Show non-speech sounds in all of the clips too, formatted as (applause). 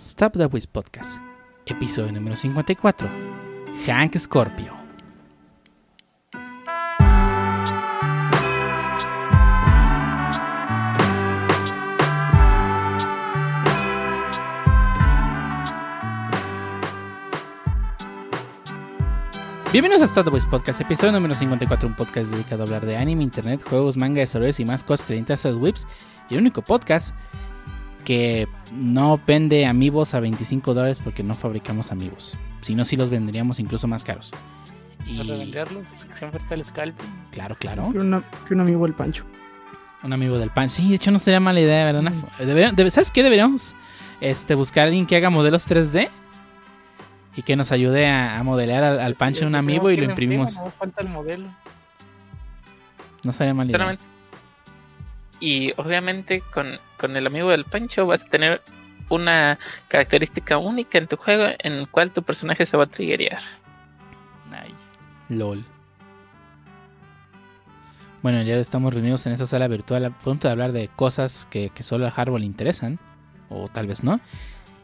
Stop the Wiz Podcast, episodio número 54, Hank Scorpio. Bienvenidos a the Wiz Podcast, episodio número 54, un podcast dedicado a hablar de anime, internet, juegos, manga, desarrollos y más cosas interesan a los whips, y el único podcast que no vende amigos a 25 dólares porque no fabricamos amigos. Si no, sí los venderíamos incluso más caros. Y... ¿Para venderlos? Siempre está el scalp. Claro, claro. Que, un amigo del Pancho. Un amigo del Pancho. Sí, de hecho no sería mala idea, ¿verdad? Mm. ¿Sabes qué? Deberíamos este, buscar a alguien que haga modelos 3D y que nos ayude a, modelar al, Pancho un amigo y lo imprimimos. No falta el modelo. No sería mala idea. Y obviamente con, con el amigo del Pancho vas a tener una característica única en tu juego en el cual tu personaje se va a triggerear. Nice. LOL. Bueno, ya estamos reunidos en esta sala virtual a punto de hablar de cosas que, solo a Harbo le interesan, o tal vez no.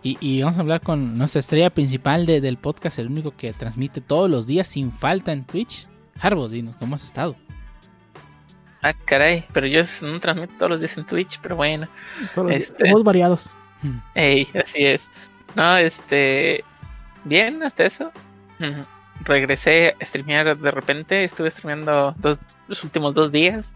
Y, vamos a hablar con nuestra estrella principal del podcast, el único que transmite todos los días sin falta en Twitch. Harbo, dinos, ¿cómo has estado? Ah, caray, pero yo no transmito todos los días en Twitch, pero bueno. Todos este, variados. Ey, así es. No, este. Bien, hasta eso. Regresé a streamear de repente. Estuve streameando los últimos dos días.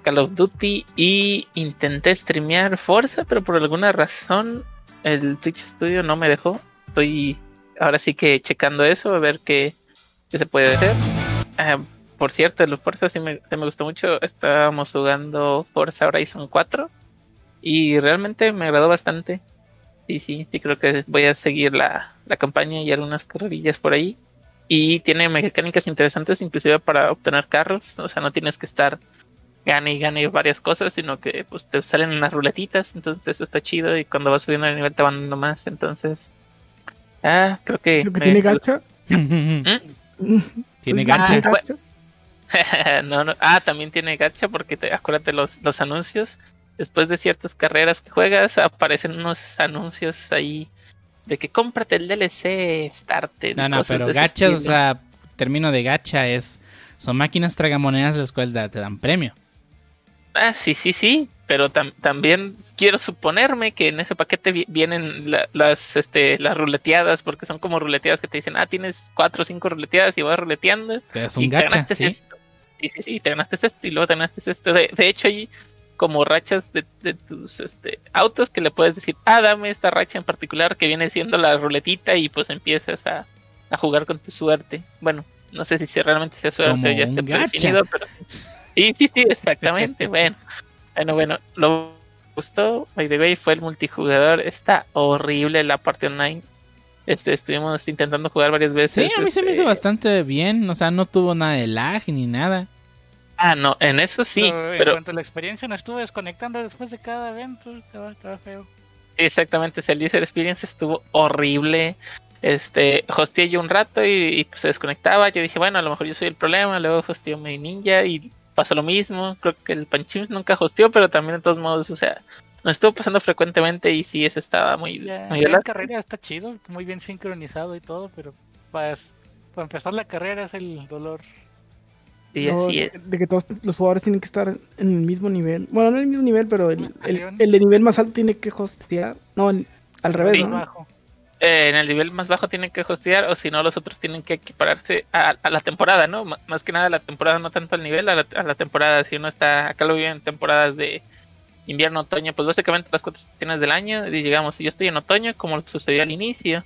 Call of Duty y intenté streamear Forza, pero por alguna razón el Twitch Studio no me dejó. Estoy ahora sí que checando eso a ver qué, se puede hacer. Ah, por cierto, el Forza sí me, me gustó mucho. Estábamos jugando Forza Horizon 4 y realmente me agradó bastante. Sí, sí, sí, creo que voy a seguir la, la campaña y algunas carrerillas por ahí. Y tiene mecánicas interesantes, inclusive para obtener carros. O sea, no tienes que estar gane y gane varias cosas, sino que pues te salen unas ruletitas. Entonces, eso está chido. Y cuando vas subiendo el nivel, te van dando más. Entonces, ah, creo que. tiene gacha? ¿Mm? ¿Tiene pues, gacha? (laughs) no, no. Ah, también tiene gacha porque te, acuérdate los, los anuncios. Después de ciertas carreras que juegas, aparecen unos anuncios ahí de que cómprate el DLC, starter. No, no, pero gacha, o sea, término de gacha es. Son máquinas tragamonedas las cuales te dan premio. Ah, sí, sí, sí. Pero también quiero suponerme que en ese paquete vienen las, este, las ruleteadas, porque son como ruleteadas que te dicen, ah, tienes cuatro o cinco ruleteadas y vas ruleteando. Te das un gacha, ¿sí? Sí, sí, sí, te ganaste esto y luego te ganaste esto. De, hecho, hay como rachas de, tus este, autos que le puedes decir, ah, dame esta racha en particular que viene siendo la ruletita y pues empiezas a, jugar con tu suerte. Bueno, no sé si realmente sea suerte o ya esté definido, pero sí, sí, sí, exactamente. (laughs) bueno, bueno, bueno, lo gustó, by the way, fue el multijugador. Está horrible la parte online. Este, estuvimos intentando jugar varias veces. Sí, a mí se me hizo este, bastante bien. O sea, no tuvo nada de lag ni nada. Ah, no, en eso sí. Pero, en cuanto a la experiencia, no estuve desconectando después de cada evento. Estaba, feo. Exactamente, el user experience estuvo horrible. Este, hosteé yo un rato y, pues, se desconectaba. Yo dije, bueno, a lo mejor yo soy el problema. Luego hosteó mi ninja y pasó lo mismo. Creo que el Panchims nunca hosteó, pero también de todos modos, o sea, nos estuvo pasando frecuentemente y sí, eso estaba muy, muy La carrera está chido, muy bien sincronizado y todo, pero para, para empezar la carrera es el dolor. Sí, así es. De que todos los jugadores tienen que estar en el mismo nivel. Bueno, no en el mismo nivel, pero el, el, de nivel más alto tiene que hostear. No, al revés, ¿no? Eh, en el nivel más bajo tienen que hostear o si no los otros tienen que equipararse a, la temporada, ¿no? más que nada la temporada, no tanto al nivel, a la, a la temporada. Si uno está, acá lo viven en temporadas de invierno, otoño, pues básicamente las cuatro estaciones del año. Y digamos, yo estoy en otoño, como sucedió al inicio,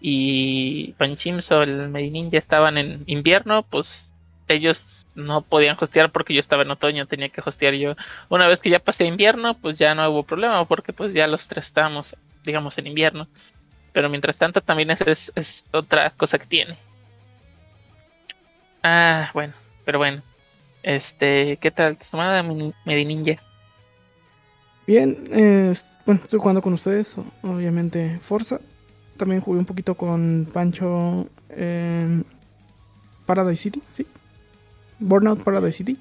y Panchims o el Medinin estaban en invierno, pues ellos no podían hostear porque yo estaba en otoño, tenía que hostear yo. Una vez que ya pasé invierno, pues ya no hubo problema porque pues ya los tres estábamos, digamos, en invierno. Pero mientras tanto también esa es, otra cosa que tiene. Ah, bueno, pero bueno. Este, ¿qué tal tu semana, Medininja? Bien, eh, bueno, estoy jugando con ustedes, obviamente Forza. También jugué un poquito con Pancho en Paradise City, sí. Burnout Paradise City.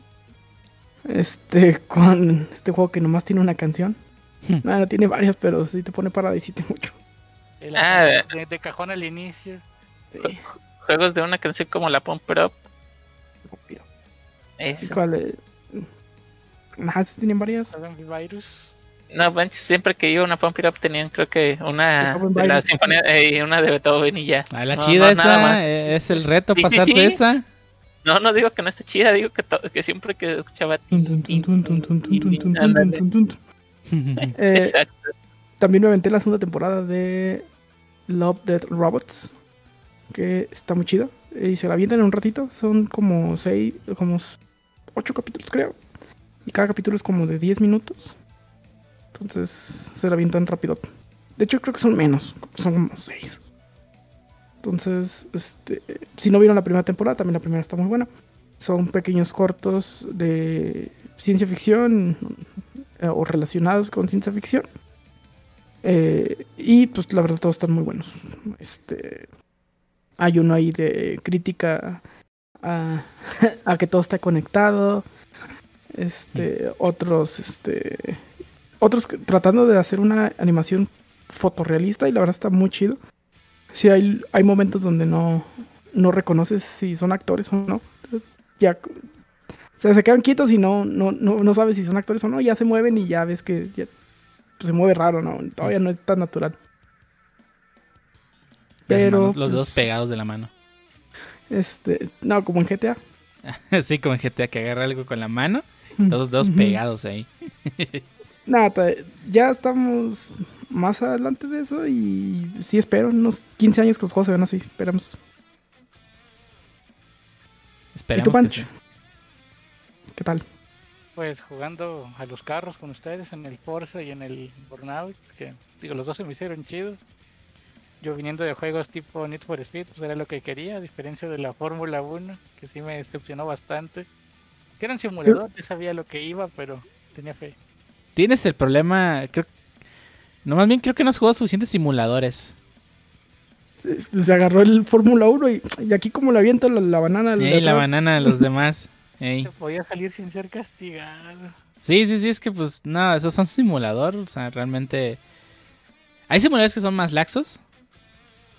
Este, (laughs) con este juego que nomás tiene una canción. Hmm. no tiene varias, pero sí te pone Paradise City mucho. El Ah, de, de cajón al inicio. Sí. Juegos de una canción como la Pump It Up. ¿Y Eso. cuál? eh? Ajá, tienen varias. Virus. No, manches, siempre que iba una Pump It Up tenían, creo que una de la eh, una de Beethoven y ya. Ah, la no, chida no, esa, eh, es el reto sí, pasarse esa. No, no digo que no esté chida, digo que, que siempre que escuchaba. Exacto. También me aventé la segunda temporada de Love Dead Robots, que está muy chida. Y se la avientan en un ratito, son como seis, como ocho capítulos creo. Y cada capítulo es como de 10 minutos. Entonces se la avientan rápido. De hecho, creo que son menos. Son como seis. Entonces, este, si no vieron la primera temporada, también la primera está muy buena. Son pequeños cortos de ciencia ficción eh, o relacionados con ciencia ficción. Eh, y pues la verdad todos están muy buenos. Este hay uno ahí de crítica a, (laughs) a que todo está conectado. Este, otros, este, otros tratando de hacer una animación fotorrealista y la verdad está muy chido. Sí, hay, hay momentos donde no, no reconoces si son actores o no. Ya, o sea, se quedan quietos y no, no, no, no sabes si son actores o no. Ya se mueven y ya ves que ya, pues, se mueve raro, ¿no? Todavía no es tan natural. Pero manos, los pues, dos pegados de la mano. Este, no, como en GTA. Así (laughs) como en GTA que agarra algo con la mano, todos los dedos Ujú. pegados ahí. (laughs) Nada, ta- ya estamos más adelante de eso y sí espero, unos 15 años que los juegos se ven así, esperamos. Esperemos Pancho? sí. ¿Qué tal? Pues jugando a los carros con ustedes en el Forza y en el Burnout. Que digo, los dos se me hicieron chidos. Yo viniendo de juegos tipo Need for Speed, pues era lo que quería, a diferencia de la Fórmula 1, que sí me decepcionó bastante. Que era un simulador, yo sabía lo que iba, pero tenía fe. Tienes el problema, creo... No, más bien creo que no has jugado suficientes simuladores. Se, se agarró el Fórmula 1 y, y aquí como le aviento la, la banana. Ey, la banana de los demás. Ey. Se podía salir sin ser castigado. Sí, sí, sí, es que pues no, esos son simulador, o sea, realmente... Hay simuladores que son más laxos,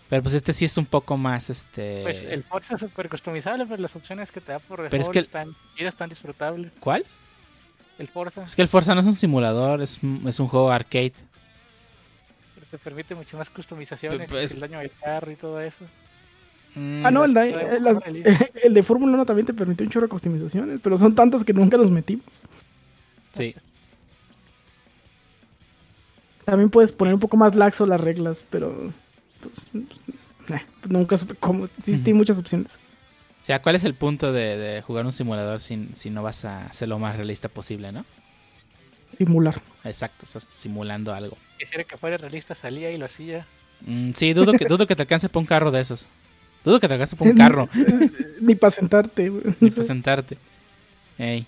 pero pues este sí es un poco más, este... Pues el Forza es súper customizable, pero las opciones que te da por Pero es default que el- están están disfrutables. ¿Cuál? El Forza Es que el Forza no es un simulador, es, un- es un juego arcade. pero te permite mucho más customizaciones, Pues- el daño del carro y todo eso. Mm, Ah, no, el, Pues, de- todavía (laughs) el- de Fórmula 1 también te permite un chorro de customizaciones, pero son tantas que nunca los metimos. Sí, También puedes poner un poco más laxo las reglas, pero pues, eh, pues nunca supe cómo. Sí, Ujú. tiene muchas opciones. O sea, ¿cuál es el punto de, de jugar un simulador si, si no vas a hacer lo más realista posible, no? Simular. Exacto, estás simulando algo. Quisiera que fuera realista, salía y lo hacía. Mm, sí, dudo que, dudo que te alcance para un carro de esos. Dudo que te alcance para un (laughs) carro, (laughs) Ni para sentarte. güey. (laughs) ni para sentarte. Ey.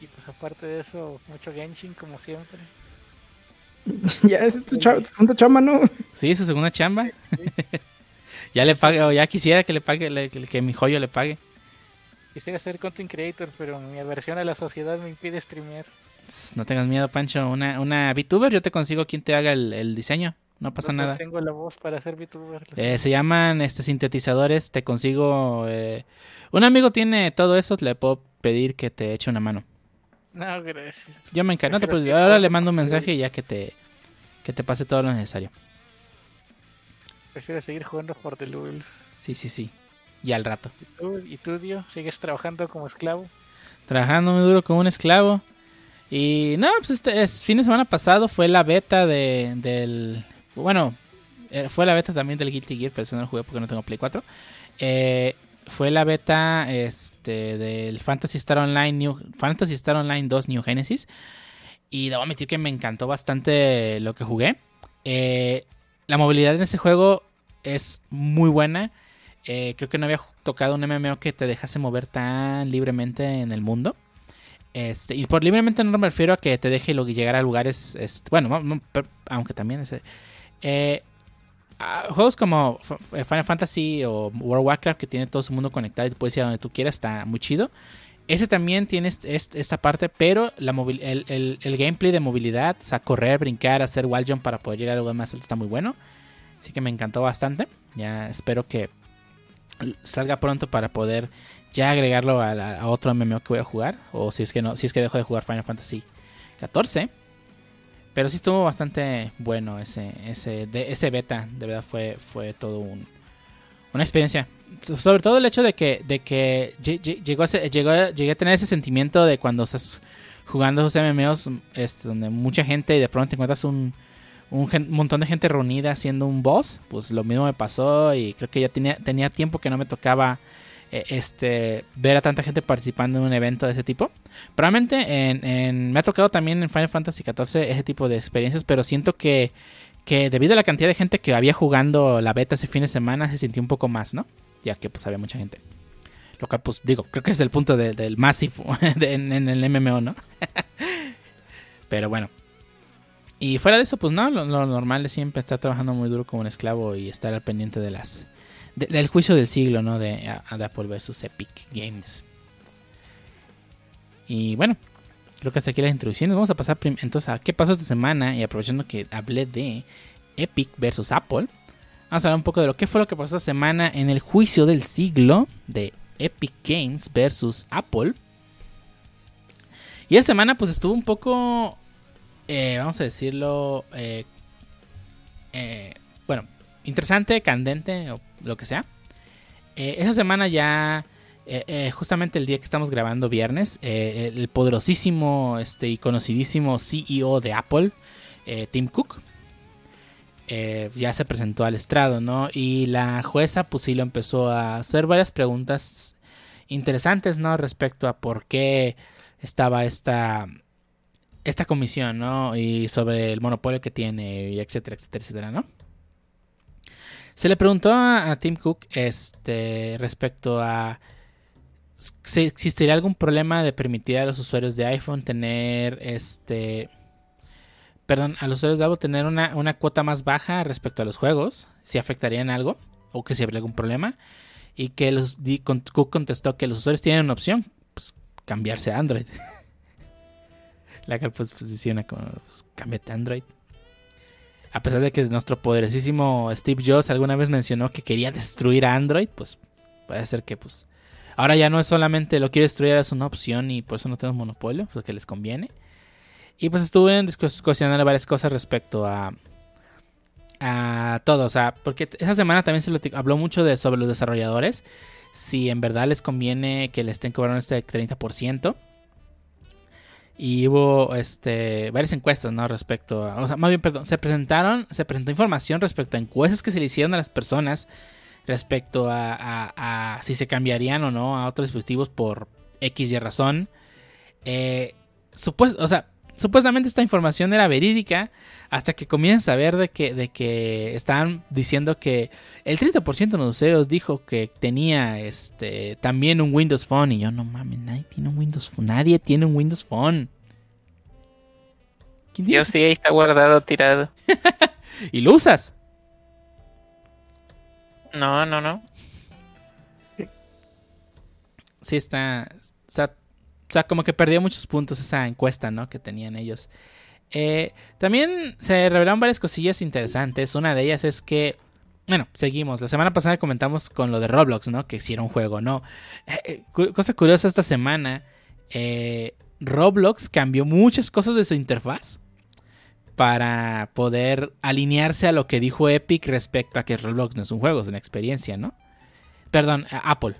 Y pues aparte de eso, mucho Genshin como siempre. ya es tu segunda chamba, ¿no? Sí, su segunda chamba. Ya le pague, o ya quisiera que le pague, le- que, que mi joyo le pague. Quisiera ser content creator, pero mi aversión a la sociedad me impide streamear. No tengas miedo, Pancho. Una, una VTuber, yo te consigo quien te haga el, el diseño. No pasa No nada. tengo la voz para ser VTuber. Eh, se llaman este sintetizadores. Te consigo. eh, Un amigo tiene todo eso. Le puedo pedir que te eche una mano. No, gracias. Yo me encargo. No que ahora le mando un mensaje y ya que te que te pase todo lo necesario. Prefiero seguir jugando por The Lulz. Sí, sí, sí. Y al rato. ¿Y tú, ¿Y tú, Dio? ¿Sigues trabajando como esclavo? Trabajando muy duro como un esclavo. Y no, pues este es, fin de semana pasado fue la beta de, del. Bueno, eh, fue la beta también del Guilty Gear, pero eso no lo jugué porque no tengo Play 4. Eh, fue la beta este, del Fantasy Star Online New, Fantasy Star Online 2 New Genesis. Y debo admitir que me encantó bastante lo que jugué. Eh, la movilidad en ese juego es muy buena. Eh, creo que no había tocado un MMO que te dejase mover tan libremente en el mundo. Este, y por libremente no me refiero a que te deje llegar a lugares. este, bueno, aunque también es. eh, juegos como Final Fantasy o World of Warcraft que tiene todo su mundo conectado y te puedes ir a donde tú quieras, está muy chido. Ese también tiene esta parte, pero la el, el, gameplay de movilidad, o sea, correr, brincar, hacer wall jump para poder llegar a algo más está muy bueno. Así que me encantó bastante. Ya espero que salga pronto para poder ya agregarlo a, otro MMO que voy a jugar. O si es que no, si es que dejo de jugar Final Fantasy 14. Pero sí estuvo bastante bueno ese, ese, de, ese beta. De verdad fue, fue todo un, una experiencia sobre todo el hecho de que, de que llegó, llegué a tener ese sentimiento de cuando estás jugando esos MMOs este, donde mucha gente y de pronto te encuentras un, un, montón de gente reunida haciendo un boss, pues lo mismo me pasó y creo que ya tenía, tenía tiempo que no me tocaba eh, este, ver a tanta gente participando en un evento de ese tipo. Probablemente en, me ha tocado también en Final Fantasy XIV ese tipo de experiencias, pero siento que, que debido a la cantidad de gente que había jugando la beta ese fin de semana se sintió un poco más, ¿no? ya que pues había mucha gente. Lo cual pues digo, creo que es el punto del masivo (laughs) en, el MMO, ¿no? (laughs) Pero bueno. Y fuera de eso, pues no, lo, normal es siempre estar trabajando muy duro como un esclavo y estar al pendiente de las del juicio del siglo, ¿no? De, de Apple versus Epic Games. Y bueno, creo que hasta aquí las introducciones. Vamos a pasar entonces a qué pasó esta semana y aprovechando que hablé de Epic versus Apple. Vamos a hablar un poco de lo que fue lo que pasó esta semana en el juicio del siglo de Epic Games versus Apple. Y esta semana pues estuvo un poco, eh, vamos a decirlo, eh, eh, bueno, interesante, candente o lo que sea. esa semana ya, justamente el día que estamos grabando viernes, el poderosísimo este, y conocidísimo CEO de Apple, Tim Cook, ya se presentó al estrado, ¿no? Y la jueza pues sí lo empezó a hacer varias preguntas interesantes, ¿no? Respecto a por qué estaba esta, esta comisión, ¿no? Y sobre el monopolio que tiene, y etcétera, etcétera, etcétera, ¿no? Se le preguntó a, Tim Cook este, respecto a si existiría algún problema de permitir a los usuarios de iPhone tener este perdón, a los usuarios de Apple tener una, cuota más baja respecto a los juegos, si afectarían algo o que si habría algún problema. Y que los, Cook contestó que los usuarios tienen una opción, pues cambiarse a Android. (laughs) La que pues posiciona como, pues, cámbiate Android. A pesar de que nuestro poderosísimo Steve Jobs alguna vez mencionó que quería destruir a Android, pues puede ser que pues ahora ya no es solamente lo quiere destruir, es una opción y por eso no tenemos monopolio, pues que les conviene. Y pues estuve cuestionando varias cosas respecto a, a todo. O sea, porque esa semana también se habló mucho de sobre los desarrolladores. Si en verdad les conviene que le estén cobrando este 30%. Y hubo este, varias encuestas, ¿no? Respecto a. O sea, más bien, perdón. Se presentaron. Se presentó información respecto a encuestas que se le hicieron a las personas. Respecto a, a, si se cambiarían o no a otros dispositivos por X y razón. Eh, supuesto, o sea, supuestamente esta información era verídica hasta que comienzas a ver de que, de que estaban diciendo que el 30% de los usuarios dijo que tenía este también un Windows Phone y yo no mames, nadie tiene un Windows Phone, nadie tiene un Windows Phone. Yo sí, ahí está guardado, tirado. (laughs) ¿Y lo usas? No, no, no. Sí, está, está o sea, como que perdió muchos puntos esa encuesta, ¿no? Que tenían ellos. Eh, también se revelaron varias cosillas interesantes. Una de ellas es que, bueno, seguimos. La semana pasada comentamos con lo de Roblox, ¿no? Que si era un juego, ¿no? Eh, eh, cosa curiosa esta semana, Roblox cambió muchas cosas de su interfaz para poder alinearse a lo que dijo Epic respecto a que Roblox no es un juego, es una experiencia, ¿no? Perdón, Apple.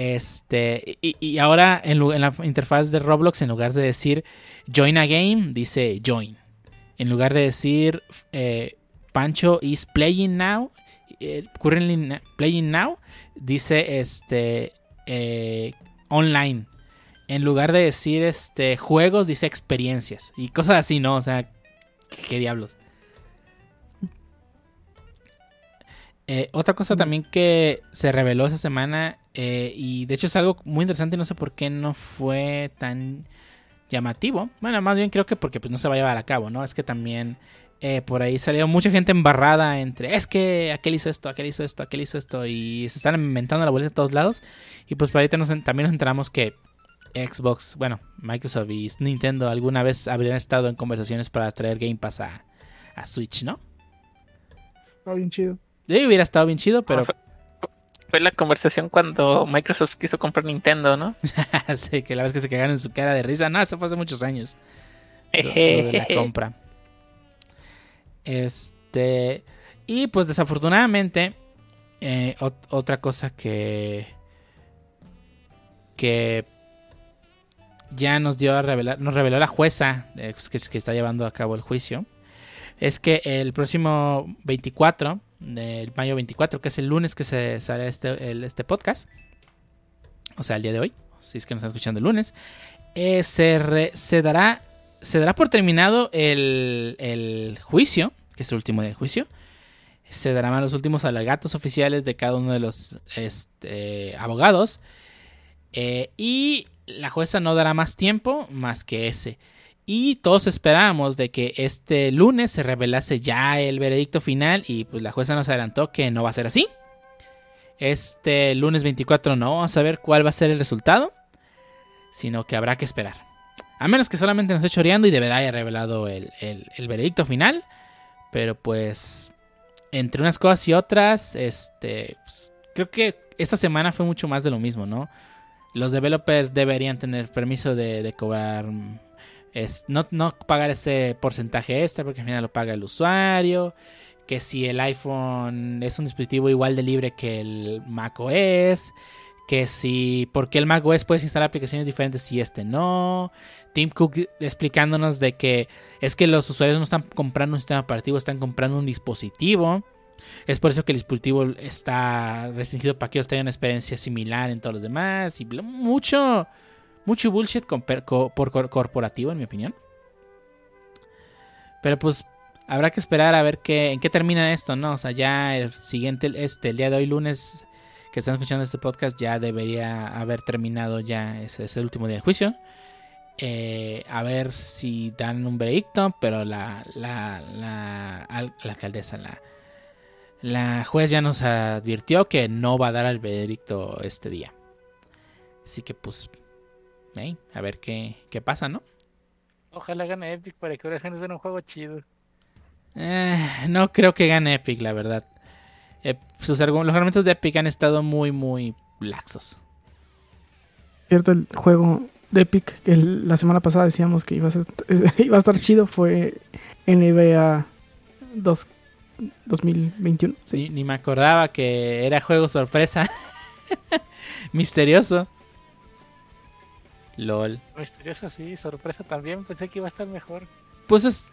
Este, y, ahora en, la interfaz de Roblox, en lugar de decir join a game, dice join. En lugar de decir eh, Pancho is playing now, eh, currently playing now, dice este eh, online. En lugar de decir este juegos, dice experiencias. Y cosas así, ¿no? O sea, qué diablos. Eh, otra cosa también que se reveló esa semana, eh, y de hecho es algo muy interesante, no sé por qué no fue tan llamativo. Bueno, más bien creo que porque pues, no se va a llevar a cabo, ¿no? Es que también eh, por ahí salió mucha gente embarrada entre, es que aquel hizo esto, aquel hizo esto, aquel hizo esto, y se están inventando la boleta de todos lados. Y pues por ahí también nos enteramos que Xbox, bueno, Microsoft y Nintendo alguna vez habrían estado en conversaciones para traer Game Pass a, a Switch, ¿no? Está bien chido. Sí, hubiera estado bien chido, pero Fue, fue la conversación cuando Microsoft quiso comprar Nintendo, ¿no? (laughs) sí, que la vez que se cagaron en su cara de risa, no, eso fue hace muchos años. Lo, lo de la (laughs) compra. Este. Y pues desafortunadamente. eh, ot- otra cosa que. Que. Ya nos dio a revelar. Nos reveló la jueza. eh, pues, que, que está llevando a cabo el juicio. Es que el próximo 24. Del mayo 24. Que es el lunes que se sale este, este podcast. O sea, el día de hoy. Si es que nos están escuchando el lunes. eh, se, se dará se dará por terminado el, el juicio, que es el último del juicio. Se darán los últimos alegatos oficiales de cada uno de los este, abogados. Eh, y la jueza no dará más tiempo más que ese. Y todos esperábamos de que este lunes se revelase ya el veredicto final. Y pues la jueza nos adelantó que no va a ser así. Este lunes 24 no vamos a ver cuál va a ser el resultado. Sino que habrá que esperar. A menos que solamente nos esté choreando y de verdad haya revelado el, el- veredicto final. Pero pues, entre unas cosas y otras, este, pues, creo que esta semana fue mucho más de lo mismo, ¿no? Los developers deberían tener permiso de, cobrar, es, no, pagar ese porcentaje extra porque al final lo paga el usuario. Que si el iPhone es un dispositivo igual de libre que el macOS. Que si, porque el macOS puedes instalar aplicaciones diferentes y este no. Tim Cook explicándonos de que es que los usuarios no están comprando un sistema operativo, están comprando un dispositivo. Es por eso que el dispositivo está restringido para que ellos tengan una experiencia similar en todos los demás. Y mucho, mucho bullshit por cor- corporativo, en mi opinión. Pero pues habrá que esperar a ver qué, en qué termina esto, ¿no? O sea, ya el siguiente, este, el día de hoy, lunes, que están escuchando este podcast, ya debería haber terminado ya ese, último día del juicio. Eh, a ver si dan un veredicto, pero la, la alcaldesa, la, la juez ya nos advirtió que no va a dar el veredicto este día. Así que pues, hey, a ver qué, qué pasa, ¿no? Ojalá gane Epic para que ahora den un juego chido. Eh, no creo que gane Epic, la verdad. Eh, sus los argumentos de Epic han estado muy, muy laxos. Cierto, el juego de Epic que el- la semana pasada decíamos que iba a, ser- (laughs) iba a estar chido fue NBA 2, 2021. Sí. Ni, ni me acordaba que era juego sorpresa. (laughs) Misterioso. LOL. Misterioso sí, sorpresa también. Pensé que iba a estar mejor. Pues es-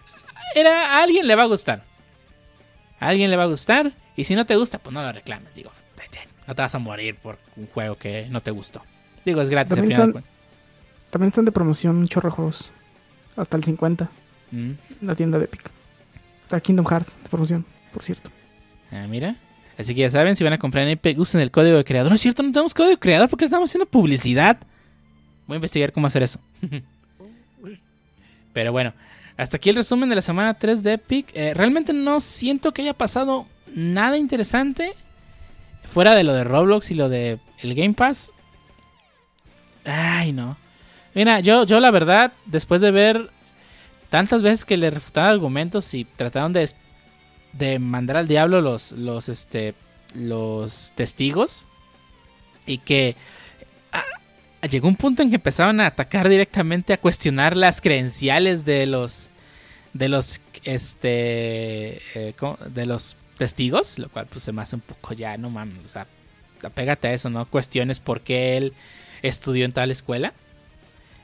era, a alguien le va a gustar. A alguien le va a gustar. Y si no te gusta, pues no lo reclames. Digo, no te vas a morir por un juego que no te gustó. Digo, es gratis al También final de están- También están de promoción chorro juegos. Hasta el 50. cuentas. en La tienda de Epic. Está Kingdom Hearts de promoción, por cierto. Mm, ah, mira. Así que ya saben, si van a comprar en Epic, usen el código de creador. No es cierto, no tenemos código de creador porque estamos haciendo publicidad. Voy a investigar cómo hacer eso. Pero bueno, hasta aquí el resumen de la semana 3 de Epic. Eh, realmente no siento que haya pasado nada interesante. Fuera de lo de Roblox y lo de el Game Pass. Ay, no. Mira, yo, yo la verdad, después de ver tantas veces que le refutaron argumentos y trataron de, de mandar al diablo los, los, este, los testigos. Y que llegó un punto en que empezaron a atacar directamente, a cuestionar las credenciales de los, de los, este, eh, de los testigos, lo cual pues se me hace un poco ya, no mames, o sea, apégate a eso, no cuestiones por qué él estudió en tal escuela.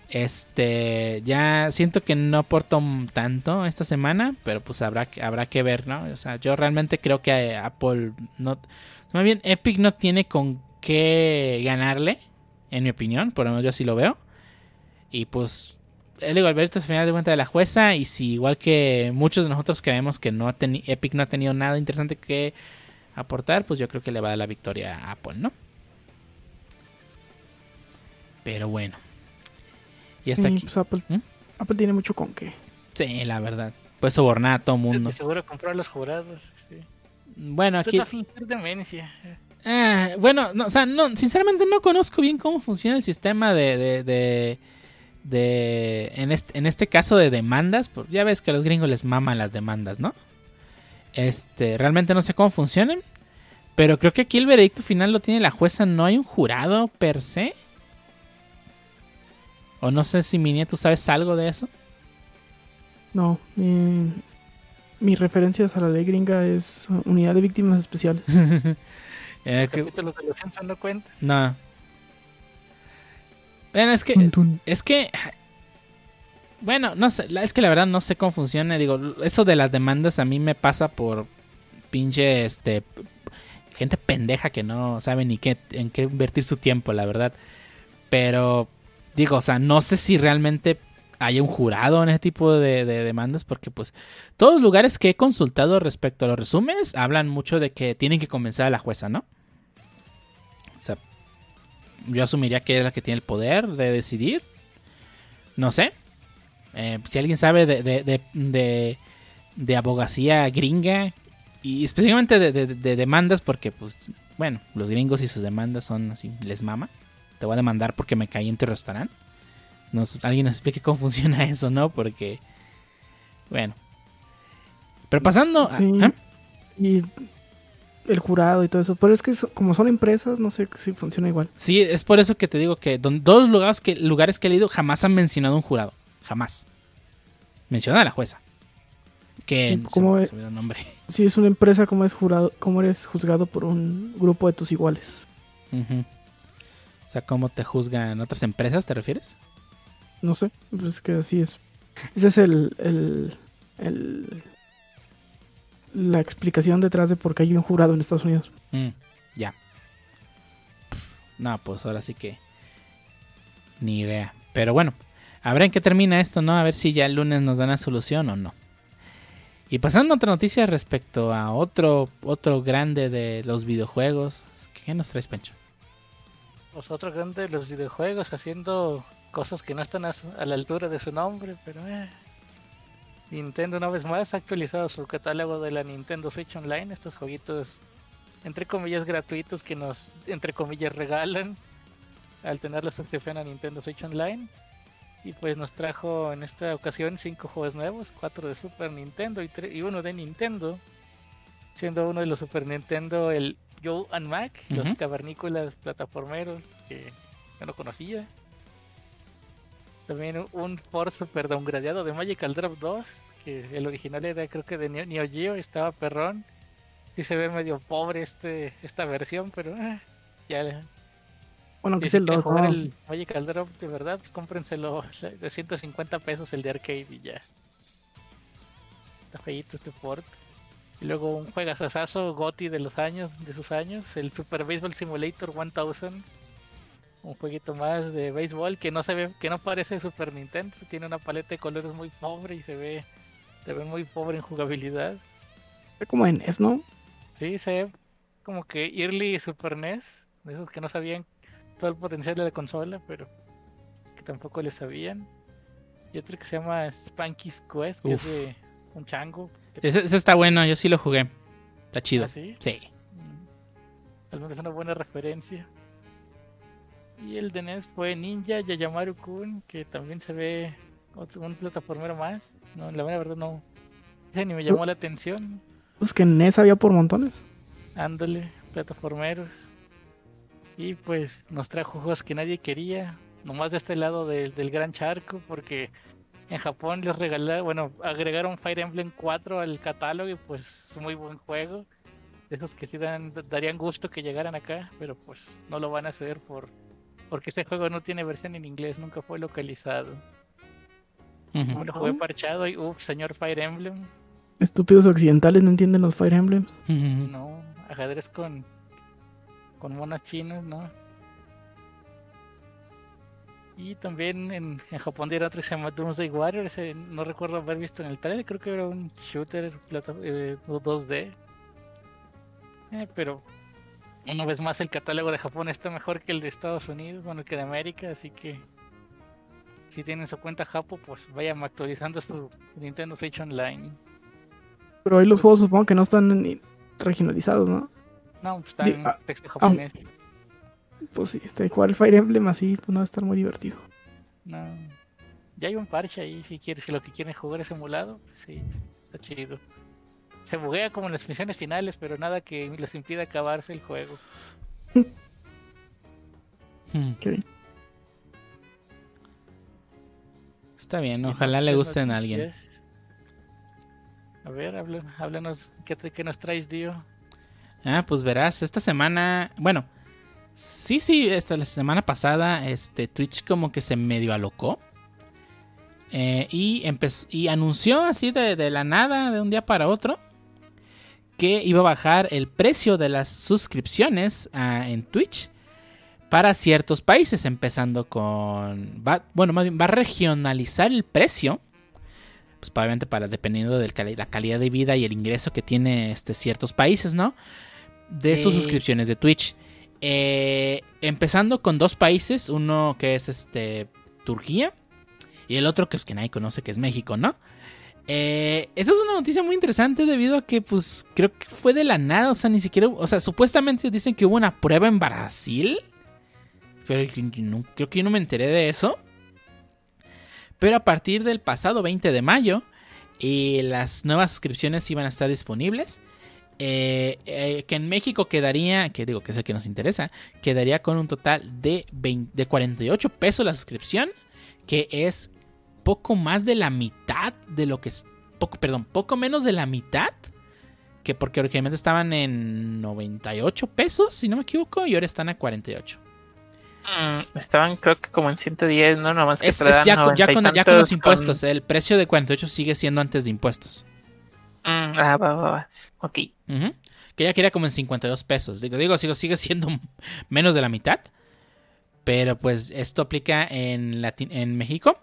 Este, ya siento que no aportó tanto esta semana, pero pues habrá habrá que ver, ¿no? O sea, yo realmente creo que eh, Apple no, más bien Epic no tiene con qué ganarle, en mi opinión, por lo menos yo así lo veo. Y pues, el Alberto es final de cuenta de la jueza, y si igual que muchos de nosotros creemos que no ha Epic no ha tenido nada interesante que aportar, pues yo creo que le va a dar la victoria a Apple, ¿no? Pero bueno. Y hasta Y, aquí. pues, Apple, ¿Mm? Apple tiene mucho con qué. Sí, la verdad. Puede sobornar a todo mundo. Seguro compró a los jurados. Sí. Bueno, Esto aquí, es a fingir demencia. Ah, bueno, no, o sea, no, sinceramente no conozco bien cómo funciona el sistema de, de, de, de- en, este, en este caso de demandas. ya ves que a los gringos les maman las demandas, ¿no? Este, realmente no sé cómo funcionan. Pero creo que aquí el veredicto final lo tiene la jueza. No hay un jurado per se. O no sé si mi nieto sabes algo de eso. No, mi, mi referencias a la ley gringa es unidad de víctimas especiales. (laughs) Eh, que- capítulos de los Simpsons no cuenta. no. Bueno, es que Tun, tun. Es que. Bueno, no sé. Es que la verdad no sé cómo funciona. Digo, eso de las demandas a mí me pasa por pinche este. Gente pendeja que no sabe ni qué, en qué invertir su tiempo, la verdad. Pero, digo, o sea, no sé si realmente hay un jurado en ese tipo de, de demandas, porque, pues, todos los lugares que he consultado respecto a los resúmenes hablan mucho de que tienen que convencer a la jueza, ¿no? O sea, yo asumiría que es la que tiene el poder de decidir. No sé. Eh, si alguien sabe de, de, de, abogacía gringa y específicamente de demandas, porque, pues, bueno, los gringos y sus demandas son así, les mama. Te voy a demandar porque me caí en tu restaurante. Nos, alguien nos explique cómo (laughs) funciona eso, ¿no? Porque, bueno. Pero pasando a- Sí. ¿ah? Y el jurado y todo eso. Pero es que como son empresas, no sé si funciona igual. Sí, es por eso que te digo que don- todos los lugares que, lugares que he leído jamás han mencionado un jurado. Jamás. Menciona a la jueza. Que ¿Y cómo se, se me nombre. (laughs) Si es una empresa, ¿cómo es jurado? ¿Cómo eres juzgado por un grupo de tus iguales? Ujú. O sea, ¿cómo te juzgan otras empresas, te refieres? No sé. Pues es que así es. Ese es el, el, el- la explicación detrás de por qué hay un jurado en Estados Unidos. Mm, ya. No, pues ahora sí que. Ni idea. Pero bueno, a ver en qué termina esto, ¿no? A ver si ya el lunes nos dan la solución o no. Y pasando a otra noticia respecto a otro, otro grande de los videojuegos. ¿Qué nos traes, Pancho? Los otros grandes los videojuegos haciendo cosas que no están a, su- a la altura de su nombre, pero eh. Nintendo una vez más ha actualizado su catálogo de la Nintendo Switch Online, estos jueguitos entre comillas gratuitos que nos entre comillas regalan al tener la suscripción a Nintendo Switch Online. Y pues nos trajo en esta ocasión cinco juegos nuevos, cuatro de Super Nintendo y, y uno de Nintendo. Siendo uno de los Super Nintendo el Joe and Mac, los cavernícolas plataformeros que yo no conocía. También un Ford Super downgradeado de Magical Drop 2, que el original era creo que de Neo, Geo, estaba perrón. Sí se ve medio pobre este esta versión, pero eh, ya Bueno, que es el quieren 2. jugar ¿no? el Magical Drop de verdad, pues cómprenselo (laughs) de 150 pesos el de arcade y ya. Está feíto este port. Y luego un juegazazazo Goti de los años, de sus años, el Super Baseball Simulator 1000. Un jueguito más de béisbol que no se ve, que no parece Super Nintendo, tiene una paleta de colores muy pobre y se ve, se ve muy pobre en jugabilidad. Es como en NES, ¿no? Sí, se ve como que early Super NES, de esos que no sabían todo el potencial de la consola, pero que tampoco le sabían. Y otro que se llama Spanky's Quest, que Uf. es de un chango. Ese, ese está bueno, yo sí lo jugué. Está chido. ¿Ah, sí? Sí. Mm. Al menos una buena referencia. Y el de NES fue Ninja Yayamaru Kun, que también se ve otro, un plataformero más. No, la verdad no. Ese ni me llamó la atención. Pues que en NES había por montones. Ándale, plataformeros. Y pues nos trajo juegos que nadie quería, nomás de este lado del- del gran charco, porque en Japón les regalaron, bueno, agregaron Fire Emblem 4 al catálogo y pues es un muy buen juego. De esos que sí dan, darían gusto que llegaran acá, pero pues no lo van a hacer por porque este juego no tiene versión en inglés, nunca fue localizado. Lo jugué parchado y uff, señor Fire Emblem, Estúpidos occidentales no entienden los Fire Emblems. No, ajedrez con con monas chinas, ¿no? Y también en, en Japón dieron otro que se llama Doomsday Warriors, ese no recuerdo haber visto en el trailer, creo que era un shooter plata- eh, 2D. Eh, pero una vez más el catálogo de Japón está mejor que el de Estados Unidos, bueno, que de América, así que si tienen su cuenta Japo, pues vayan actualizando su Nintendo Switch Online. Pero ahí los juegos supongo que no están ni regionalizados, ¿no? No, pues está Di- en ah, texto japonés. Pues sí, este, jugar el Fire Emblem así, pues no va a estar muy divertido. No. Ya hay un parche ahí, si quieres, si lo que quieren jugar es emulado, pues sí, está chido. Se buguea como en las misiones finales, pero nada que les impida acabarse el juego. Hmm, Ok. Está bien, ojalá le gusten a alguien. A ver, háblanos, ¿qué, te- qué nos traes, Dio? Ah, pues verás, esta semana, bueno, sí, sí, esta la semana pasada, este Twitch como que se medio alocó. Eh, y, empezó, y anunció así de, de la nada, de un día para otro, que iba a bajar el precio de las suscripciones ah, en Twitch para ciertos países, empezando con, va, bueno, más bien va a regionalizar el precio, pues obviamente para dependiendo de la calidad de vida y el ingreso que tiene este, ciertos países, ¿no? De sus suscripciones de Twitch. Eh, empezando con dos países, uno que es este Turquía y el otro que, pues, que nadie conoce, que es México, ¿no? Eh, esta es una noticia muy interesante debido a que, pues, creo que fue de la nada, o sea, ni siquiera, o sea, supuestamente dicen que hubo una prueba en Brasil, pero creo que yo no me enteré de eso. Pero a partir del pasado 20 de mayo, eh, las nuevas suscripciones iban a estar disponibles. Eh, eh, que en México quedaría, que digo que es el que nos interesa, quedaría con un total de, 20 de 48 pesos la suscripción, que es poco más de la mitad de lo que es, poco, perdón, poco menos de la mitad, que porque originalmente estaban en 98 pesos, si no me equivoco, y ahora están a 48. Mm, estaban creo que como en 110, ¿no? Nomás que Es, es ya, con, ya 90 y con- ya con los impuestos, el precio de 48 sigue siendo antes de impuestos. Mm, ah, va, va, va. Ok. Ujú. Que ya quería como en 52 pesos. Digo, digo, sigo, sigue siendo menos de la mitad. Pero pues esto aplica en, en México.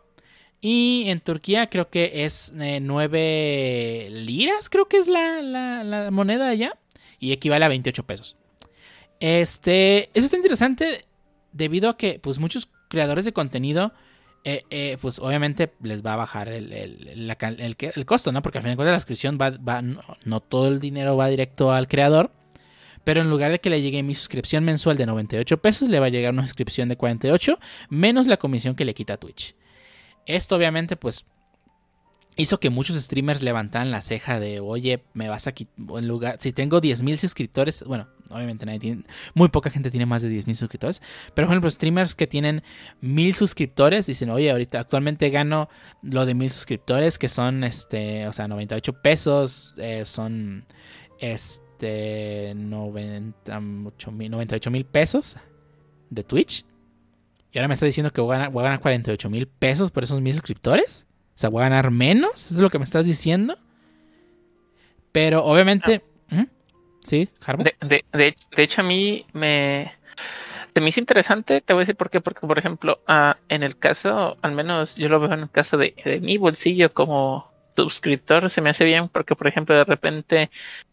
Y en Turquía creo que es 9 liras, creo que es la, la- moneda allá. Y equivale a 28 pesos. Este, eso está interesante debido a que pues muchos creadores de contenido eh, eh, pues obviamente les va a bajar el, el- el costo, ¿no? Porque al final de cuentas la suscripción va, va- no, no todo el dinero va directo al creador. Pero en lugar de que le llegue mi suscripción mensual de 98 pesos, le va a llegar una suscripción de 48, menos la comisión que le quita Twitch. Esto obviamente pues hizo que muchos streamers levantaran la ceja de, oye, me vas a quitar, en lugar, si tengo 10.000 suscriptores, bueno, obviamente nadie tiene, muy poca gente tiene más de 10.000 suscriptores, pero por ejemplo, streamers que tienen 1.000 suscriptores dicen, oye, ahorita actualmente gano lo de 1.000 suscriptores, que son, este, o sea, 98 pesos, eh, son, este, 98 mil 98 mil pesos de Twitch. Y ahora me está diciendo que voy a ganar, voy a ganar 48 mil pesos por esos mil suscriptores. O sea, voy a ganar menos. ¿Eso es lo que me estás diciendo? Pero obviamente. ¿Mm? ¿Sí? De, de, de, de hecho, a mí me, se me hizo interesante. Te voy a decir por qué. Porque, por ejemplo, ah, en el caso, al menos yo lo veo en el caso de, de mi bolsillo como suscriptor, se me hace bien. Porque, por ejemplo, de repente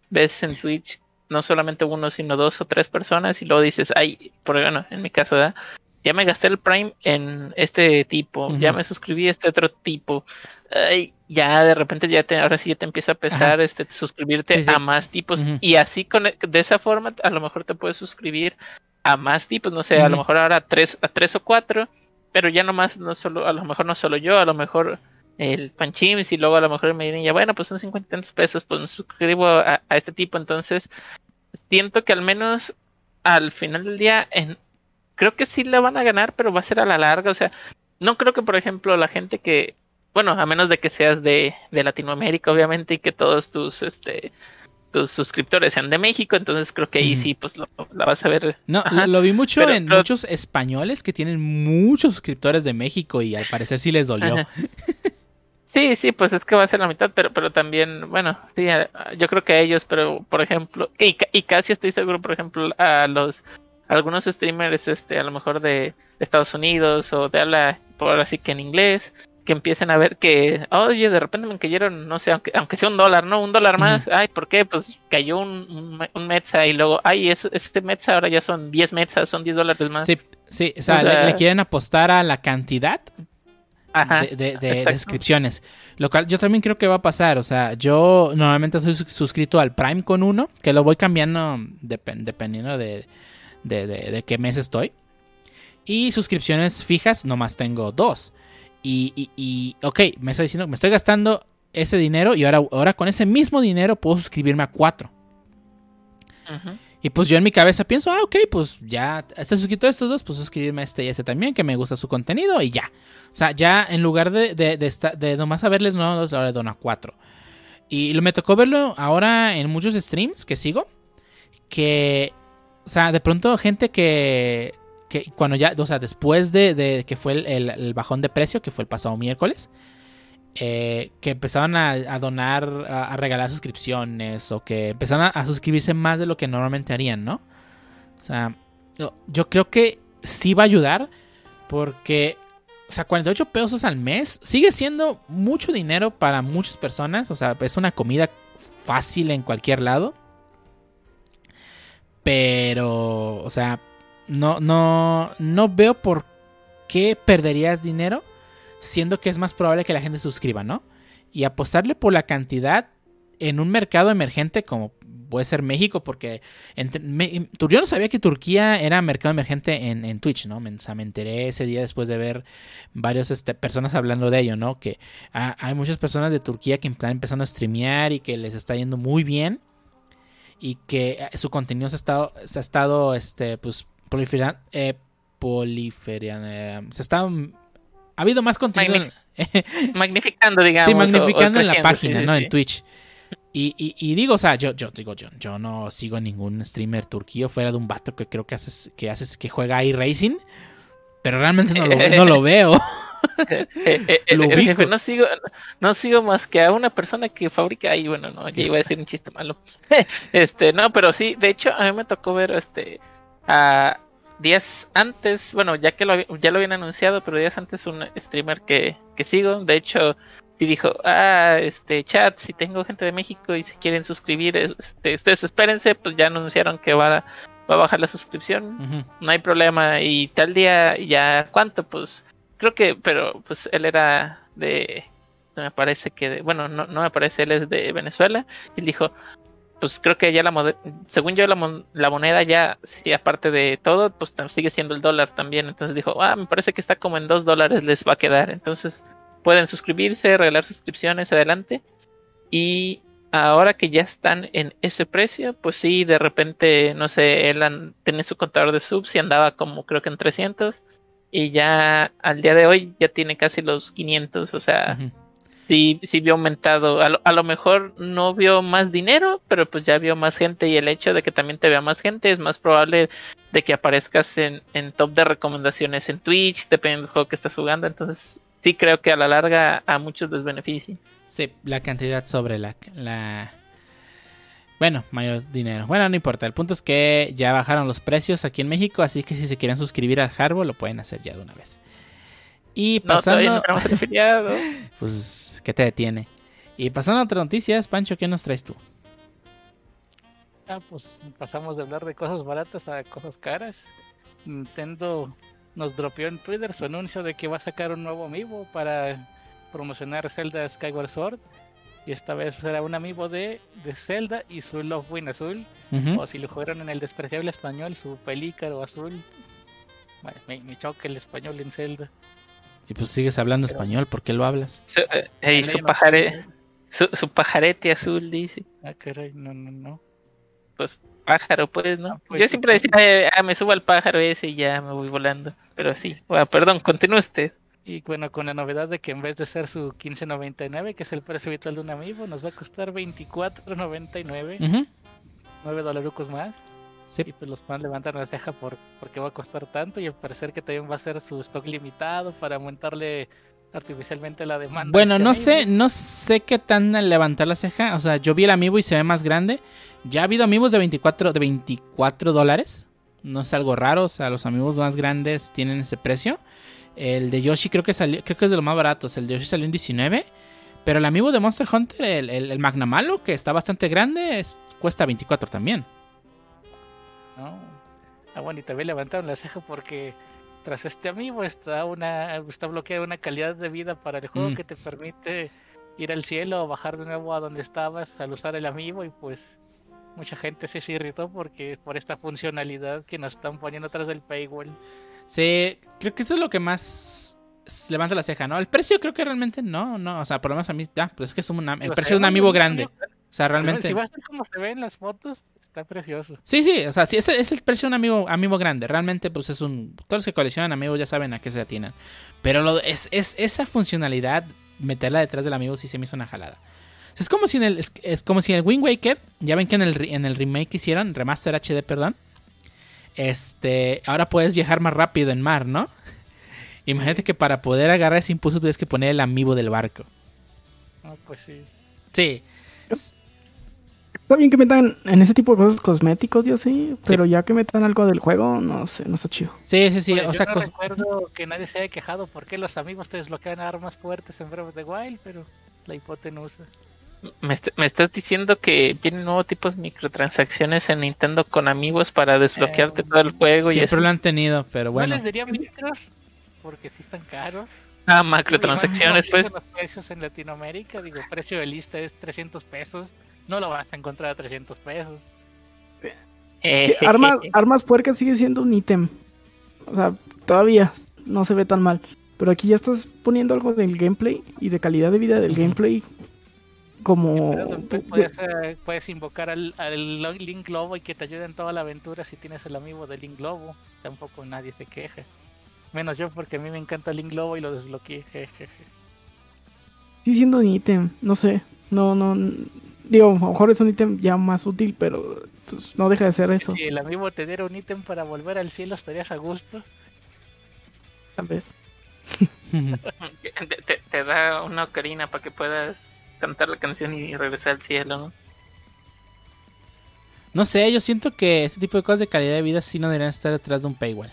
ves en Twitch no solamente uno, sino dos o tres personas. Y luego dices, ay, por bueno, en mi caso, ¿verdad? Ya me gasté el Prime en este tipo, ya me suscribí a este otro tipo. Ay, ya de repente ya te, ahora sí ya te empieza a pesar este suscribirte Sí, sí. a más tipos. Y así con de esa forma a lo mejor te puedes suscribir a más tipos, no sé, a lo mejor ahora a tres, a tres o cuatro, pero ya nomás no solo, a lo mejor no solo yo, a lo mejor el Panchims y luego a lo mejor me dirían ya bueno pues son 50 y tantos pesos, pues me suscribo a, a este tipo, entonces siento que al menos al final del día en creo que sí la van a ganar, pero va a ser a la larga. O sea, no creo que, por ejemplo, la gente que, bueno, a menos de que seas de, de Latinoamérica, obviamente, y que todos tus, este, tus suscriptores sean de México, entonces creo que ahí sí, pues lo- la vas a ver. No, lo, lo vi mucho Pero- en pero- muchos españoles que tienen muchos suscriptores de México y al parecer sí les dolió. Ajá. Sí, sí, pues es que va a ser la mitad, pero, pero también, bueno, sí, yo creo que a ellos, pero por ejemplo, y casi estoy seguro, por ejemplo, a los algunos streamers, este, a lo mejor de Estados Unidos o de habla, por así que en inglés, que empiecen a ver que, oye, de repente me cayeron, no sé, aunque, aunque sea un dólar, ¿no? Un dólar más, ay, ¿por qué? Pues cayó un, un, me- un Metza y luego, ay, es, este Metza ahora ya son 10 Metzas, son 10 dólares más. Sí, sí, o sea, O le- sea- le, quieren apostar a la cantidad Ajá, de, de- de descripciones. Lo cual yo también creo que va a pasar. O sea, yo normalmente soy sus- suscrito al Prime con uno, que lo voy cambiando depen- dependiendo de, de, de- de qué mes estoy. Y suscripciones fijas, nomás tengo dos. Y, y, y, ok, me está diciendo me estoy gastando ese dinero y ahora, ahora con ese mismo dinero puedo suscribirme a cuatro. Y pues yo en mi cabeza pienso, ah, ok, pues ya está suscrito a estos dos, pues suscribirme a este y a este también, que me gusta su contenido y ya. O sea, ya en lugar de, de, de, esta- de nomás saberles no dos, ahora dono a cuatro. Y lo, me tocó verlo ahora en muchos streams que sigo, que, o sea, de pronto gente que, que cuando ya, o sea, después de, de que fue el, el- el bajón de precio, que fue el pasado miércoles, eh, que empezaron a, a donar, a, a regalar suscripciones o que empezaron a, a suscribirse más de lo que normalmente harían, ¿no? O sea, yo, yo creo que sí va a ayudar porque, o sea, 48 pesos al mes sigue siendo mucho dinero para muchas personas, o sea, es una comida fácil en cualquier lado. Pero, o sea, no, no, no veo por qué perderías dinero siendo que es más probable que la gente suscriba, ¿no? Y apostarle por la cantidad en un mercado emergente como puede ser México, porque entre- yo no sabía que Turquía era mercado emergente en, en Twitch, ¿no? Me, o sea, me enteré ese día después de ver varias personas hablando de ello, ¿no? Que hay muchas personas de Turquía que están empezando a streamear y que les está yendo muy bien y que eh, su contenido se ha estado, se ha estado este, pues, proliferando, eh, eh, se está, ha habido más contenido. en- (laughs) Magnificando, digamos. Sí, o- o magnificando en la página, sí, ¿no? sí. En Twitch. Y, y- y digo, o sea, yo, yo digo, yo, yo no sigo ningún streamer turquío fuera de un vato que creo que haces, que haces, que juega iRacing. Pero realmente no lo, no lo (laughs) veo. Eh, eh, el, el jefe, no sigo, no sigo más que a una persona que fabrica ahí, bueno, no, ya iba a decir un chiste malo. (laughs) este, no, pero sí, de hecho, a mí me tocó ver este a días antes, bueno, ya que lo, ya lo habían anunciado, pero días antes un streamer que, que sigo, de hecho, sí dijo, ah, este chat, si tengo gente de México y se quieren suscribir, este, ustedes espérense, pues ya anunciaron que va, va a bajar la suscripción no hay problema. Y tal día, ya, ¿cuánto? Pues creo que, pero pues él era de, me parece que, de- bueno, no, no me parece, él es de Venezuela. Y dijo, pues creo que ya la según yo, la, la moneda ya, sí, aparte de todo, pues sigue siendo el dólar también. Entonces dijo, ah, me parece que está como en dos dólares les va a quedar. Entonces pueden suscribirse, regalar suscripciones, adelante. Y ahora que ya están en ese precio, pues sí, de repente, no sé, él tenía su contador de subs y andaba como creo que en 300 y ya al día de hoy ya tiene casi los 500, o sea, sí, sí vio aumentado, a lo, a lo mejor no vio más dinero, pero pues ya vio más gente y el hecho de que también te vea más gente es más probable de que aparezcas en, en top de recomendaciones en Twitch, dependiendo del juego que estás jugando, entonces sí creo que a la larga a muchos les beneficia. Sí, la cantidad sobre la, la... Bueno, mayor dinero. Bueno, no importa. El punto es que ya bajaron los precios aquí en México, así que si se quieren suscribir al Harbo, lo pueden hacer ya de una vez. Y pasando... no tenemos (laughs) el afiliado. pues, ¿qué te detiene? Y pasando a otras noticias, Pancho, ¿qué nos traes tú? Ah, pues pasamos de hablar de cosas baratas a cosas caras. Nintendo nos dropeó en Twitter su anuncio de que va a sacar un nuevo amiibo para promocionar Zelda Skyward Sword. Y esta vez será un amiibo de, de Zelda y su Love Win azul. O si lo jugaron en el despreciable español, su pelícaro azul. Bueno, me, me choca el español en Zelda. Y pues sigues hablando Pero- español, ¿por qué lo hablas? Su, eh, ey, su, pajare- su, su pajarete azul, dice. Ah, caray, no, no, no. Pues pájaro, pues, ¿no? Ah, pues, Yo sí, siempre pues. decía, eh, ah, me subo al pájaro ese y ya me voy volando. Pero sí, bueno, perdón, continúe usted. Y bueno, con la novedad de que en vez de ser su 15.99, que es el precio habitual de un amiibo, nos va a costar 24.99, Ujú. 9 dolarucos más. Sí. Y pues los fans levantan la ceja por porque va a costar tanto y al parecer que también va a ser su stock limitado para aumentarle artificialmente la demanda. Bueno, este no sé, no sé qué tan al levantar la ceja. O sea, yo vi el amiibo y se ve más grande. Ya ha habido amigos de 24, de 24 dólares. No es algo raro. O sea, los amigos más grandes tienen ese precio. El de Yoshi creo que salió, creo que es de los más baratos. El de Yoshi salió en 19. Pero el amigo de Monster Hunter, el, el, el Magnamalo, que está bastante grande, es- cuesta 24 también. No. Ah, bueno, y también levantaron la ceja porque tras este amigo está una está bloqueada una calidad de vida para el juego Mm. que te permite ir al cielo o bajar de nuevo a donde estabas al usar el amigo y pues mucha gente se irritó porque por esta funcionalidad que nos están poniendo atrás del paywall. Sí, creo que eso es lo que más levanta la ceja, ¿no? El precio creo que realmente no, no, o sea, por lo menos a mí, ah, pues es que es un, el precio se de un ve amigo grande. O sea, realmente... Si vas a ver cómo se ven las fotos, está precioso. Sí, sí, o sea, sí, ese es el precio de un amigo, amigo grande. Realmente, pues es un. Todos los que coleccionan amigos ya saben a qué se atienen. Pero lo, es, es esa funcionalidad, meterla detrás del amigo, sí se me hizo una jalada. O sea, es como si en el, es, es como si en el Wind Waker, ya ven que en el, en el remake que hicieron, remaster HD, perdón. Este, ahora puedes viajar más rápido en mar, ¿no? (laughs) Imagínate que para poder agarrar ese impulso tienes que poner el amigo del barco. No, pues sí. Sí. Está bien que metan en ese tipo de cosas cosméticos y así, pero ya que metan algo del juego, no sé, no está chido. Sí, sí, sí. Pues o yo sea, no cos- recuerdo que nadie se haya quejado porque los amigos te desbloquean armas fuertes en Breath of the Wild, pero la hipotenusa. Me, est- me estás diciendo que vienen nuevos tipos de microtransacciones en Nintendo con amigos para desbloquearte Eh, todo el juego y siempre eso. lo han tenido, pero No bueno. les diría micros porque sí están caros. Ah, macrotransacciones, pues. no Los precios en Latinoamérica, digo, precio de lista es 300 pesos. No lo vas a encontrar a 300 pesos. Eh, Eh, armas, armas puercas sigue siendo un ítem. O sea, todavía no se ve tan mal. Pero aquí ya estás poniendo algo del gameplay y de calidad de vida del gameplay como... Pero después puedes, eh, puedes invocar al, al Link Globo y que te ayude en toda la aventura si tienes el amigo de Link Globo. Tampoco nadie se queja. Menos yo porque a mí me encanta Link Globo y lo desbloqueé. jejeje. Sigue siendo un ítem, no sé. No, no... Digo, a lo mejor es un ítem ya más útil, pero pues, no deja de ser eso, Si el amigo te diera un ítem para volver al cielo, estarías a gusto. tal vez. (laughs) (laughs) te, te- te da una ocarina para que puedas cantar la canción y regresar al cielo, ¿no? No sé, yo siento que este tipo de cosas de calidad de vida sí no deberían estar detrás de un paywall.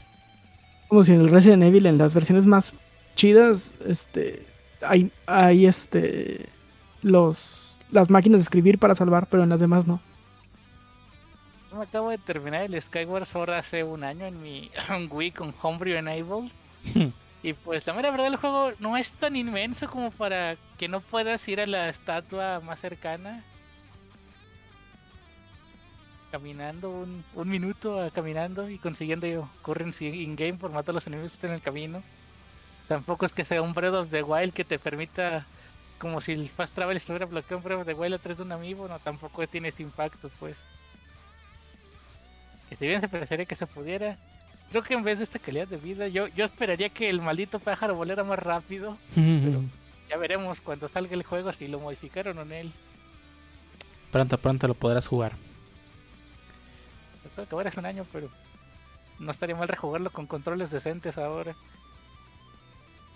Como si en el Resident Evil, en las versiones más chidas, este... Hay, hay este... Los... Las máquinas de escribir para salvar, pero en las demás no. Yo me acabo de terminar el Skyward Sword hace un año en mi (laughs) Wii con Homebrew Enabled. (laughs) y pues la mera verdad el juego no es tan inmenso como para que no puedas ir a la estatua más cercana. Caminando un, un minuto ah, caminando y consiguiendo currency in-game por matar a los enemigos que estén en el camino. Tampoco es que sea un Breath of the Wild que te permita, como si el Fast Travel estuviera bloqueado en Breath of the Wild atrás de un amigo, no, tampoco tiene ese impacto pues. Que si bien se parecería que se pudiera. Creo que en vez de esta calidad de vida, yo, yo esperaría que el maldito pájaro volara más rápido. Ya veremos cuando salga el juego si lo modificaron o en él. Pronto, pronto lo podrás jugar. Yo creo que ahora es un año, pero no estaría mal rejugarlo con controles decentes ahora.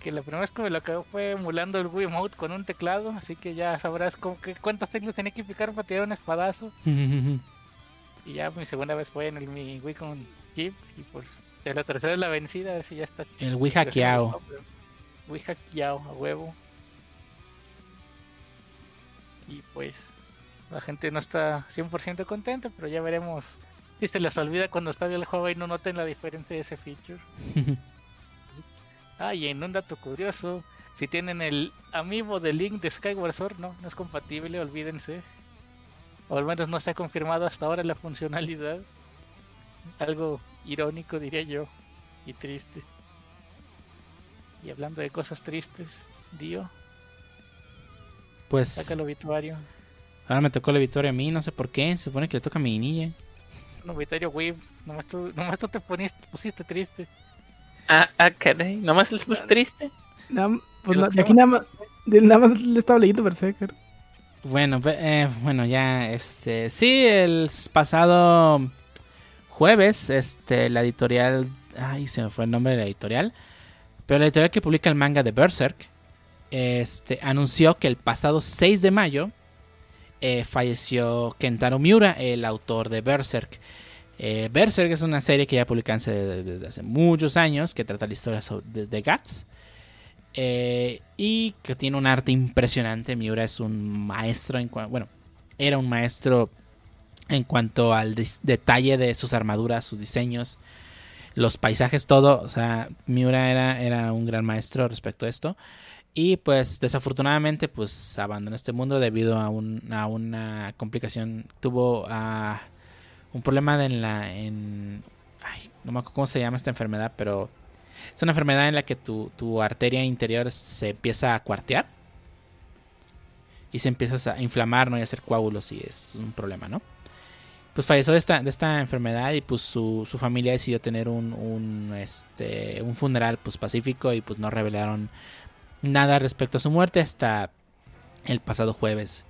Que la primera vez que me lo acabé fue emulando el Wii Mode con un teclado, así que ya sabrás cómo que, cuántas teclas tenía que picar para tirar un espadazo. Y ya mi segunda vez fue en el mi Wii con Jeep y pues la tercera es la vencida, a ver si ya está. El Wii hackeado. Wii hackeado a huevo. Y pues la gente no está 100% contenta, pero ya veremos si se les olvida cuando salga el juego y no noten la diferencia de ese feature. (laughs) Ah, y en un dato curioso, si tienen el amiibo de Link de Skyward Sword, no, no es compatible, olvídense. O al menos no se ha confirmado hasta ahora la funcionalidad. Algo irónico diría yo, y triste. Y hablando de cosas tristes, Dio, Pues saca el obituario. ahora me tocó la victoria a mí, no sé por qué. Se supone que le toca a mi niña. Un obituario Wii, nomás tú, nomás tú te poniste, pusiste triste. Ah, ah, caray, nomás les puse triste. Nada- pues, aquí nada más, nada más le estaba leyendo Berserker. Bueno, eh, bueno, ya, este, sí, el pasado jueves, este, la editorial, ay, se me fue el nombre de la editorial, pero la editorial que publica el manga de Berserk, este, anunció que el pasado 6 de mayo eh, falleció Kentaro Miura, el autor de Berserk. Eh, Berserk es una serie que ya publican hace- desde hace muchos años, que trata la historia de, de Guts. Eh, y que tiene un arte impresionante. Miura es un maestro en bueno, era un maestro en cuanto al detalle de sus armaduras, sus diseños. los paisajes, todo. O sea, Miura era, era un gran maestro respecto a esto. Y pues desafortunadamente pues abandonó este mundo debido a, un, a una complicación. Tuvo uh, un problema en la... No me acuerdo cómo se llama esta enfermedad, pero es una enfermedad en la que tu, tu arteria interior se empieza a cuartear. Y se empieza a inflamar, ¿no? Y a hacer coágulos y es un problema, ¿no? Pues falleció de esta, de esta enfermedad y pues su, su familia decidió tener un, un, este, un funeral pues pacífico y pues no revelaron nada respecto a su muerte hasta el pasado jueves.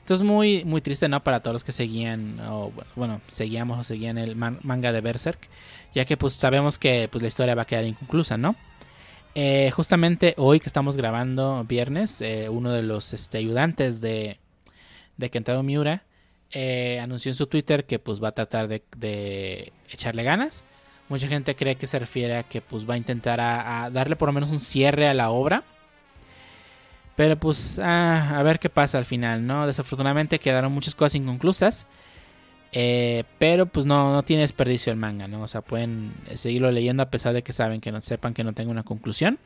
Entonces muy muy triste no para todos los que seguían o bueno, seguíamos o seguían el manga de Berserk, ya que pues sabemos que pues la historia va a quedar inconclusa, ¿no? Eh, justamente hoy que estamos grabando viernes, eh, uno de los este, ayudantes de, de Kentaro Miura eh, anunció en su Twitter que pues va a tratar de, echarle ganas. Mucha gente cree que se refiere a que pues va a intentar a darle por lo menos un cierre a la obra pero pues ah, a ver qué pasa al final, ¿no? Desafortunadamente quedaron muchas cosas inconclusas. Eh, pero pues no, no tiene desperdicio el manga, ¿no? O sea, pueden seguirlo leyendo a pesar de que saben que no sepan que no tenga una conclusión.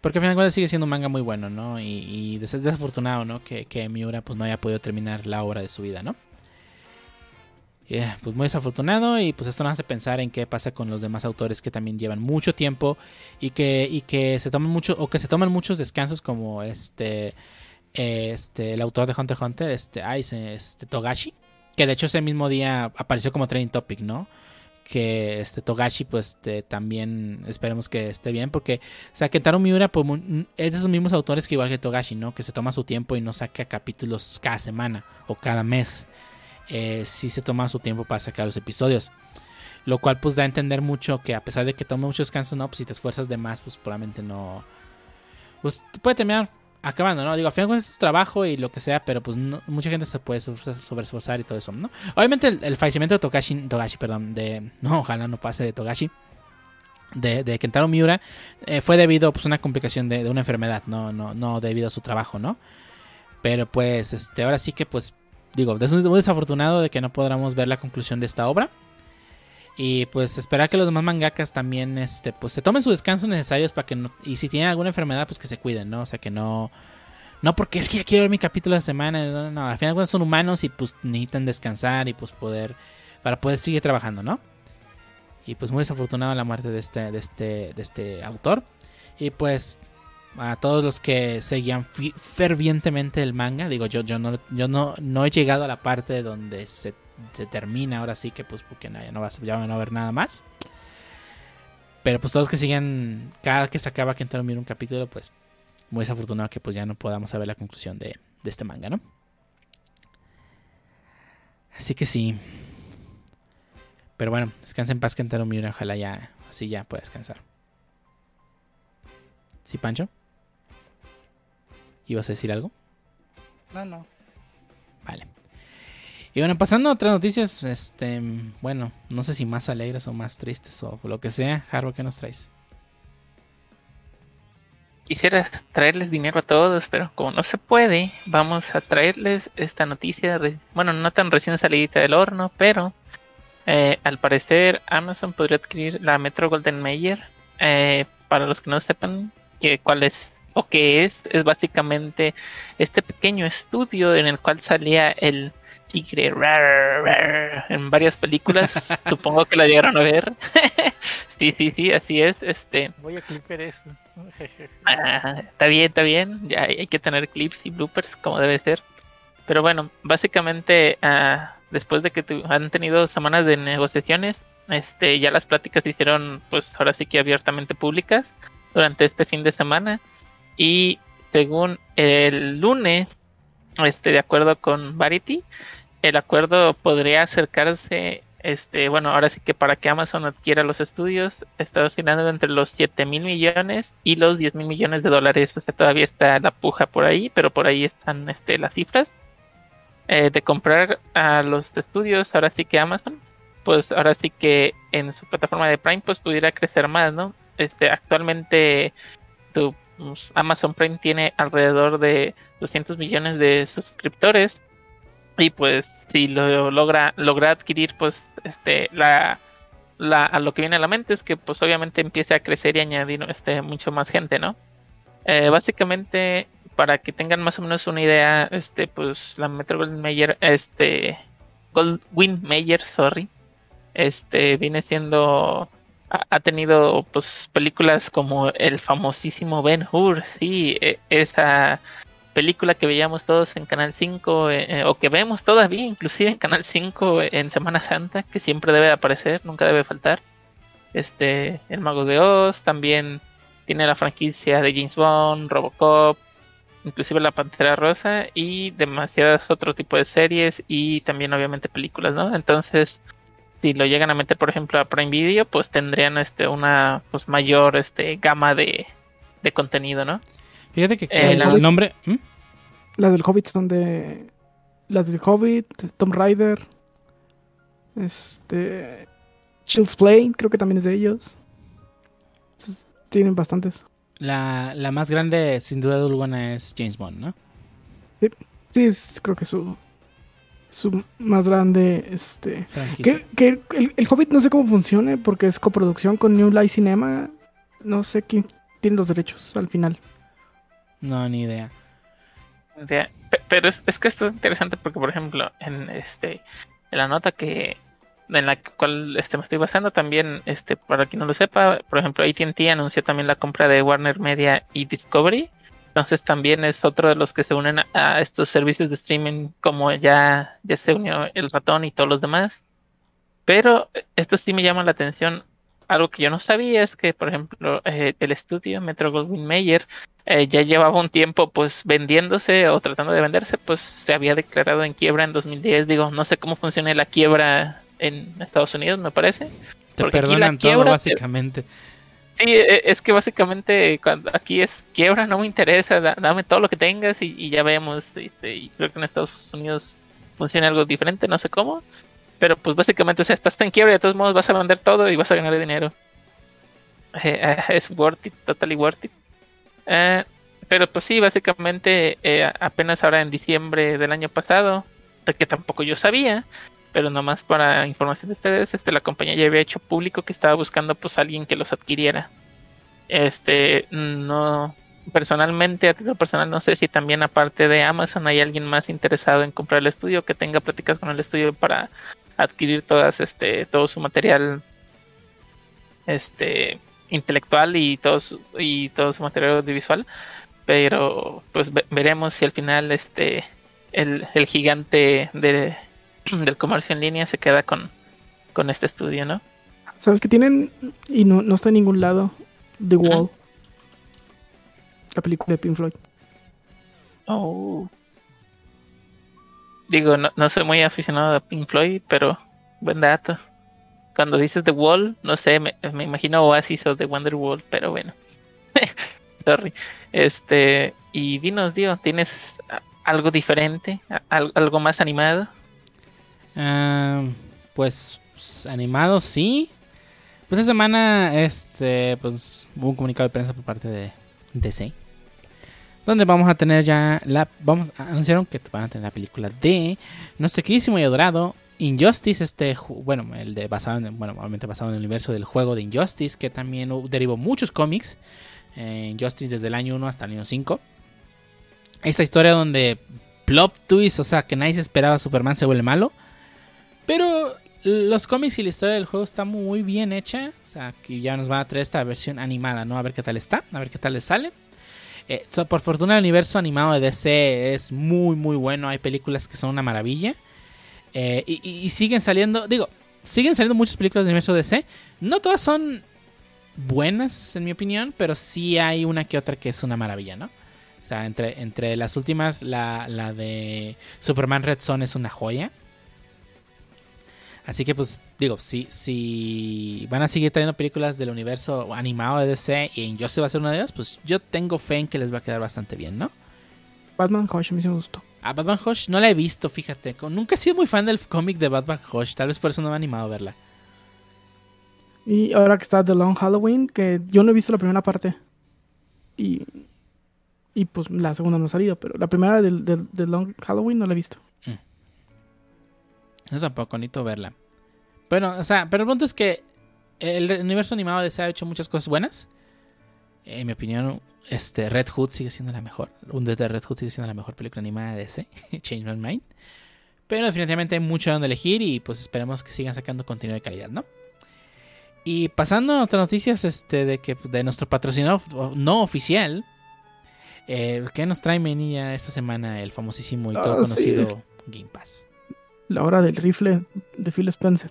Porque al final sigue siendo un manga muy bueno, ¿no? Y, es desafortunado, ¿no? Que, que Miura pues no haya podido terminar la obra de su vida, ¿no? pues muy desafortunado y pues esto nos hace pensar en qué pasa con los demás autores que también llevan mucho tiempo y que, y que se toman mucho o que se toman muchos descansos como este este el autor de Hunter x Hunter este Ice, este Togashi que de hecho ese mismo día apareció como trending topic no que este Togashi pues también esperemos que esté bien porque o sea Kentaro Miura pues, es de esos mismos autores que igual que Togashi no que se toma su tiempo y no saca capítulos cada semana o cada mes. Eh, sí se toma su tiempo para sacar los episodios. Lo cual pues da a entender mucho que a pesar de que tome muchos descanso, no, pues si te esfuerzas de más, pues probablemente no... Pues puede terminar acabando, ¿no? Digo, al final es tu trabajo y lo que sea, pero pues mucha gente se puede sobreesforzar y todo eso, ¿no? Obviamente el, fallecimiento de Togashi, Togashi, perdón, de... No, ojalá no pase de Togashi. De, de Kentaro Miura eh, fue debido pues una complicación de, de, una enfermedad, no, no, no debido a su trabajo, ¿no? Pero pues este, ahora sí que pues digo, es muy desafortunado de que no podamos ver la conclusión de esta obra. Y pues esperar que los demás mangakas también este, pues se tomen sus descansos necesarios para que no, y si tienen alguna enfermedad pues que se cuiden, ¿no? O sea que no no porque es que ya quiero ver mi capítulo de semana, no, no, al final son humanos y pues necesitan descansar y pues poder para poder seguir trabajando, ¿no? Y pues muy desafortunado la muerte de este de este de este autor y pues a todos los que seguían fervientemente el manga. Digo, yo, yo, no, yo no, no he llegado a la parte donde se, termina, ahora sí que pues porque no, ya, no va, ya van a ver nada más. Pero pues todos que siguen, cada que se acaba que termina un capítulo, pues muy desafortunado que pues ya no podamos saber la conclusión de, de este manga, ¿no? Así que sí. Pero bueno, descansa en paz Kentaro Miura, ojalá ya así ya pueda descansar. ¿Sí, Pancho? ¿Ibas a decir algo? No, no. Vale. Y bueno, pasando a otras noticias, este, bueno, no sé si más alegres o más tristes o lo que sea. Harro, ¿qué nos traes? Quisiera traerles dinero a todos, pero como no se puede, vamos a traerles esta noticia, bueno, no tan recién salidita del horno, pero eh, al parecer Amazon podría adquirir la Metro Golden Mayer. Eh, para los que no sepan que, cuál es o que es, es básicamente este pequeño estudio en el cual salía el tigre en varias películas. (laughs) Supongo que la llegaron a ver. (laughs) sí, sí, sí, así es. Este. Voy a clipper eso. Ah, está bien, está bien. Ya hay que tener clips y bloopers como debe ser. Pero bueno, básicamente uh, después de que han tenido semanas de negociaciones, este, ya las pláticas se hicieron, pues ahora sí que abiertamente públicas durante este fin de semana y según el lunes, este, de acuerdo con Varity, el acuerdo podría acercarse, este, bueno, ahora sí que para que Amazon adquiera los estudios, está oscilando entre los 7 mil millones y los 10 mil millones de dólares. O sea, todavía está la puja por ahí, pero por ahí están este, las cifras. Eh, de comprar a los estudios, ahora sí que Amazon, pues ahora sí que en su plataforma de Prime, pues pudiera crecer más, ¿no? Este, actualmente tu pues, Amazon Prime tiene alrededor de 200 millones de suscriptores y pues si lo logra logra adquirir pues este la a lo que viene a la mente es que pues obviamente empiece a crecer y añadir este mucho más gente, ¿no? Eh, básicamente para que tengan más o menos una idea, este pues la Metro Goldwyn Mayer, este Goldwyn Mayer, sorry, este viene siendo ha, tenido pues películas como el famosísimo Ben Hur, sí, e, esa película que veíamos todos en Canal 5 eh, eh, o que vemos todavía inclusive en Canal 5 en Semana Santa, que siempre debe aparecer, nunca debe faltar. Este, El Mago de Oz, también tiene la franquicia de James Bond, Robocop, inclusive La Pantera Rosa y demasiadas otro tipo de series y también obviamente películas, ¿no? Entonces, si lo llegan a meter por ejemplo a Prime Video, pues tendrían este una pues mayor este gama de, de contenido, ¿no? Fíjate que, eh, el nombre. ¿Mm? Las del Hobbit son de. Las del Hobbit, Tom Rider. Este. Chills Play, creo que también es de ellos. tienen bastantes. La, la más grande, sin duda alguna, es James Bond, ¿no? Sí, sí es, creo que su. Su más grande. Este. Que, que el, el, Hobbit no sé cómo funciona, porque es coproducción con New Light Cinema. No sé quién tiene los derechos al final. No, ni idea. Pero es, que esto es interesante porque, por ejemplo, en este en la nota que en la cual este, me estoy basando también, este, para quien no lo sepa, por ejemplo, ATT anunció también la compra de Warner Media y Discovery. Entonces también es otro de los que se unen a estos servicios de streaming como ya, ya se unió el ratón y todos los demás. Pero esto sí me llama la atención algo que yo no sabía es que, por ejemplo, eh, el estudio Metro Goldwyn Mayer eh, ya llevaba un tiempo pues vendiéndose o tratando de venderse, pues se había declarado en quiebra en 2010. Digo, no sé cómo funciona la quiebra en Estados Unidos, me parece. Te perdonan todo, básicamente. Sí, e, es que básicamente cuando aquí es quiebra, no me interesa, dame todo lo que tengas y, ya vemos. Este, y creo que en Estados Unidos funciona algo diferente, no sé cómo. Pero pues básicamente, o sea, estás en quiebra y de todos modos vas a vender todo y vas a ganar dinero. Eh, eh, es worth it, totally worth it. Eh, pero pues sí, básicamente apenas ahora en diciembre del año pasado, que tampoco yo sabía, pero nomás para información de ustedes, este, la compañía ya había hecho público que estaba buscando pues alguien que los adquiriera. Este, no, personalmente, a título personal, no sé si también aparte de Amazon hay alguien más interesado en comprar el estudio que tenga pláticas con el estudio para adquirir todas este todo su material este intelectual y todo su, y todo su material audiovisual pero pues veremos si al final este el, gigante de, (clears throat) del comercio en línea se queda con, con este estudio no sabes que tienen y no, no está en ningún lado The Wall la película de Pink Floyd oh Digo, no, soy muy aficionado a Pink Floyd, pero buen dato. Cuando dices The Wall, no sé, me, imagino Oasis o The Wall, pero bueno. (laughs) Sorry. Este, y dinos, Dio, ¿tienes algo diferente? ¿Algo más animado? Pues, pues, animado sí. Pues esta semana, este, pues hubo un comunicado de prensa por parte de DC donde vamos a tener ya la vamos anunciaron que van a tener la película de nuestro queridísimo y adorado Injustice este bueno el de basado en bueno obviamente basado en el universo del juego de Injustice que también derivó muchos cómics eh, Injustice desde el año 1 hasta el año 5 esta historia donde plot twist o sea que nadie se esperaba Superman se vuelve malo pero los cómics y la historia del juego está muy bien hecha o sea que ya nos van a traer esta versión animada no a ver qué tal está a ver qué tal les sale eh, por fortuna el universo animado de DC es muy muy bueno. Hay películas que son una maravilla. Eh, y, siguen saliendo, digo, siguen saliendo muchas películas del universo DC. No todas son buenas en mi opinión, pero sí hay una que otra que es una maravilla, ¿no? O sea, entre, entre las últimas, la, la de Superman Red Son es una joya. Así que pues digo, si, si van a seguir trayendo películas del universo animado de DC y Injustice va a ser una de ellas, pues yo tengo fe en que les va a quedar bastante bien, ¿no? Batman Hush, a mí sí me gustó. A Batman Hush no la he visto, fíjate. Nunca he sido muy fan del cómic de Batman Hush, tal vez por eso no me ha animado a verla. Y ahora que está The Long Halloween, que yo no he visto la primera parte. Y, y pues la segunda no ha salido, pero la primera del, del, Long Halloween no la he visto. No tampoco, necesito verla. Bueno, o sea, pero el punto es que el universo animado de DC ha hecho muchas cosas buenas. En mi opinión, este Red Hood sigue siendo la mejor. Un de Red Hood sigue siendo la mejor película animada de DC. (laughs) Change My Mind. Pero definitivamente hay mucho donde elegir y pues esperemos que sigan sacando contenido de calidad, ¿no? Y pasando a otras noticias este, de que de nuestro patrocinador no oficial, eh, ¿qué nos trae Menilla esta semana el famosísimo y todo Ah, conocido sí. Game Pass? La hora del rifle de Phil Spencer.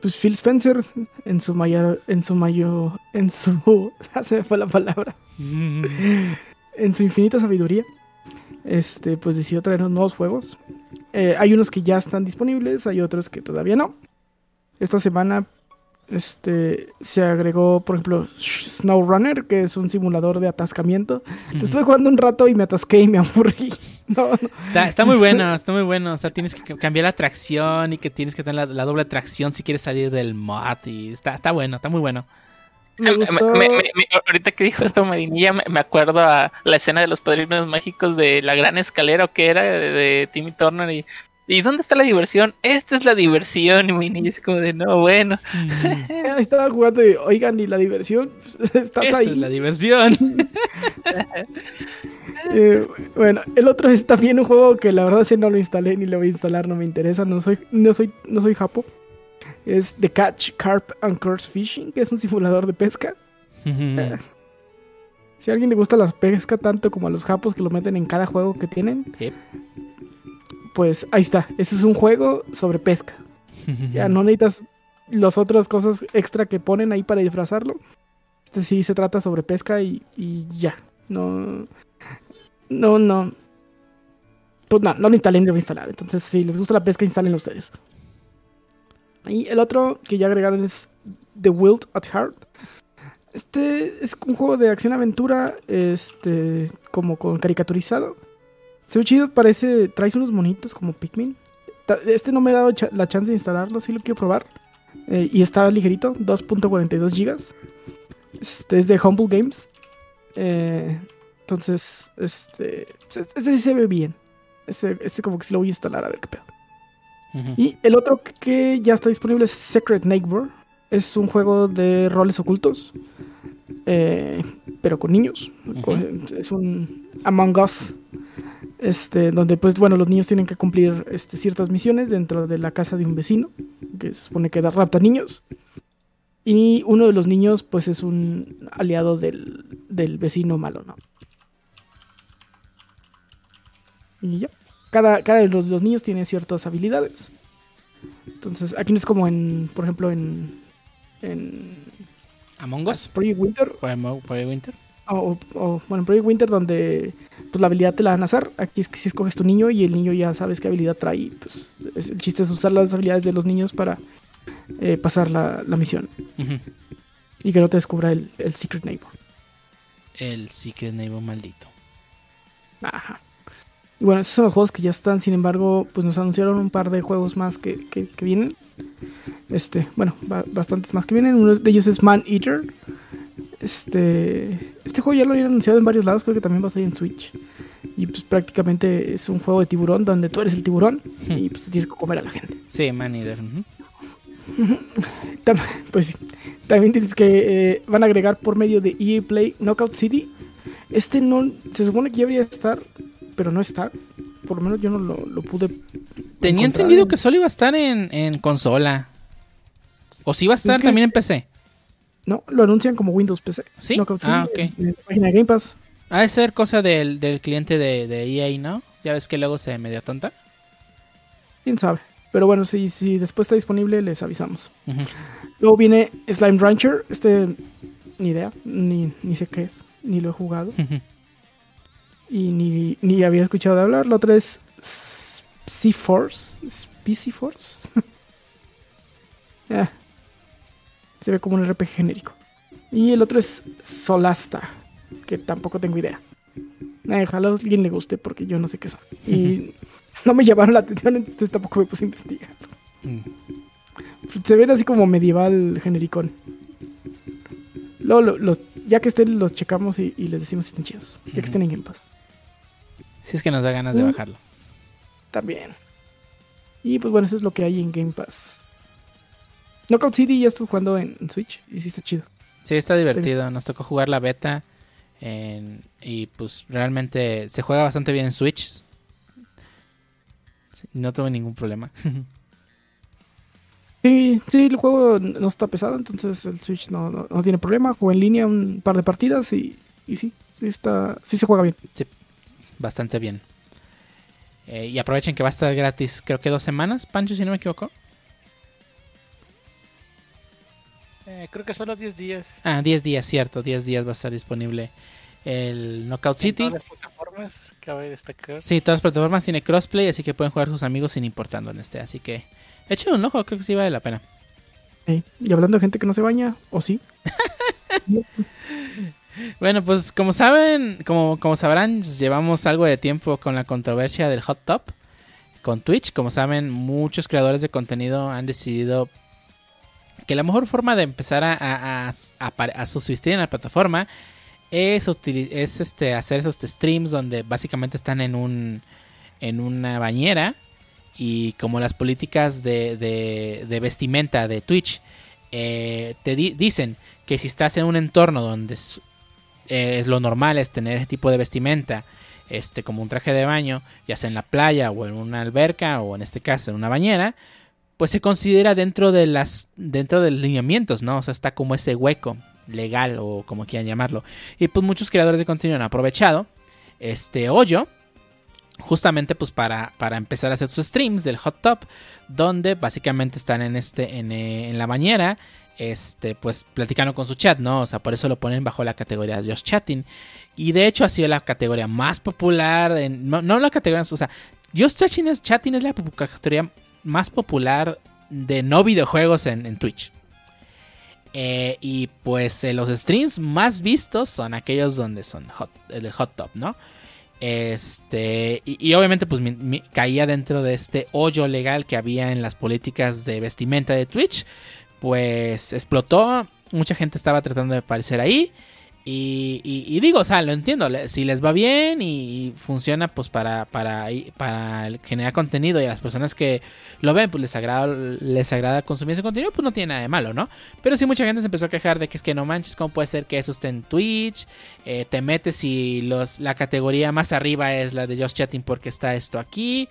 Pues Phil Spencer en su mayor, en su mayor, en su, (laughs) se me fue la palabra, en su infinita sabiduría, este, pues decidió traer nuevos juegos. Eh, hay unos que ya están disponibles, hay otros que todavía no. Esta semana, este, se agregó, por ejemplo, SnowRunner, que es un simulador de atascamiento. Estuve jugando un rato y me atasqué y me aburrí. (laughs) No, no. Está, está muy bueno, está muy bueno. O sea, tienes que cambiar la tracción y que tienes que tener la, la doble tracción si quieres salir del mod. Y está, está bueno, está muy bueno. Me Me- gustó. me- me- me- ahorita que dijo esto Marinilla, me, me acuerdo a la escena de los padrinos mágicos de la gran escalera o que era de, de Timmy Turner y ¿Y dónde está la diversión? Esta es la diversión. Y (laughs) mi niña es como de, no, bueno. Ahí (laughs) Estaba jugando y, oigan, y la diversión, (laughs) estás Esta ahí. es la diversión. Eh, bueno, el otro es también un juego que la verdad sí no lo instalé ni lo voy a instalar, no me interesa, no soy, no soy, no soy japo. Es The Catch Carp and Curse Fishing, que es un simulador de pesca. Si a alguien le gusta la pesca tanto como a los japos que lo meten en cada juego que tienen, Yep. Pues ahí está. Ese es un juego sobre pesca. (laughs) Ya no necesitas las otras cosas extra que ponen ahí para disfrazarlo. Este sí se trata sobre pesca y, y ya. No. No, no. Pues no, no lo instalé ni lo voy a instalar. Entonces, si les gusta la pesca, instálenlo ustedes. Y el otro que ya agregaron es The Wild at Heart. Este es un juego de acción-aventura, este, como con caricaturizado. Se ve chido, parece, traes unos monitos como Pikmin. Este no me ha dado cha- la chance de instalarlo, sí lo quiero probar. Eh, y está ligerito, 2.42 gigas. Este es de Humble Games. Eh, entonces, este, este sí se ve bien. Este, este como que sí lo voy a instalar a ver qué pedo. Y el otro que ya está disponible es Secret Neighbor. Es un juego de roles ocultos. eh, pero con niños. Con- Es un Among Us. Este, donde pues bueno, los niños tienen que cumplir este, ciertas misiones dentro de la casa de un vecino. Que se supone que da rapta niños. Y uno de los niños pues es un aliado del, del vecino malo, ¿no? Y ya. Cada, cada de los, los niños tiene ciertas habilidades. Entonces, aquí no es como en, por ejemplo, en, en Among Us. Project Winter, por Winter. O, o, bueno, en Project Winter donde pues la habilidad te la dan a azar. Aquí es que si escoges tu niño y el niño ya sabes qué habilidad trae, pues es- el chiste es usar las habilidades de los niños para eh, pasar la, la misión y que no te descubra el, el Secret Neighbor. El Secret Neighbor maldito. Ajá. Y bueno, esos son los juegos que ya están. Sin embargo, pues nos anunciaron un par de juegos más que, que- que vienen. Este, bueno, ba- bastantes más que vienen. Uno de ellos es Man Eater. Este, este juego ya lo habían anunciado en varios lados. Creo que también va a salir en Switch. Y pues prácticamente es un juego de tiburón donde tú eres el tiburón y pues tienes que comer a la gente. Sí, Man Eater. ujú. (laughs) Tam- pues sí. También dices que eh, van a agregar por medio de EA Play Knockout City. Este no, se supone que ya debería estar, pero no está. Por lo menos yo no lo, lo pude. Tenía entendido en- que solo iba a estar en, en consola. O si iba a estar que- también en PC. No, lo anuncian como Windows PC. ¿Sí? Knockout Ah, ok. en, en la página de Game Pass. Ha de ser cosa del, del cliente de, de EA, ¿no? Ya ves que luego se medio tonta. Quién sabe. Pero bueno, si, si después está disponible, les avisamos. Luego viene Slime Rancher. Este, ni idea, ni, ni sé qué es, ni lo he jugado. y ni, ni había escuchado de hablar. La otra es Force. Specy Force. Ah, (laughs) se ve como un RPG genérico. Y el otro es Solasta, que tampoco tengo idea. Eh, Ojalá a alguien le guste porque yo no sé qué son. Y (laughs) no me llamaron la atención, entonces tampoco me puse a investigar. Mm. Se ven así como medieval genericón. Luego, lo- los, ya que estén, los checamos y, y les decimos si están chidos. Ya que estén en Game Pass. Si es que nos da ganas de bajarlo. También. Y pues bueno, eso es lo que hay en Game Pass. Knockout City ya estuve jugando en, en Switch y sí está chido. Sí, está divertido. Nos tocó jugar la beta. en- y pues realmente se juega bastante bien en Switch. Sí, no tuve ningún problema. (laughs) Sí, sí, el juego no está pesado, entonces el Switch no, no, no tiene problema. Jugué en línea un par de partidas y, y sí, sí, está, sí se juega bien. bastante bien. Eh, y aprovechen que va a estar gratis, creo que dos semanas, Pancho, si no me equivoco. Eh, creo que solo 10 días. Ah, 10 días, cierto, 10 días va a estar disponible el Knockout En City. todas las plataformas, cabe destacar. Sí, todas las plataformas tiene crossplay, así que pueden jugar sus amigos sin importar dónde esté. Así que echen un ojo, creo que sí vale la pena. Sí. Y hablando de gente que no se baña, o sí. (laughs) Bueno, pues como saben, como, como sabrán, pues, llevamos algo de tiempo con la controversia del hot top con Twitch. Como saben, muchos creadores de contenido han decidido que la mejor forma de empezar a, a, a- subsistir en la plataforma es, es este, hacer esos streams donde básicamente están en un en una bañera y como las políticas de, de- de vestimenta de Twitch eh, te di- dicen que si estás en un entorno donde es lo normal es tener ese tipo de vestimenta este como un traje de baño ya sea en la playa o en una alberca o en este caso en una bañera pues se considera dentro de las dentro de los lineamientos no o sea está como ese hueco legal o como quieran llamarlo. Y pues muchos creadores de contenido han aprovechado este hoyo justamente pues para, para empezar a hacer sus streams del hot top donde básicamente están en este en, eh, en la bañera este pues platicando con su chat no o sea por eso lo ponen bajo la categoría de just chatting y de hecho ha sido la categoría más popular en, no, no la categoría o sea just chatting es, chatting es la categoría más popular de no videojuegos en, Twitch Eh, y pues eh, los streams más vistos son aquellos donde son hot, el hot top, ¿no? Este, y, obviamente pues caía dentro de este hoyo legal que había en las políticas de vestimenta de Twitch. Pues explotó, mucha gente estaba tratando de aparecer ahí. Y, digo, o sea, lo entiendo, si les va bien y, funciona pues para, para, para generar contenido y a las personas que lo ven pues les agrada, les agrada consumir ese contenido, pues no tiene nada de malo, ¿no? Pero sí mucha gente se empezó a quejar de que es que no manches, ¿cómo puede ser que eso esté en Twitch? Eh, te metes y los, la categoría más arriba es la de Just Chatting porque está esto aquí.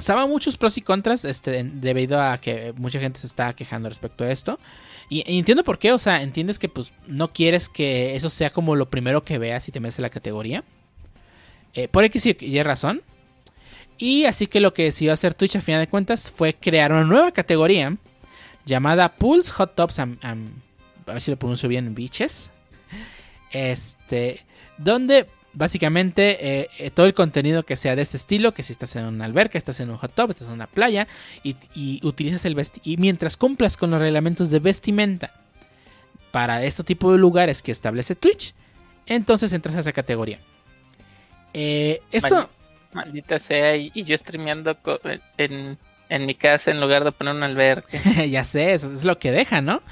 Saben muchos pros y contras este, debido a que mucha gente se está quejando respecto a esto. Y, entiendo por qué, o sea, entiendes que pues no quieres que eso sea como lo primero que veas si te metes la categoría. Eh, por X y Y razón. Y así que lo que decidió hacer Twitch a final de cuentas fue crear una nueva categoría llamada Pulse Hot Tops a ver si lo pronuncio bien, Bitches. Este, donde básicamente eh, eh, todo el contenido que sea de este estilo, que si estás en una alberca, estás en un hot tub, estás en una playa y, y utilizas el vesti y mientras cumplas con los reglamentos de vestimenta para este tipo de lugares que establece Twitch, entonces entras a esa categoría. Eh, esto, Maldita, maldita sea, y, y yo streameando en, en mi casa en lugar de poner una alberca. (laughs) ya sé, eso es lo que deja, ¿no?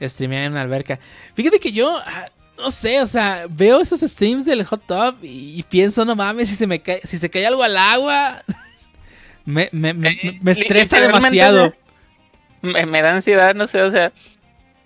Streamear en una alberca. Fíjate que yo, ah, no sé, o sea, veo esos streams del hot tub y, y pienso, no mames, si se me cae, si se cae algo al agua, (laughs) me, me- me- Eh, me estresa demasiado. Me, me da ansiedad, no sé, o sea.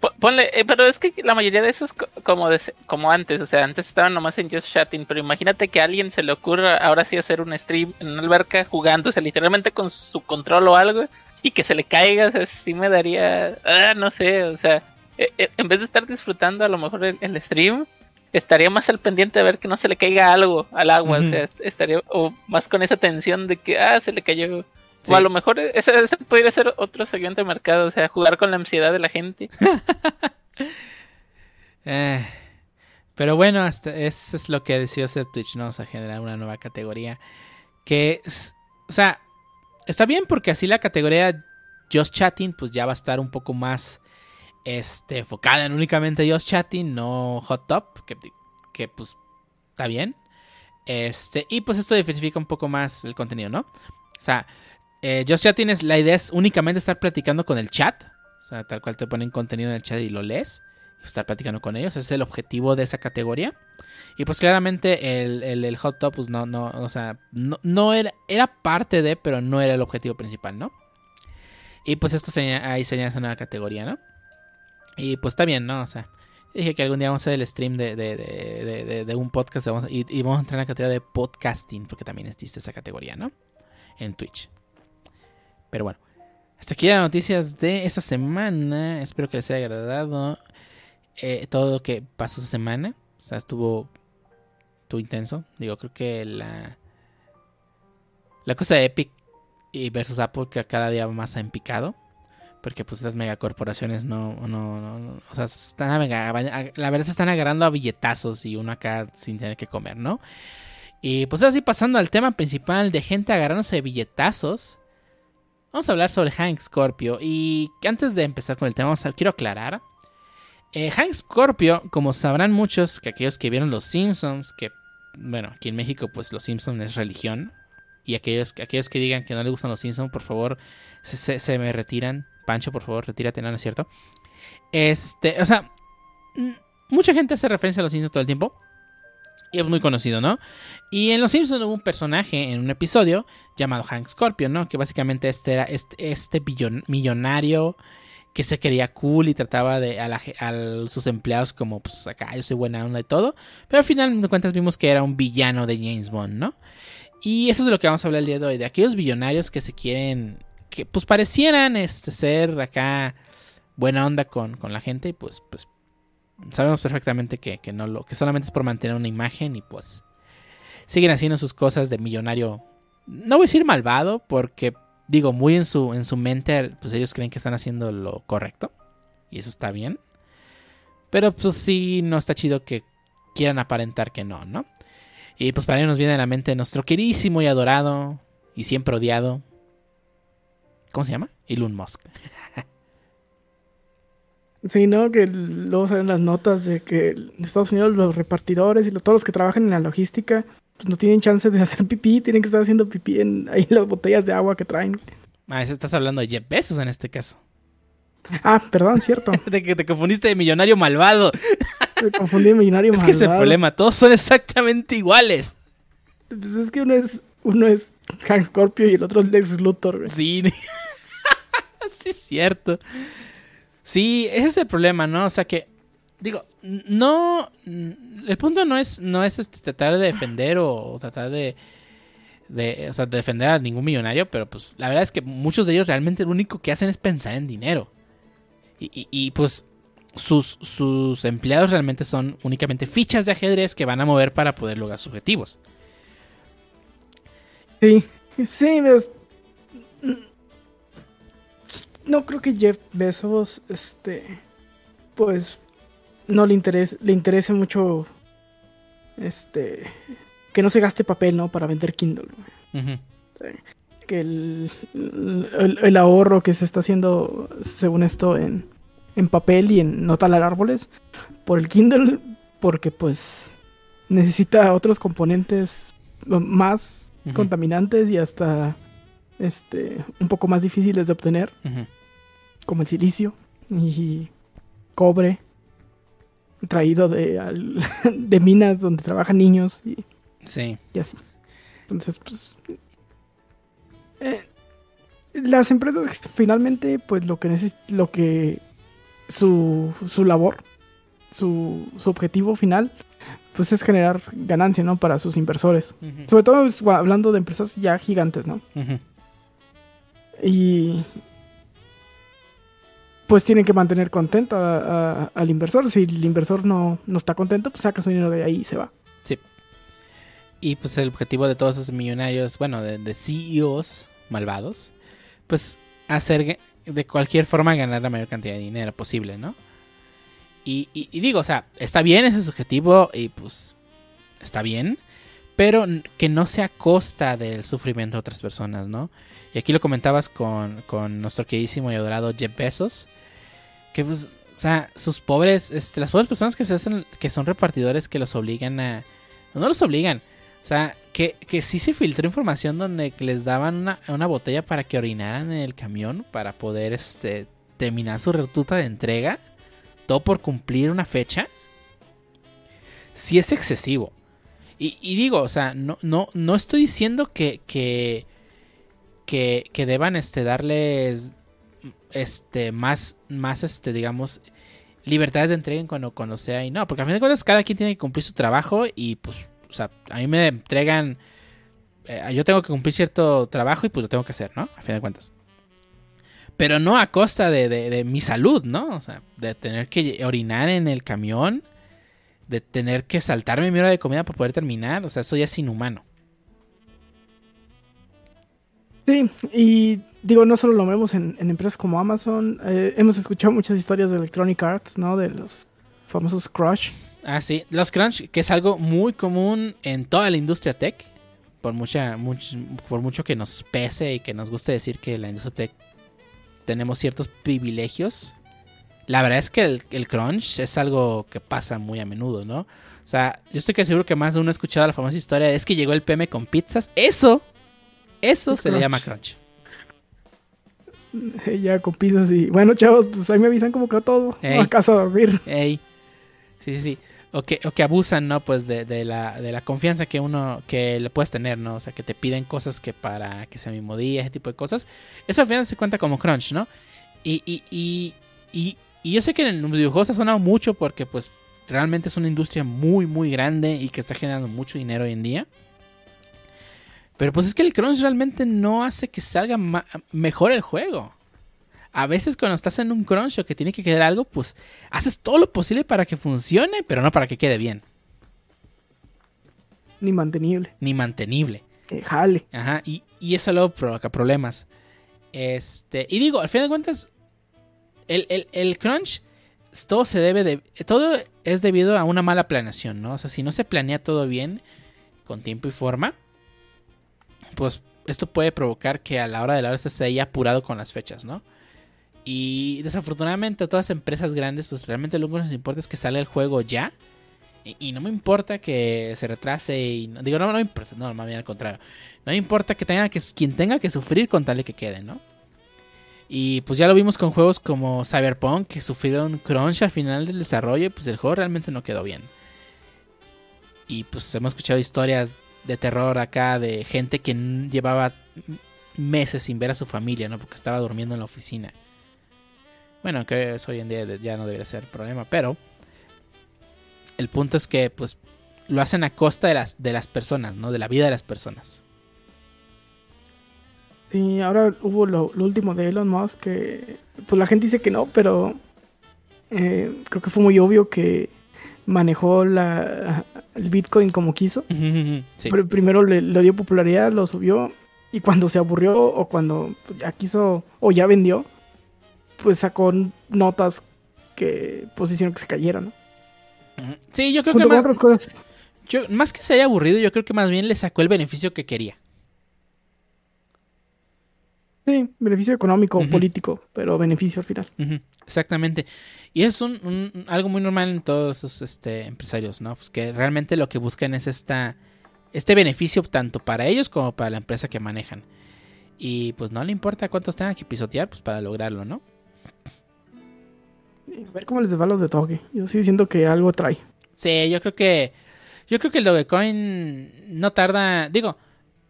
po- Ponle, eh, pero es que la mayoría de esos co- como de, como antes, o sea, antes estaban nomás en Just Chatting, pero imagínate que a alguien se le ocurra ahora sí hacer un stream en una alberca jugando, o sea, literalmente con su control o algo, y que se le caiga, o sea, sí me daría, ah, no sé, o sea, en vez de estar disfrutando a lo mejor el, el stream, estaría más al pendiente de ver que no se le caiga algo al agua, o sea, estaría o más con esa tensión de que, ah, se le cayó. Sí. O a lo mejor ese, ese podría ser otro segmento de mercado, o sea, jugar con la ansiedad de la gente. (laughs) Eh, pero bueno, hasta eso es lo que decidió hacer Twitch, ¿no? O sea, generar una nueva categoría. Que, es- o sea, está bien porque así la categoría Just Chatting, pues ya va a estar un poco más este, enfocada en únicamente Just Chatting, no Hot Top, que, que pues está bien. Este, y pues esto diversifica un poco más el contenido, ¿no? O sea, eh, Just Chatting es, la idea es únicamente estar platicando con el chat. O sea, tal cual te ponen contenido en el chat y lo lees estar platicando con ellos. Es el objetivo de esa categoría. Y pues claramente el, el, hot top, pues no, no, o sea, no, no era, era parte de, pero no era el objetivo principal, ¿no? Y pues esto se, ahí señala esa nueva categoría, ¿no? Y pues está bien, ¿no? O sea, dije que algún día vamos a hacer el stream de, de, de, un podcast y, vamos a entrar en la categoría de podcasting, porque también existe esa categoría, ¿no? En Twitch. Pero bueno, hasta aquí las noticias de esta semana. Espero que les haya agradado eh, todo lo que pasó esta semana. O sea, estuvo, estuvo intenso. Digo, creo que la, la cosa de Epic y versus Apple que cada día más en picado. Porque pues las megacorporaciones no, no, no, o sea, están la verdad se están agarrando a billetazos y uno acá sin tener que comer, ¿no? Y pues así pasando al tema principal de gente agarrándose de billetazos. Vamos a hablar sobre Hank Scorpio. Y antes de empezar con el tema, quiero aclarar. Eh, Hank Scorpio, como sabrán muchos, que aquellos que vieron Los Simpsons, que, bueno, aquí en México, pues Los Simpsons es religión. Y aquellos, aquellos que digan que no les gustan Los Simpsons, por favor, se me retiran. Pancho, por favor, retírate, no, es cierto. Este, o sea, mucha gente hace referencia a los Simpsons todo el tiempo. Y es muy conocido, ¿no? Y en Los Simpsons hubo un personaje en un episodio llamado Hank Scorpio, ¿no? Que básicamente este era este, millonario que se quería cool y trataba de a, sus empleados como, pues acá yo soy buena onda y todo. Pero al final de cuentas vimos que era un villano de James Bond, ¿no? Y eso es de lo que vamos a hablar el día de hoy, de aquellos billonarios que se quieren que pues parecieran este, ser acá buena onda con, la gente y pues, pues sabemos perfectamente que, no lo, que solamente es por mantener una imagen y pues siguen haciendo sus cosas de millonario. No voy a decir malvado porque digo, muy en su, en su mente, pues ellos creen que están haciendo lo correcto y eso está bien. Pero pues sí, no está chido que quieran aparentar que no, ¿no? Y pues para ello nos viene a la mente nuestro queridísimo y adorado y siempre odiado ¿Cómo se llama? Elon Musk. Sí, ¿no? Que luego salen las notas de que en Estados Unidos los repartidores y todos los que trabajan en la logística pues no tienen chance de (laughs) hacer pipí, tienen que estar haciendo pipí en ahí las botellas de agua que traen. Ah, eso estás hablando de Jeff Bezos en este caso. Ah, perdón, cierto. (laughs) de que te confundiste de millonario malvado. Me confundí de millonario malvado. (laughs) Es que es el problema, todos son exactamente iguales. Pues es que uno es uno es Hank Scorpio y el otro es Lex Luthor. Sí. (laughs) sí, es cierto. Sí, ese es el problema, ¿no? O sea que, digo, no. El punto no es, no es este, tratar de defender o, tratar de, de, o sea, defender a ningún millonario, pero pues la verdad es que muchos de ellos realmente lo único que hacen es pensar en dinero. Y, y, pues sus, sus empleados realmente son únicamente fichas de ajedrez que van a mover para poder lograr sus objetivos. Sí, sí. No creo que Jeff Bezos, este, pues, no le interese, le interese mucho, este, que no se gaste papel, ¿no? Para vender Kindle. Que el, el, ahorro que se está haciendo, según esto, en, en papel y en no talar árboles, por el Kindle, porque pues necesita otros componentes más contaminantes y hasta este un poco más difíciles de obtener, como el silicio y cobre traído de, (laughs) de minas donde trabajan niños y, sí. y así. Entonces, pues eh, las empresas finalmente pues lo que lo que su, su labor su, su objetivo final pues es generar ganancia, ¿no? Para sus inversores. Sobre todo pues, hablando de empresas ya gigantes, ¿no? Y pues tienen que mantener contento al inversor. Si el inversor no, no está contento, pues saca su dinero de ahí y se va. Sí. Y pues el objetivo de todos esos millonarios, bueno, de, de CEOs malvados, pues hacer de cualquier forma ganar la mayor cantidad de dinero posible, ¿no? Y, digo, o sea, está bien ese objetivo y pues está bien, pero que no sea a costa del sufrimiento de otras personas, ¿no? Y aquí lo comentabas con, con nuestro queridísimo y adorado Jeff Bezos, que pues, o sea, sus pobres, este, las pobres personas que se hacen, que son repartidores que los obligan a, no los obligan, o sea, que, que sí se filtró información donde les daban una, una botella para que orinaran en el camión para poder, este, terminar su ruta de entrega todo por cumplir una fecha, sí es excesivo. Y, digo, o sea, no, no, no estoy diciendo que, que, que, deban este, darles este, más, más, este, digamos, libertades de entrega cuando, cuando sea y no, porque a fin de cuentas cada quien tiene que cumplir su trabajo y pues, o sea, a mí me entregan, eh, yo tengo que cumplir cierto trabajo y pues lo tengo que hacer, ¿no? A fin de cuentas. Pero no a costa de, de, de mi salud, ¿no? O sea, de tener que orinar en el camión, de tener que saltarme mi hora de comida para poder terminar, o sea, eso ya es inhumano. Sí, y digo, no solo lo vemos en, en empresas como Amazon, eh, hemos escuchado muchas historias de Electronic Arts, ¿no? De los famosos Crush. Ah, sí, los crunch, que es algo muy común en toda la industria tech, por, mucha, much- por mucho que nos pese y que nos guste decir que la industria tech tenemos ciertos privilegios. La verdad es que el, el crunch es algo que pasa muy a menudo, ¿no? O sea, yo estoy que seguro que más de uno ha escuchado la famosa historia, es que llegó el PM con pizzas. Eso, eso Es se le llama crunch. (laughs) Ya con pizzas y. Bueno, chavos, pues ahí me avisan como que todo. Ey. A casa a dormir. Ey. Sí, sí, sí. O que, o que abusan, ¿no? Pues de, de la, de la confianza que uno, que le puedes tener, ¿no? O sea, que te piden cosas que para que sea el mismo día, ese tipo de cosas. Eso al final se cuenta como crunch, ¿no? Y, y, y, y, y yo sé que en los videojuegos ha sonado mucho porque, pues, realmente es una industria muy, muy grande y que está generando mucho dinero hoy en día. Pero pues es que el crunch realmente no hace que salga mejor el juego. A veces cuando estás en un crunch o que tiene que quedar algo, pues haces todo lo posible para que funcione, pero no para que quede bien, Ni mantenible. ni mantenible. Que jale. Ajá, y, y eso luego provoca problemas. Este, y digo, al final de cuentas, el, el, el crunch, todo se debe de. Todo es debido a una mala planeación, ¿no? O sea, si no se planea todo bien, con tiempo y forma, pues esto puede provocar que a la hora de la hora se haya apurado con las fechas, ¿no? Y desafortunadamente a todas las empresas grandes, pues realmente lo único que les importa es que salga el juego ya. Y, no me importa que se retrase y no, digo, no, no me importa, no, más al contrario. No me importa que tenga que quien tenga que sufrir con tal de que quede, ¿no? Y pues ya lo vimos con juegos como Cyberpunk que sufrieron crunch al final del desarrollo y pues el juego realmente no quedó bien. Y pues hemos escuchado historias de terror acá de gente que llevaba meses sin ver a su familia, ¿no? Porque estaba durmiendo en la oficina. Bueno, que eso hoy en día ya no debería ser problema, pero el punto es que pues lo hacen a costa de las, de las personas, ¿no? De la vida de las personas. Y ahora hubo lo, lo último de Elon Musk que. Pues la gente dice que no, pero. eh, creo que fue muy obvio que manejó la, el Bitcoin como quiso. (laughs) Sí. Pr- Primero le, le dio popularidad, lo subió. Y cuando se aburrió o cuando ya quiso o ya vendió, pues sacó notas que pues hicieron que se cayera, ¿no? Sí, yo creo que más, otras cosas. yo- más que se haya aburrido, yo creo que más bien le sacó el beneficio que quería. Sí, beneficio económico, Ujú. político, pero beneficio al final. Exactamente. Y es un, un- algo muy normal en todos esos este, empresarios, ¿no? Pues que realmente lo que buscan es esta, este beneficio tanto para ellos como para la empresa que manejan. Y pues no le importa cuántos tengan que pisotear, pues para lograrlo, ¿no? Sí, A ver cómo les va los de Toge. Yo sigo diciendo que algo trae. Sí, yo creo que. Yo creo que el Dogecoin no tarda. Digo,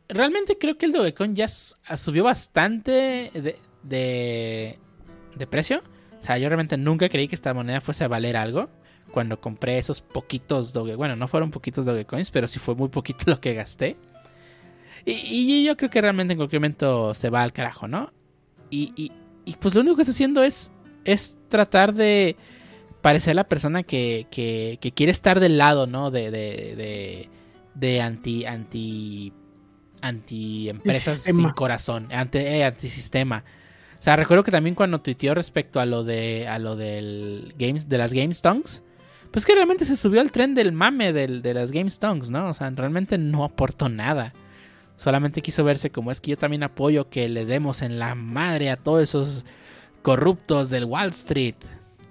realmente creo que el Dogecoin ya s- subió bastante de, de, de precio. O sea, yo realmente nunca creí que esta moneda fuese a valer algo. Cuando compré esos poquitos Doge. Bueno, no fueron poquitos Dogecoins, pero sí fue muy poquito (laughs) lo que gasté. Y, y yo creo que realmente en cualquier momento se va al carajo, ¿no? Y, y pues lo único que está haciendo es, es tratar de parecer la persona que, que, que quiere estar del lado, ¿no? De, de, de, de anti, anti, anti empresas sin corazón, anti, eh, antisistema. O sea, recuerdo que también cuando tuiteó respecto a lo de, a lo del games, de las Game Stonks, pues que realmente se subió al tren del mame del, de las Game Stonks, ¿no? O sea, realmente no aportó nada. Solamente quiso verse como es que yo también apoyo que le demos en la madre a todos esos corruptos del Wall Street.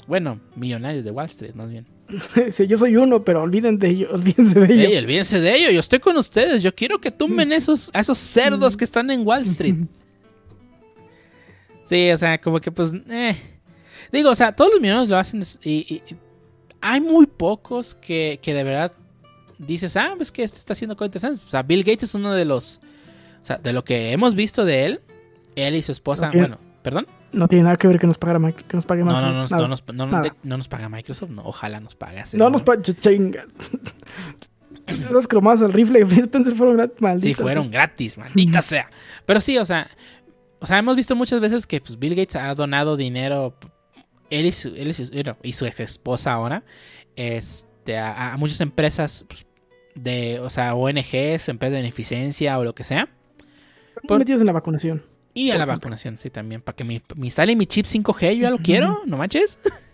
Bueno, millonarios de Wall Street, más bien. (laughs) Sí, yo soy uno, pero olviden de ello, olvídense de ello. Ey, olvídense de ello, yo estoy con ustedes. Yo quiero que tumben esos, a esos cerdos que están en Wall Street. (laughs) Sí, o sea, como que pues. eh. Digo, o sea, todos los millonarios lo hacen. Y, y- y hay muy pocos que, que de verdad dices, ah, pues que este está haciendo cosas interesantes. O sea, Bill Gates es uno de los. O sea, de lo que hemos visto de él, él y su esposa. Bueno, perdón. No tiene nada que ver que nos, pagara, que nos pague No, no, Microsoft. no, nada. no, nos, no, no nos paga Microsoft. No, ojalá nos pagase. No nos paga. Chinga. (laughs) Esas cromadas al rifle de Phil Spencer fueron gratis, Sí, malditas. fueron gratis, maldita sea. Pero sí, o sea, o sea, hemos visto muchas veces que pues, Bill Gates ha donado dinero, él y su, él y su, bueno, y su ex esposa ahora, este, a, a muchas empresas pues, de, o sea, ONGs, empresas de beneficencia o lo que sea. por- metidos en la vacunación. Y a la ejemplo. vacunación, sí, también. Para que me, me sale mi chip 5G, yo ya lo quiero, no manches. (laughs)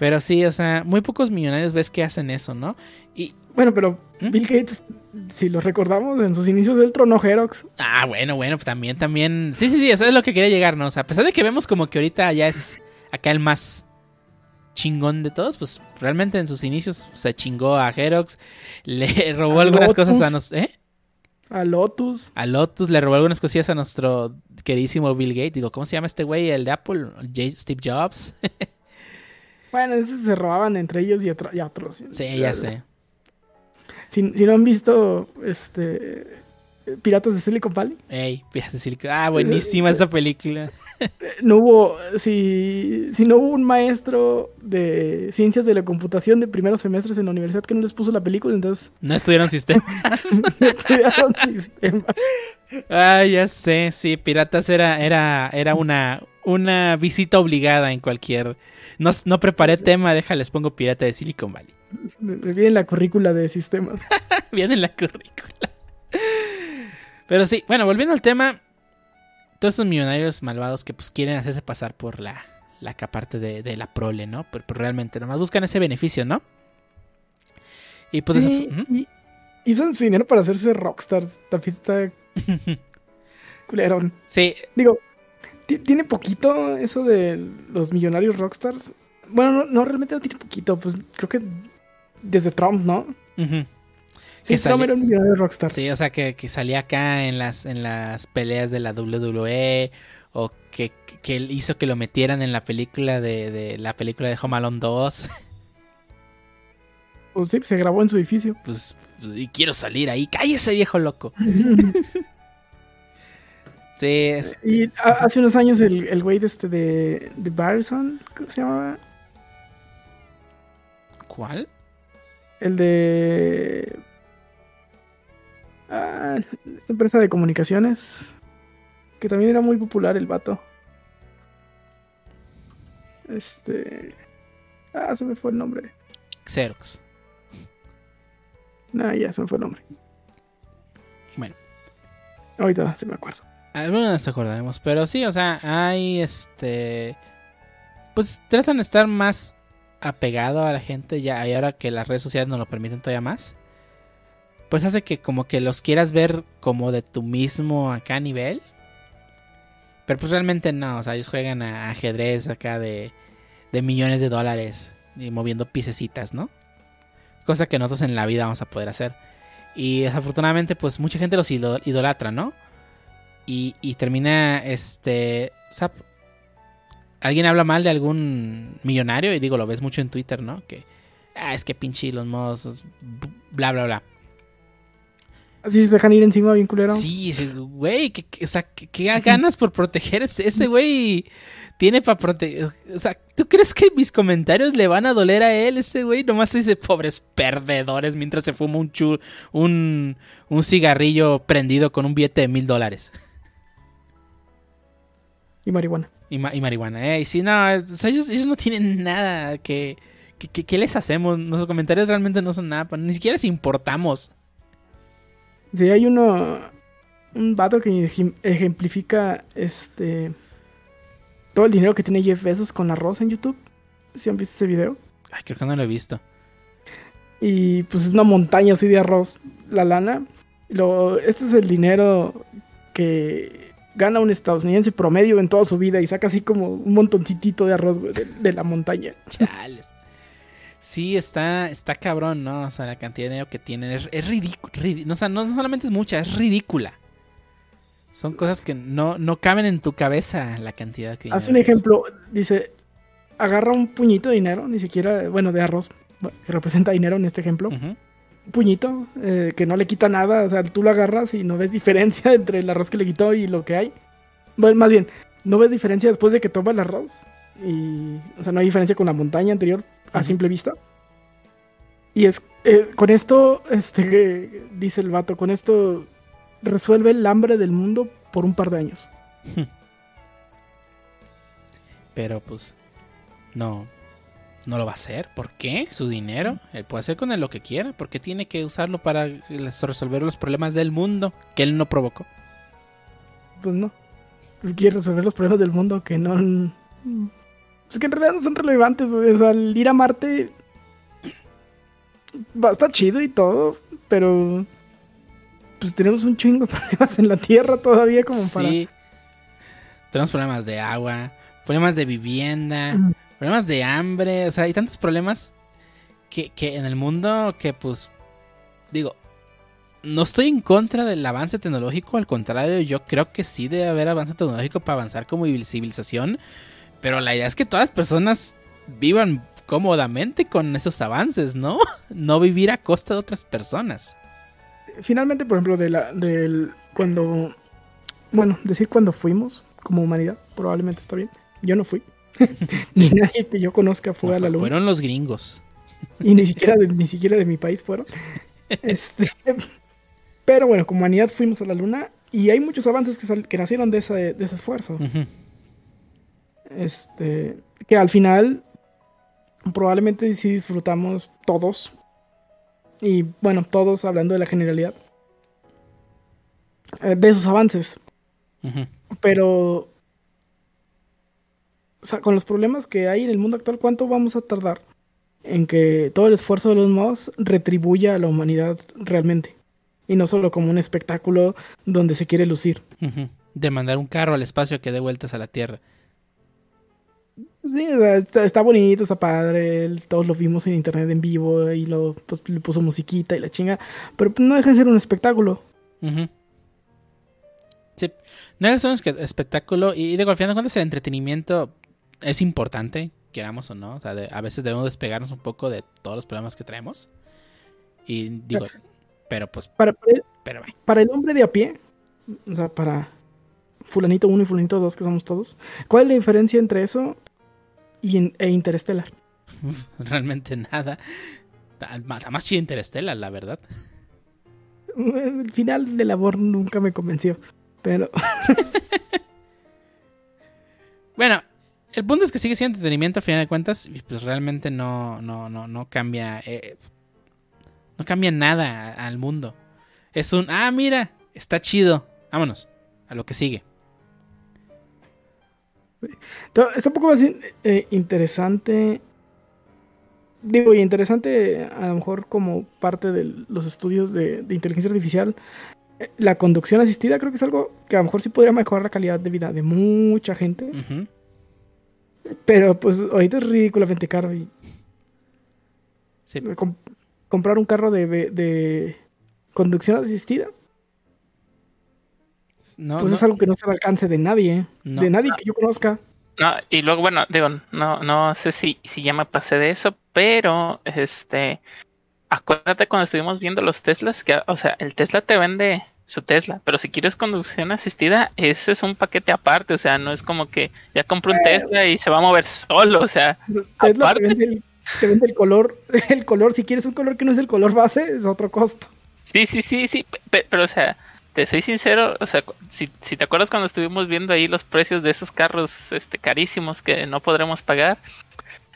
Pero sí, o sea, muy pocos millonarios ves que hacen eso, ¿no? Y, Bueno, pero ¿Mm? Bill Gates, si lo recordamos, en sus inicios del trono Xerox. Ah, bueno, bueno, pues también, también. Sí, sí, sí, eso es lo que quería llegar, ¿no? O sea, a pesar de que vemos como que ahorita ya es acá el más chingón de todos, pues realmente en sus inicios se chingó a Xerox, le (laughs) robó algunas cosas a nos, ¿eh? A Lotus. A Lotus le robó algunas cosillas a nuestro queridísimo Bill Gates. Digo, ¿cómo se llama este güey? El de Apple, Steve Jobs. (laughs) Bueno, esos se robaban entre ellos y, otro- y otros. sí, ya sé. Si, si no han visto este Piratas de Silicon Valley, Ey, fíjate decir que- Ah, buenísima Sí. esa película. eh, no hubo, si, si no hubo un maestro de ciencias de la computación de primeros semestres en la universidad que no les puso la película, entonces No estudiaron sistemas. (laughs) estudiaron sistemas. Ah, ya sé, sí, Piratas era, era, era una, una visita obligada en cualquier. No, no preparé tema, déjales, pongo Pirata de Silicon Valley. Viene la currícula de sistemas. (laughs) Viene en la currícula. Pero sí, bueno, volviendo al tema. Todos estos millonarios malvados que pues quieren hacerse pasar por la, la parte de, de la prole, ¿no? Pero, pero realmente nomás buscan ese beneficio, ¿no? Y pues... Sí, Ujú. y, y usan su dinero para hacerse rockstars. También está (laughs) culerón. Sí, Digo, ti- tiene poquito eso de los millonarios rockstars. Bueno, no, no, realmente no tiene poquito. Pues creo que desde Trump, ¿no? ujú. Sí, Que era un millonario rockstar. Sí, o sea, que, que salía acá en las, en las peleas de la WWE o que, que hizo que lo metieran en la película de, de la película de Home Alone 2. (laughs) Pues sí, se grabó en su edificio. Pues, y quiero salir ahí. ¡Cállese, viejo loco! (laughs) Sí, y hace unos años el, el güey de este de, de Barson, ¿cómo se llamaba? ¿cuál? El de... Ah, esta empresa de comunicaciones. Que también era muy popular el vato. Este... Ah, se me fue el nombre. Xerox. No, ya se me fue el nombre. Bueno. Ahorita se me acuerdo. Algunos nos acordaremos, pero sí, o sea, hay este. Pues tratan de estar más apegado a la gente ya, y ahora que las redes sociales nos lo permiten todavía más. Pues hace que como que los quieras ver como de tu mismo acá nivel. Pero pues realmente no, o sea, ellos juegan a ajedrez acá de, de millones de dólares y moviendo piececitas, ¿no? Cosa que nosotros en la vida vamos a poder hacer. Y desafortunadamente, pues mucha gente los ido- idolatra, ¿no? y, y termina este o alguien habla mal de algún millonario y digo lo ves mucho en Twitter no que ah, es que pinche los modos bla bla bla Así se dejan ir encima bien culero. sí güey que, que- o sea que ganas por proteger ese, güey tiene para proteger o sea tú crees que mis comentarios le van a doler a él ese güey nomás dice pobres perdedores mientras se fuma un chu, un un cigarrillo prendido con un billete de mil dólares Y marihuana. Y, ma- y marihuana, ¿eh? Y sí, no, o sea, ellos, ellos no tienen nada que, que les hacemos. Nuestros comentarios realmente no son nada, pa- ni siquiera les importamos. Sí, hay uno. Un vato que ejem- ejemplifica este. Todo el dinero que tiene Jeff Bezos con arroz en YouTube. Si han visto ese video. Ay, creo que no lo he visto. Y pues es una montaña así de arroz. La lana. Lo, este es el dinero que gana un estadounidense promedio en toda su vida. Y saca así como un montoncitito de arroz de, de la montaña. Chales. Sí, está, está cabrón, ¿no? O sea, la cantidad de dinero que tienen es, es ridículo. o sea, no solamente es mucha, es ridícula. Son cosas que no, no caben en tu cabeza la cantidad que Hace un es. ejemplo. Dice. Agarra un puñito de dinero. Ni siquiera. Bueno, de arroz. Que representa dinero en este ejemplo. Un puñito eh, que no le quita nada, o sea, tú lo agarras y no ves diferencia (laughs) entre el arroz que le quitó y lo que hay. Bueno, más bien, no ves diferencia después de que toma el arroz. Y, o sea, no hay diferencia con la montaña anterior a simple vista. Y es eh, con esto, este, (laughs) dice el vato, con esto resuelve el hambre del mundo por un par de años. (laughs) Pero pues no, no lo va a hacer. ¿Por qué? Su dinero. Él puede hacer con él lo que quiera. ¿Por qué tiene que usarlo para resolver los problemas del mundo que él no provocó? Pues no. Quiere resolver los problemas del mundo que no. Es que en realidad no son relevantes, güey. O sea, el ir a Marte. Va a estar chido y todo, pero. Pues tenemos un chingo de problemas en la Tierra todavía, como para. Sí. Tenemos problemas de agua, problemas de vivienda, Ujú. problemas de hambre. O sea, hay tantos problemas que, que en el mundo que pues digo, no estoy en contra del avance tecnológico, al contrario, yo creo que sí debe haber avance tecnológico para avanzar como civilización, pero la idea es que todas las personas vivan cómodamente con esos avances, ¿no? (laughs) No vivir a costa de otras personas. Finalmente, por ejemplo, de la, del. Cuando. Bueno, decir cuando fuimos como humanidad, probablemente está bien. Yo no fui. (laughs) Ni nadie que yo conozca fue a la luna. Fueron los gringos. (laughs) y ni siquiera de, ni siquiera de mi país fueron. Este, pero bueno, como humanidad fuimos a la luna y hay muchos avances que, sal- que nacieron de ese, de ese esfuerzo. Ujú. Este, que al final probablemente sí disfrutamos todos. Y bueno, todos hablando de la generalidad. eh, de esos avances. Pero... O sea, con los problemas que hay en el mundo actual, ¿cuánto vamos a tardar en que todo el esfuerzo de los mods retribuya a la humanidad realmente? Y no solo como un espectáculo donde se quiere lucir. De mandar un carro al espacio que dé vueltas a la Tierra. Sí, está, está bonito, está padre, todos lo vimos en internet en vivo y lo, pues, le puso musiquita y la chinga, pero no deja de ser un espectáculo. Sí, no es un esque- espectáculo y digo, al final de cuentas el entretenimiento es importante, queramos o no. O sea, de- a veces debemos despegarnos un poco de todos los problemas que traemos. Y digo, pero pues, Para, para el, pero bueno. para el hombre de a pie, o sea, para fulanito 1 y fulanito 2, que somos todos, ¿cuál es la diferencia entre eso y e Interstellar? (laughs) realmente nada. Más chido Interstellar, la verdad. El final de labor nunca me convenció, pero (laughs) Bueno, el punto es que sigue siendo entretenimiento a final de cuentas y pues realmente no, no, no, no cambia, eh, no cambia nada al mundo. Es un, ah, mira, está chido, vámonos, a lo que sigue. Está un poco más eh, interesante. Digo, y interesante a lo mejor como parte de los estudios de, de inteligencia artificial. eh, La conducción asistida creo que es algo que a lo mejor sí podría mejorar la calidad de vida de mucha gente. Pero pues ahorita es ridículamente caro y Sí, com- comprar un carro de- de conducción asistida, no, pues no, es algo que no se al alcance de nadie, ¿eh? no. de nadie que yo conozca. No, y luego, bueno, digo, no, no sé si, si ya me pasé de eso, pero este, acuérdate cuando estuvimos viendo los Teslas, que, o sea, el Tesla te vende su Tesla, pero si quieres conducción asistida, eso es un paquete aparte, o sea, no es como que ya compro un Tesla y se va a mover solo, o sea, Tesla Aparte- te vende, el, te vende el color, (laughs) el color, si quieres un color que no es el color base, es otro costo. sí, sí, sí, sí, pe- pero, o sea, te soy sincero, o sea, si, si te acuerdas cuando estuvimos viendo ahí los precios de esos carros, este, carísimos que no podremos pagar,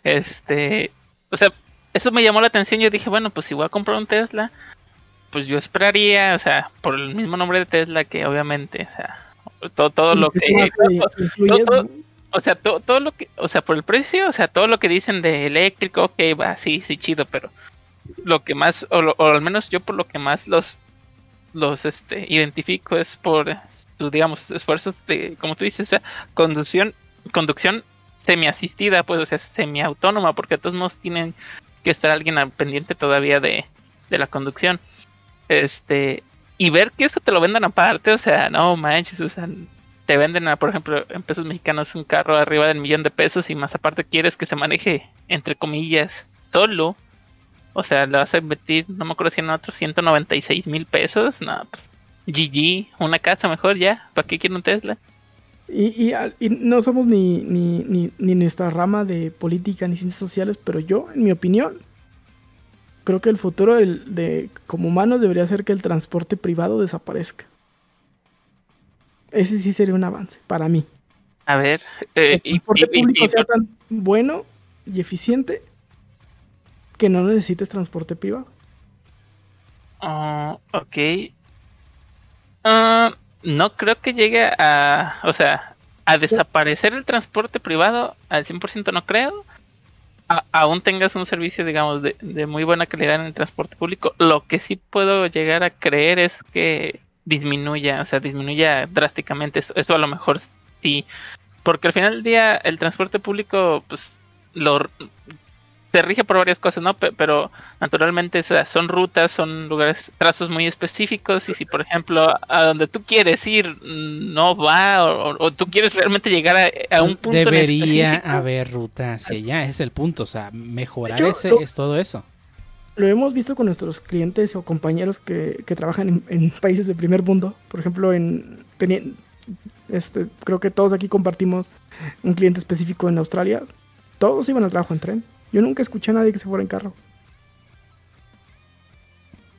este, o sea, eso me llamó la atención. Yo dije, bueno, pues si voy a comprar un Tesla, pues yo esperaría, o sea, por el mismo nombre de Tesla, que obviamente, o sea, todo, todo lo que. Todo- O sea, todo, todo lo que. O sea, por el precio, o sea, todo lo que dicen de eléctrico, ok, va, sí, sí, chido, pero lo que más, o, lo- o al menos yo por lo que más los. Los este, identifico es por digamos, esfuerzos de, como tú dices, o sea, conducción, conducción semi-asistida, pues, o sea, semi-autónoma, porque de todos modos tienen que estar alguien al pendiente todavía de, de la conducción. Este, y ver que eso te lo vendan aparte, o sea, no manches, o sea, te venden, a, por ejemplo, en pesos mexicanos un carro arriba del millón de pesos y más aparte quieres que se maneje, entre comillas, solo. O sea, le vas a invertir, no me acuerdo si en otros 196 mil pesos, no, pues, GG, una casa mejor ya, ¿para qué quiero un Tesla? Y, y, y no somos ni, ni, ni, ni nuestra rama de política ni ciencias sociales, pero yo, en mi opinión, creo que el futuro del, de como humanos debería ser que el transporte privado desaparezca. Ese sí sería un avance para mí. A ver, Que eh, el transporte y- público sea tan bueno y eficiente que no necesites transporte privado. Ah, ok. Ah, no creo que llegue a, o sea, a desaparecer el transporte privado al 100% no creo. Aún tengas un servicio, digamos, de, de muy buena calidad en el transporte público. Lo que sí puedo llegar a creer es que disminuya, o sea, disminuya drásticamente. Eso, eso a lo mejor sí. Porque al final del día el transporte público, pues, lo se rige por varias cosas, ¿no? Pe- Pero naturalmente o sea, son rutas, son lugares, trazos muy específicos y si por ejemplo a donde tú quieres ir mm, no va o, o tú quieres realmente llegar a, a un punto Debería haber ruta hacia allá, ese es el punto. O sea, mejorar Yo- ese lo- es todo eso. Lo hemos visto con nuestros clientes o compañeros que, que trabajan en, en (laughs) países de primer mundo. Por ejemplo, en este, creo que todos aquí compartimos un cliente específico en Australia. Todos iban al trabajo en tren. Yo nunca escuché a nadie que se fuera en carro.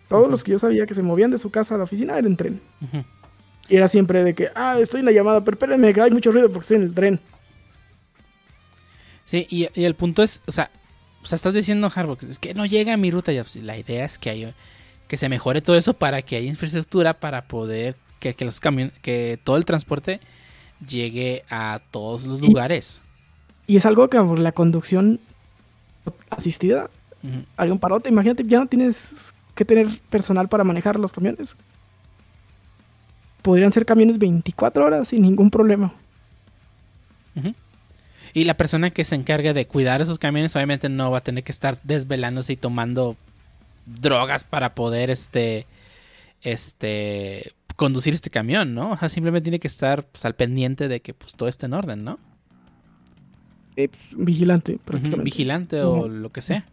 Todos los que yo sabía que se movían de su casa a la oficina eran en tren. Y era siempre de que, ah, estoy en la llamada, pero espérenme, que hay mucho ruido porque estoy en el tren. Sí, y, y el punto es, o sea, o sea, estás diciendo, Harbox, es que no llega a mi ruta. Ya, pues, la idea es que haya, que se mejore todo eso para que haya infraestructura para poder que, que los camiones, que todo el transporte llegue a todos los Y- lugares. Y es algo que por la conducción asistida, Ujú. algún parote, imagínate, ya no tienes que tener personal para manejar los camiones. Podrían ser camiones 24 horas sin ningún problema. Y la persona que se encarga de cuidar esos camiones obviamente no va a tener que estar desvelándose y tomando drogas para poder este este conducir este camión, ¿no? O sea, simplemente tiene que estar pues, al pendiente de que pues todo esté en orden, ¿no? Un vigilante, prácticamente. vigilante o lo que sea.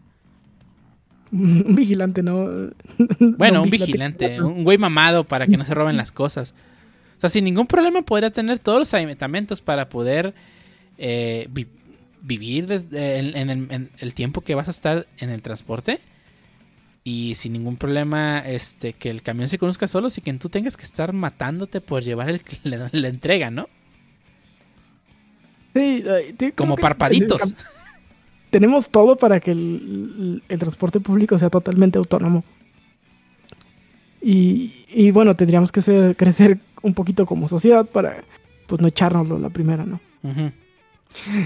Un (laughs) vigilante, ¿no? (laughs) Bueno, No, un vigilante, un güey mamado para que no se roben las cosas. O sea, sin ningún problema podría tener todos los alimentamentos para poder eh, vi- vivir desde el- en, el, en el tiempo que vas a estar en el transporte. Y sin ningún problema este que el camión se conozca solo, y que tú tengas que estar matándote por llevar el, (laughs) la, la entrega, ¿no? Sí, Como parpaditos. Tenemos todo para que el, el transporte público sea totalmente autónomo. Y, y bueno, tendríamos que ser- (laughs) crecer un poquito como sociedad para pues no echárnoslo la primera, ¿no?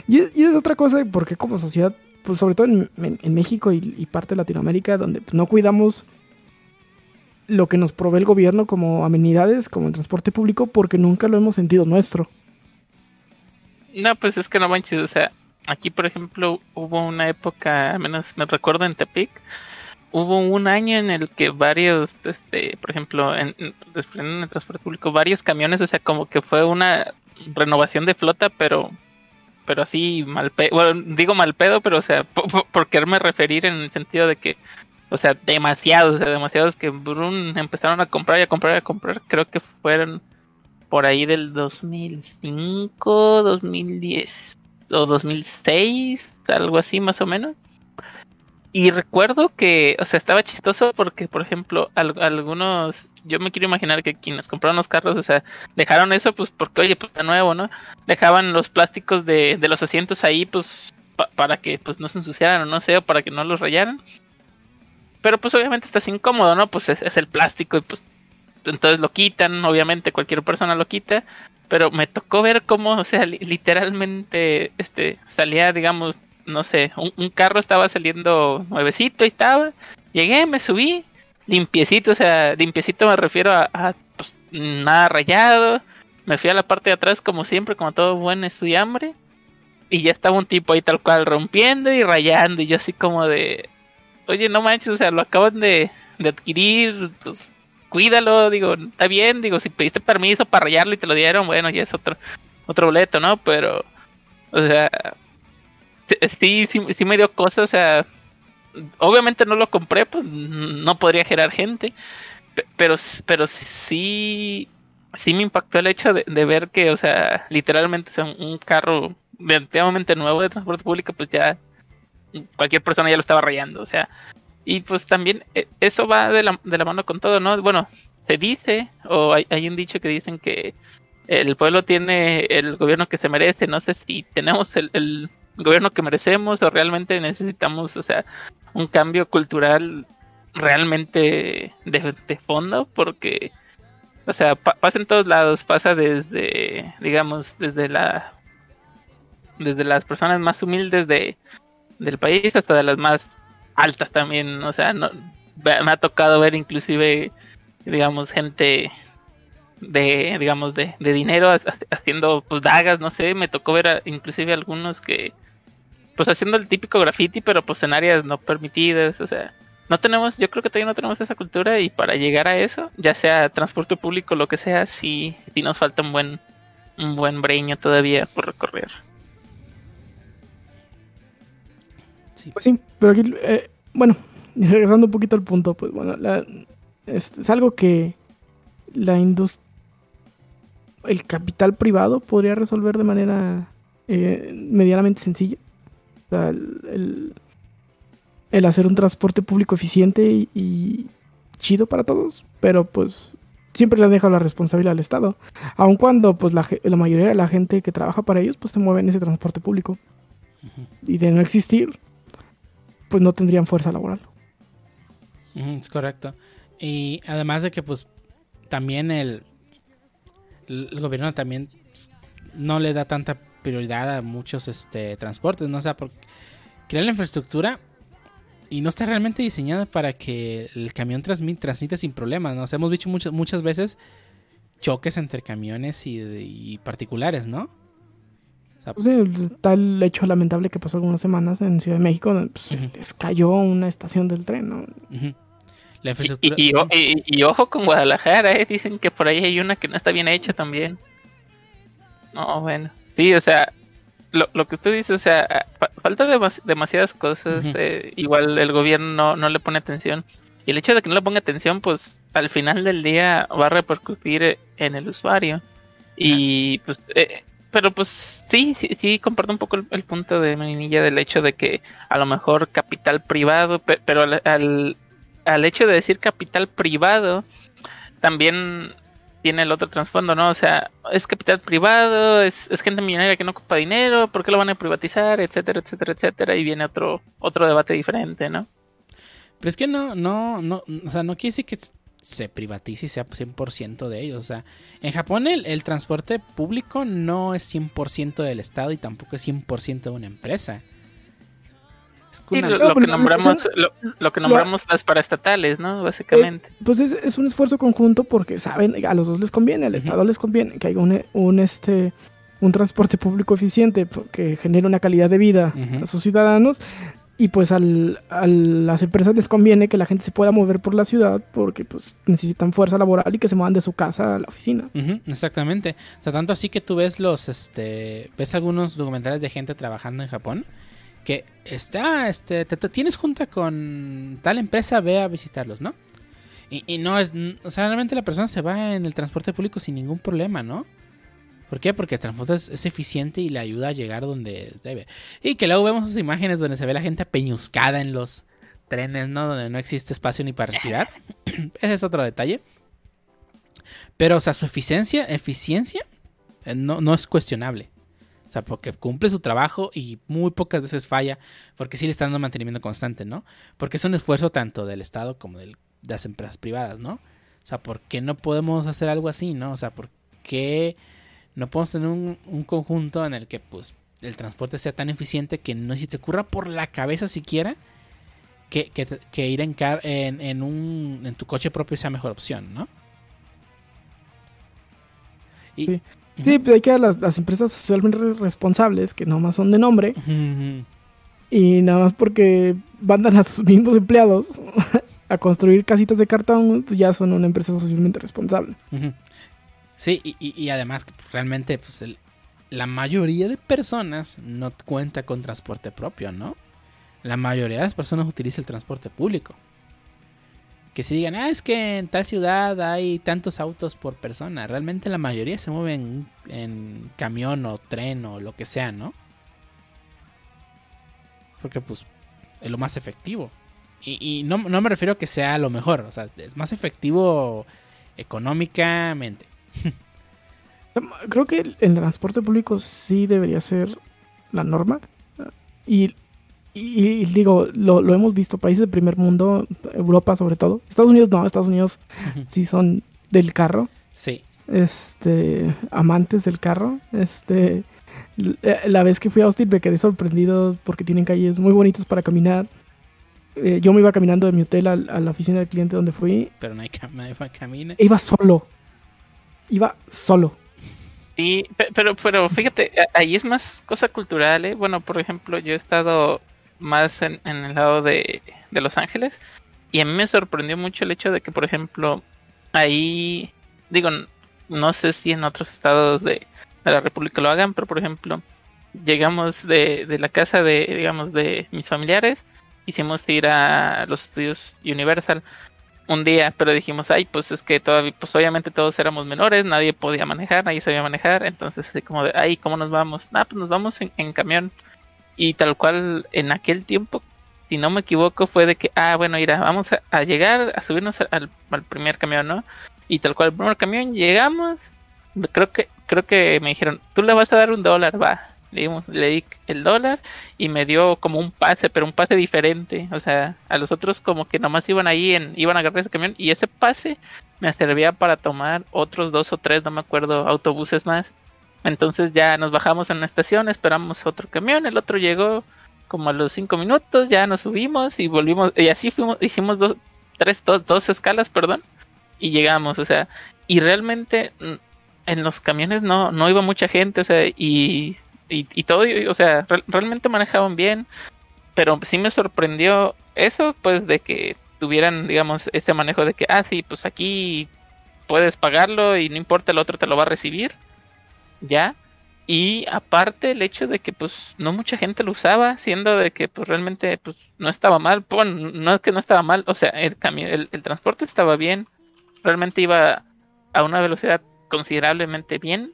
Y es, y es otra cosa, porque como sociedad, pues sobre todo en, en- en México y, y parte de Latinoamérica, donde pues, no cuidamos lo que nos provee el gobierno como amenidades, como el transporte público, porque nunca lo hemos sentido nuestro. No, pues es que no manches, o sea, aquí por ejemplo hubo una época, al menos me recuerdo en Tepic, hubo un año en el que varios, este, por ejemplo, en, en, en el transporte público, varios camiones, o sea, como que fue una renovación de flota, pero pero así mal pedo, bueno, digo mal pedo, pero o sea, por, quererme referir en el sentido de que, o sea, demasiados, o sea, demasiados que Brun empezaron a comprar y a comprar y a comprar, creo que fueron por ahí del 2005, 2010 o 2006, algo así más o menos. Y recuerdo que, o sea, estaba chistoso porque, por ejemplo, al- algunos, yo me quiero imaginar que quienes compraron los carros, o sea, dejaron eso pues porque, oye, pues está nuevo, ¿no? Dejaban los plásticos de, de los asientos ahí, pues, pa- para que pues no se ensuciaran o no sé, o para que no los rayaran. Pero pues obviamente estás incómodo, ¿no? Pues es, es el plástico y pues entonces lo quitan, obviamente cualquier persona lo quita, pero me tocó ver cómo, o sea, li- literalmente, este, salía, digamos, no sé, un, carro estaba saliendo nuevecito y estaba, llegué, me subí, limpiecito, o sea, limpiecito me refiero a, a, pues, nada rayado, me fui a la parte de atrás como siempre, como todo buen estudiambre, y ya estaba un tipo ahí tal cual rompiendo y rayando, y yo así como de, oye, no manches, o sea, lo acaban de, de adquirir, pues cuídalo, digo, está bien, digo, si pediste permiso para rayarlo y te lo dieron, bueno, ya es otro, otro boleto, ¿no? Pero, o sea, sí, sí, sí me dio cosas, o sea, obviamente no lo compré, pues no podría gerar gente, pe- pero, pero sí, sí me impactó el hecho de, ver que, o sea, literalmente sea, un carro relativamente nuevo de transporte público, pues ya cualquier persona ya lo estaba rayando, o sea, y pues también eh, eso va de la, de la mano con todo, ¿no? Bueno, se dice, o hay, hay, un dicho que dicen que el pueblo tiene el gobierno que se merece, no sé si tenemos el, el gobierno que merecemos o realmente necesitamos, o sea, un cambio cultural realmente de, fondo, porque, o sea, pasa en todos lados, pasa desde, digamos, desde la desde las personas más humildes de, del país hasta de las más altas también, o sea, no, me ha tocado ver inclusive, digamos, gente de, digamos, de, de dinero haciendo pues dagas, no sé, me tocó ver inclusive algunos que, pues haciendo el típico graffiti, pero pues en áreas no permitidas, o sea, no tenemos, yo creo que todavía no tenemos esa cultura y para llegar a eso, ya sea transporte público, lo que sea, sí, sí nos falta un buen, un buen breño todavía por recorrer. Pues sí, pero aquí, eh, bueno, (laughs) regresando un poquito al punto, pues bueno, es, algo que la industria, el capital privado podría resolver de manera eh, medianamente sencilla. O sea, el, hacer un transporte público eficiente y, chido para todos, pero pues siempre le deja la responsabilidad al Estado. Aun cuando pues la, la, mayoría de la gente que trabaja para ellos pues se mueve en ese transporte público. Y de no existir, pues no tendrían fuerza laboral. Es correcto. Y además de que pues también el, gobierno también no le da tanta prioridad a muchos este, transportes, ¿no? O sea, porque crear la infraestructura y no está realmente diseñada para que el camión transmita, sin problemas, ¿no? O sea, hemos visto muchas, muchas veces choques entre camiones y particulares, ¿no? Pues está el hecho lamentable que pasó algunas semanas en Ciudad de México, donde pues, les cayó una estación del tren, ¿no? La infraestructura... y, ojo con Guadalajara, ¿eh? dicen que por ahí hay una que no está bien hecha también. No, bueno. Sí, o sea, lo, lo que tú dices, o sea, falta demasiadas cosas. Eh, igual el gobierno no, le pone atención. Y el hecho de que no le ponga atención, pues al final del día va a repercutir en el usuario. Y pues eh, pero pues sí, sí, sí comparto un poco el, punto de Meninilla del hecho de que a lo mejor capital privado, pero al, al, hecho de decir capital privado, también tiene el otro trasfondo, ¿no? O sea, es capital privado, es, es, gente millonaria que no ocupa dinero, ¿por qué lo van a privatizar? Etcétera, etcétera, etcétera, y viene otro, otro debate diferente, ¿no? Pero es que no, no, no, o sea, no quiere decir que se privatice y sea 100% de ellos. O sea, en Japón el, transporte público no es 100% del Estado y tampoco es 100% de una empresa. lo, que nombramos, lo, que nombramos las paraestatales, ¿no? Básicamente. Eh, pues es, un esfuerzo conjunto porque saben, a los dos les conviene, al Estado les conviene que haya un, un, este, un transporte público eficiente que genere una calidad de vida a sus ciudadanos y pues al, a las empresas les conviene que la gente se pueda mover por la ciudad porque pues necesitan fuerza laboral y que se muevan de su casa a la oficina. exactamente. O sea, tanto así que tú ves los, este, ves algunos documentales de gente trabajando en Japón que está, este, te, tienes junta con tal empresa, ve a visitarlos, ¿no? Y, y no es, o sea, realmente la persona se va en el transporte público sin ningún problema, ¿no? ¿Por qué? Porque el transporte es, eficiente y le ayuda a llegar donde debe. Y que luego vemos esas imágenes donde se ve la gente peñuscada en los trenes, ¿no? Donde no existe espacio ni para respirar. (clears throat) Ese es otro detalle. Pero, o sea, su eficiencia, eficiencia eh, no, no es cuestionable. O sea, porque cumple su trabajo y muy pocas veces falla, porque sí le está dando mantenimiento constante, ¿no? Porque es un esfuerzo tanto del Estado como de las empresas privadas, ¿no? O sea, ¿por qué no podemos hacer algo así, ¿no? O sea, ¿por qué no podemos tener un, conjunto en el que pues el transporte sea tan eficiente que no se te ocurra por la cabeza siquiera que, ir en, en, en, un, en tu coche propio sea mejor opción, ¿no? sí, sí hay que las, las empresas socialmente responsables, que nomás son de nombre, y nada más porque mandan a sus (laughs) mismos empleados (laughs) a construir casitas de cartón, pues ya son una empresa socialmente responsable. Sí, y, además realmente pues la mayoría de personas no cuenta con transporte propio, ¿no? La mayoría de las personas utiliza el transporte público. que se digan, ah, es que en tal ciudad hay tantos autos por persona. Realmente la mayoría se mueven en camión o tren o lo que sea, ¿no? Porque pues es lo más efectivo. Y, no, me refiero a que sea lo mejor, o sea, es más efectivo económicamente. (laughs) Creo que el transporte público sí debería ser la norma. Y y, digo, lo, hemos visto, países del primer mundo, Europa sobre todo. Estados Unidos no, Estados Unidos sí son del carro. Sí. Este, amantes del carro. Este, la vez que fui a Austin me quedé sorprendido porque tienen calles muy bonitas para caminar. Eh, yo me iba caminando de mi hotel a, la oficina del cliente donde fui. Pero no hay nadie camina. Iba solo. Iba solo. Sí, pero, pero fíjate, ahí es más cosa cultural, ¿eh? Bueno, por ejemplo, yo he estado más en, el lado de, Los Ángeles. Y a mí me sorprendió mucho el hecho de que, por ejemplo, ahí, digo, no sé si en otros estados de, la República lo hagan, pero por ejemplo, llegamos de, de, la casa de, digamos, de mis familiares, hicimos ir a los estudios Universal un día, pero dijimos, ay, pues es que todavía, pues obviamente todos éramos menores, nadie podía manejar, nadie sabía manejar, entonces así como de, ay, ¿cómo nos vamos? Ah, pues nos vamos en, en camión. Y tal cual en aquel tiempo, si no me equivoco, fue de que, ah, bueno, mira, vamos a, llegar, a subirnos al, primer camión, ¿no? Y tal cual el primer camión llegamos, creo que creo que me dijeron, tú le vas a dar un dólar, va. Le, dimos, le di el dólar y me dio como un pase, pero un pase diferente. O sea, a los otros como que nomás iban ahí, en, iban a agarrar ese camión y ese pase me servía para tomar otros dos o tres, no me acuerdo, autobuses más. Entonces ya nos bajamos en la estación, esperamos otro camión, el otro llegó como a los cinco minutos, ya nos subimos y volvimos, y así fuimos, hicimos dos, tres, dos, escalas, perdón, y llegamos, o sea, y realmente mm, en los camiones no, no iba mucha gente, o sea, y, y, todo, o sea, realmente manejaban bien, pero sí me sorprendió eso, pues, de que tuvieran, digamos, este manejo de que, ah, sí, pues aquí puedes pagarlo y no importa, el otro te lo va a recibir ya. Y aparte el hecho de que pues no mucha gente lo usaba, siendo de que pues realmente pues no estaba mal, bueno, no es que no estaba mal, o sea, el, el, el transporte estaba bien, realmente iba a una velocidad considerablemente bien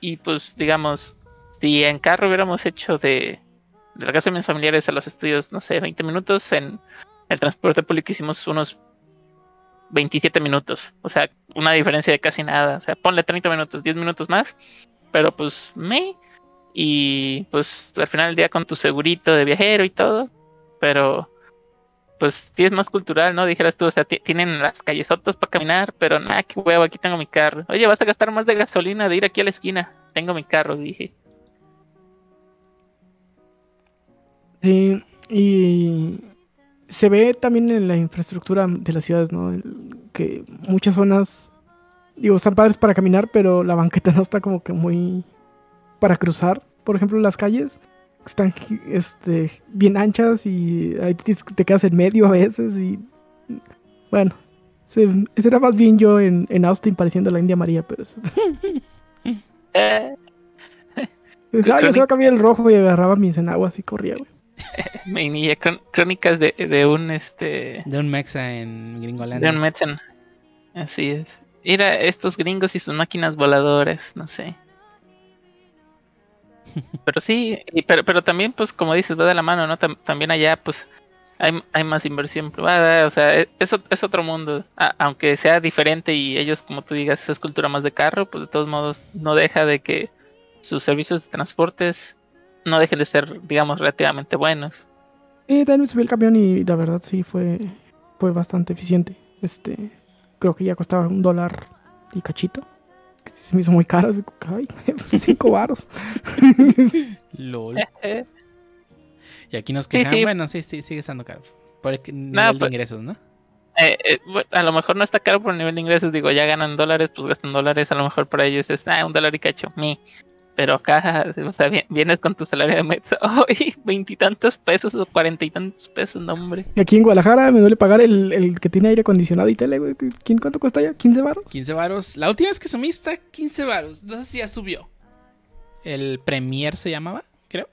y pues digamos, si en carro hubiéramos hecho de, de la casa de mis familiares a los estudios, no sé, 20 minutos, en el transporte público hicimos unos 27 minutos. O sea, una diferencia de casi nada. O sea, ponle 30 minutos, 10 minutos más. Pero pues me. Y pues al final del día con tu segurito de viajero y todo. Pero pues sí es más cultural, ¿no? Dijeras tú, o sea, tienen las callesotas para caminar, pero nada, qué huevo, aquí tengo mi carro. Oye, vas a gastar más de gasolina de ir aquí a la esquina. Tengo mi carro, dije. Sí, y se ve también en la infraestructura de las ciudades, ¿no? Que muchas zonas, digo, están padres para caminar, pero la banqueta (laughs) no está como que muy para cruzar. Por ejemplo, las calles están este, bien anchas y ahí te, quedas en medio a veces y bueno, ese era más bien yo en, en Austin pareciendo la India María, pero... eh. (laughs) se va a cambiar el rojo y agarraba mis enaguas y corría, güey. (laughs) Me crónicas de, de, un este. De un mexa en Gringolandia. De un mexa. Así es. Era estos gringos y sus máquinas voladoras, no sé. (laughs) Pero sí, pero, pero también, pues, como dices, va de la mano, ¿no? también allá, pues, hay, hay más inversión privada, o sea, e, es, es otro mundo. aunque sea diferente y ellos, como tú digas, es cultura más de carro, pues de todos modos no deja de que sus servicios de transportes no dejen de ser, digamos, relativamente buenos. Eh, también subí el camión y la verdad sí fue, fue bastante eficiente. Este, creo que ya costaba un dólar y cachito. Se me hizo muy caro. Ay, (laughs) cinco (laughs) varos. LOL. (laughs) y aquí nos quejan. Bueno, sí, sí, sigue estando caro. Por el nivel de pues, ingresos, ¿no? Eh, eh, a lo mejor no está caro por el nivel de ingresos. Digo, ya ganan dólares, pues gastan dólares. A lo mejor para ellos es ah, un dólar y cacho. Mi pero acá, o sea, vienes con tu salario de mes, (laughs) ¡ay! Veintitantos pesos o cuarenta y tantos pesos, no, hombre. Y aquí en Guadalajara me duele pagar el, el que tiene aire acondicionado y tele, güey. ¿Quién cuánto cuesta ya? ¿15 varos? 15 varos. La última vez que sumí está 15 varos. No sé si ya subió. El Premier se llamaba, creo.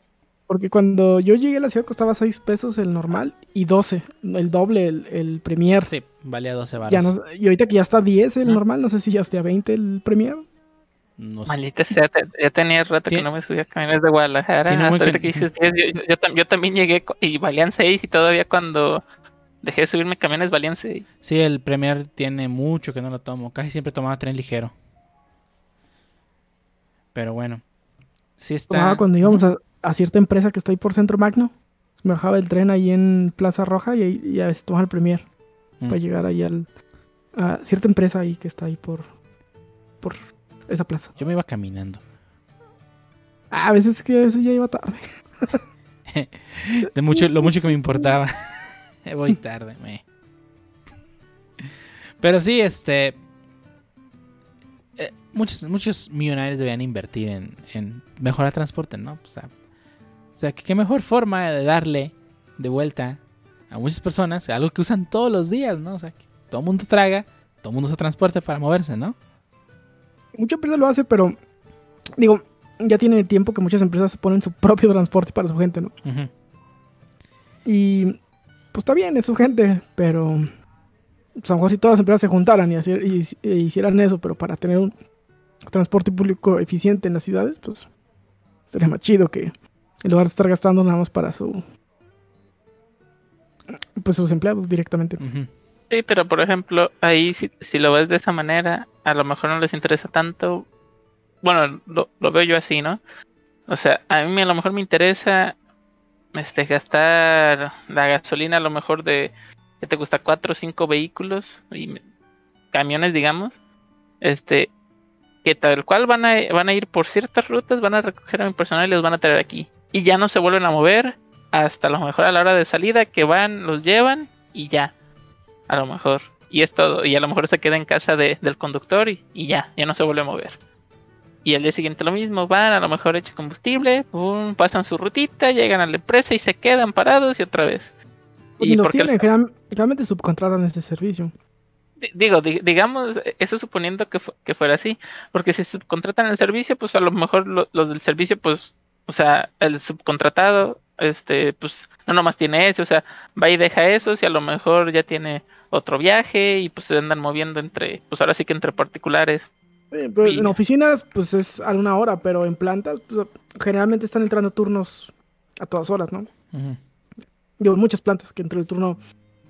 Porque cuando yo llegué a la ciudad costaba 6 pesos el normal y 12, el doble, el, el Premier. Sí, valía 12 baros. Ya no, y ahorita que ya está 10 el Ah. normal, no sé si ya esté a 20 el Premier. No sé. Maldita sea, ya tenía rato que no me subía a caminar de Guadalajara. Hasta ahorita que dices 10, yo, yo- yo tam- yo también llegué y valían 6 y todavía cuando dejé de subirme camiones valían 6. Sí, el Premier tiene mucho que no lo tomo. Casi siempre tomaba tren ligero. Pero bueno. Sí está. Tomaba cuando íbamos a, a cierta empresa que está ahí por Centro Magno. Me bajaba el tren ahí en Plaza Roja y, ahí- y a veces tomaba el Premier Mm. para llegar ahí al, a cierta empresa ahí que está ahí por, por esa plaza. Yo me iba caminando. Ah, a veces que a veces ya iba tarde. (laughs) De mucho, lo mucho que me importaba. (laughs) Voy tarde, me. Pero sí, este. eh, muchos, muchos millonarios debían invertir en, en mejorar transporte, ¿no? O sea, o sea, que qué mejor forma de darle de vuelta a muchas personas algo que usan todos los días, ¿no? O sea, que todo el mundo traga, todo el mundo usa transporte para moverse, ¿no? Mucha empresa lo hace, pero digo, ya tiene tiempo que muchas empresas ponen su propio transporte para su gente, ¿no? Ujú. Y pues está bien, es su gente, pero pues, a lo mejor si todas las empresas se juntaran y, hacer- y- y hicieran eso, pero para tener un transporte público eficiente en las ciudades, pues sería más chido que en lugar de estar gastando nada más para su pues sus empleados directamente. Sí, pero por ejemplo, ahí si, si lo ves de esa manera, a lo mejor no les interesa tanto. Bueno, lo, lo veo yo así, ¿no? O sea, a mí a lo mejor me interesa este gastar la gasolina a lo mejor de que te gusta cuatro o cinco vehículos y camiones, digamos, este que tal cual van a van a ir por ciertas rutas, van a recoger a mi personal y los van a traer aquí y ya no se vuelven a mover hasta a lo mejor a la hora de salida que van, los llevan y ya a lo mejor. Y es todo. Y a lo mejor se queda en casa de- del conductor y, y ya, ya no se vuelve a mover. Y al día siguiente lo mismo, van, a lo mejor echan combustible, pum, pasan su rutita, llegan a la empresa y se quedan parados y otra vez. Y lo porque tienen, generalmente subcontratan este servicio. di- digo, di- digamos, eso suponiendo que, fu- que fuera así, porque si subcontratan el servicio, pues a lo mejor lo- los del servicio, pues, o sea, el subcontratado, este, pues, no nomás tiene eso, o sea, va y deja esos y a lo mejor ya tiene otro viaje y pues se andan moviendo entre, pues ahora sí que entre particulares. Eh, pero Y- en oficinas, pues es a una hora, pero en plantas, pues, generalmente están entrando turnos a todas horas, ¿no? Digo, en muchas plantas que entra el turno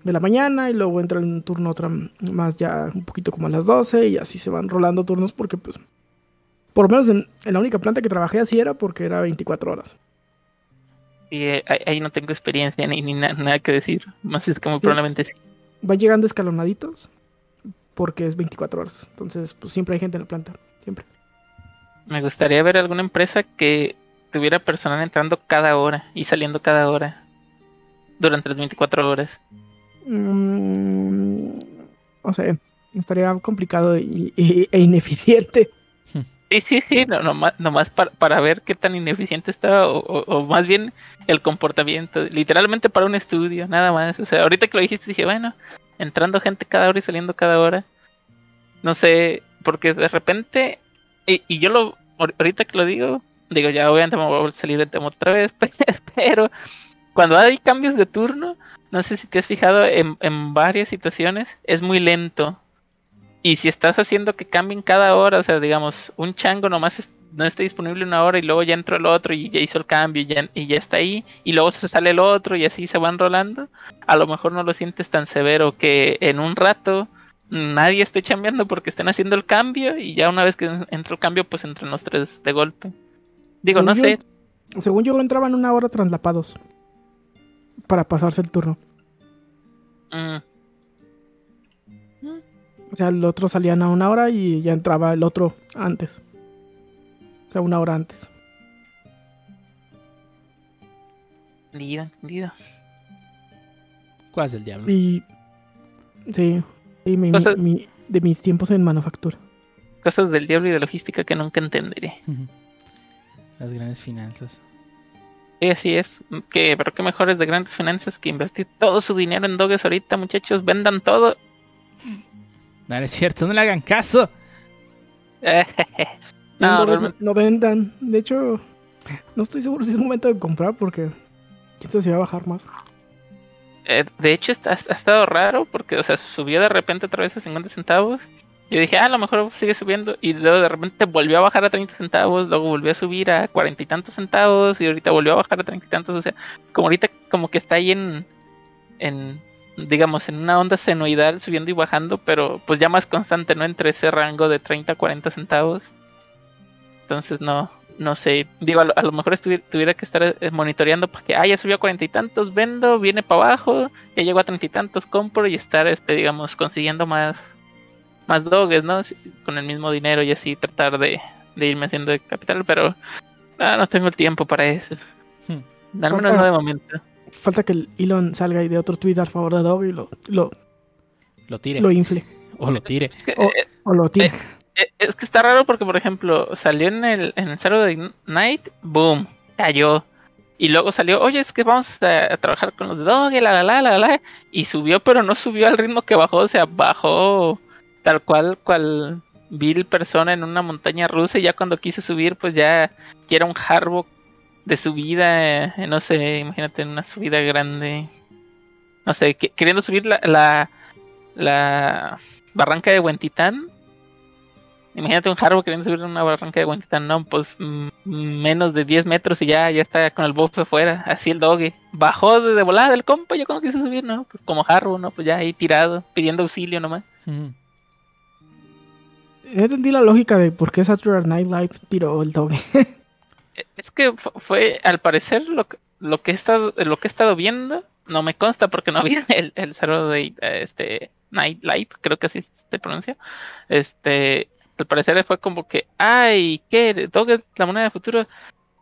de la mañana y luego entra un turno otra más ya un poquito como a las 12 y así se van rolando turnos porque pues por lo menos en, en la única planta que trabajé así era porque era 24 horas. Y eh, ahí, ahí no tengo experiencia ni, ni na- nada que decir, más es muy probablemente sí. Van llegando escalonaditos porque es 24 horas. Entonces pues siempre hay gente en la planta, siempre. Me gustaría ver alguna empresa que tuviera personal entrando cada hora y saliendo cada hora durante las 24 horas. Mm, no sé, estaría complicado y- y- e ineficiente. Sí, sí, sí, no, nomás, nomás para, para ver qué tan ineficiente está o, o- más bien el comportamiento, literalmente para un estudio, nada más. O sea, ahorita que lo dijiste dije, bueno, entrando gente cada hora y saliendo cada hora. No sé, porque de repente, y, y yo lo, ahor- ahorita que lo digo, digo, ya obviamente me voy a salir del tema otra vez, (laughs) pero cuando hay cambios de turno, no sé si te has fijado en, en varias situaciones, es muy lento. Y si estás haciendo que cambien cada hora, o sea, digamos, un chango nomás es- no está disponible una hora y luego ya entró el otro y ya hizo el cambio y ya, y ya está ahí, y luego se sale el otro y así se van rolando, a lo mejor no lo sientes tan severo que en un rato nadie esté chambeando porque estén haciendo el cambio y ya una vez que entró el cambio, pues entran los tres de golpe. Digo, no sé, yo- según yo entraban una hora traslapados para pasarse el turno. mm, O sea, el otro salían a una hora y ya entraba el otro antes. O sea, una hora antes. entendido, entendido. ¿Cuál es el diablo? Y. Sí. Y mi- de mis tiempos en manufactura. Cosas del diablo y de logística que nunca entenderé. Las grandes finanzas. Y así es, que, pero qué mejores de grandes finanzas que invertir todo su dinero en doges ahorita, muchachos, vendan todo. No, no es cierto, no le hagan caso. (laughs) no, no, realmente, no vendan. De hecho, No estoy seguro si es momento de comprar porque quién sabe si va a bajar más. Eh, de hecho, está, ha estado raro porque, o sea, subió de repente otra vez a 50 centavos. Yo dije, ah, a lo mejor sigue subiendo. Y luego de repente volvió a bajar a 30 centavos. Luego volvió a subir a cuarenta y tantos centavos. Y ahorita volvió a bajar a 30 y tantos. O sea, como ahorita, como que está ahí en. en digamos, en una onda senoidal, subiendo y bajando. Pero pues ya más constante, ¿no? Entre ese rango de 30 a 40 centavos. Entonces, no no sé, digo, a lo, mejor tuviera que estar eh, monitoreando porque, ah, ya subió a cuarenta y tantos, vendo, viene para abajo, ya llegó a treinta y tantos, compro y estar, este, digamos, consiguiendo más, más doges, ¿no? Con el mismo dinero y así tratar de, irme haciendo de capital, pero ah, no tengo el tiempo para eso. Hmm. Al menos no de momento. Falta que el Elon salga y de otro tweet a favor de Dog y lo, lo, lo tire. Lo infle. (laughs) O lo tire. Eh, o, lo tire. Eh, eh, es que está raro porque, por ejemplo, salió en el, en el de Night, boom, cayó. Y luego salió, oye, es que vamos a, trabajar con los de Dog, la, la, la, la, la. Y subió, pero no subió al ritmo que bajó, o sea, bajó tal cual, cual vil persona en una montaña rusa. Y ya cuando quiso subir, pues ya, era un harbo de subida, eh, no sé, imagínate, una subida grande. No sé, queriendo subir la, la, la barranca de Huentitán Imagínate un Harbo queriendo subir una barranca de Huentitán, no, pues mm, menos de 10 metros y ya, ya está con el buff afuera, así el doge. Bajó de, volada del compa, ya cuando quiso subir, ¿no? Pues como Harbo, ¿no? Pues ya ahí tirado, pidiendo auxilio nomás. No entendí la lógica de por qué Saturday Night Live tiró el doge. (laughs) es que fue, al parecer, lo, lo, que he estado, lo que he estado viendo, no me consta porque no (laughs) había el, el de este, Night Live, creo que así se pronuncia. Este al parecer fue como que, ay, ¿qué? ¿Doge la moneda de futuro?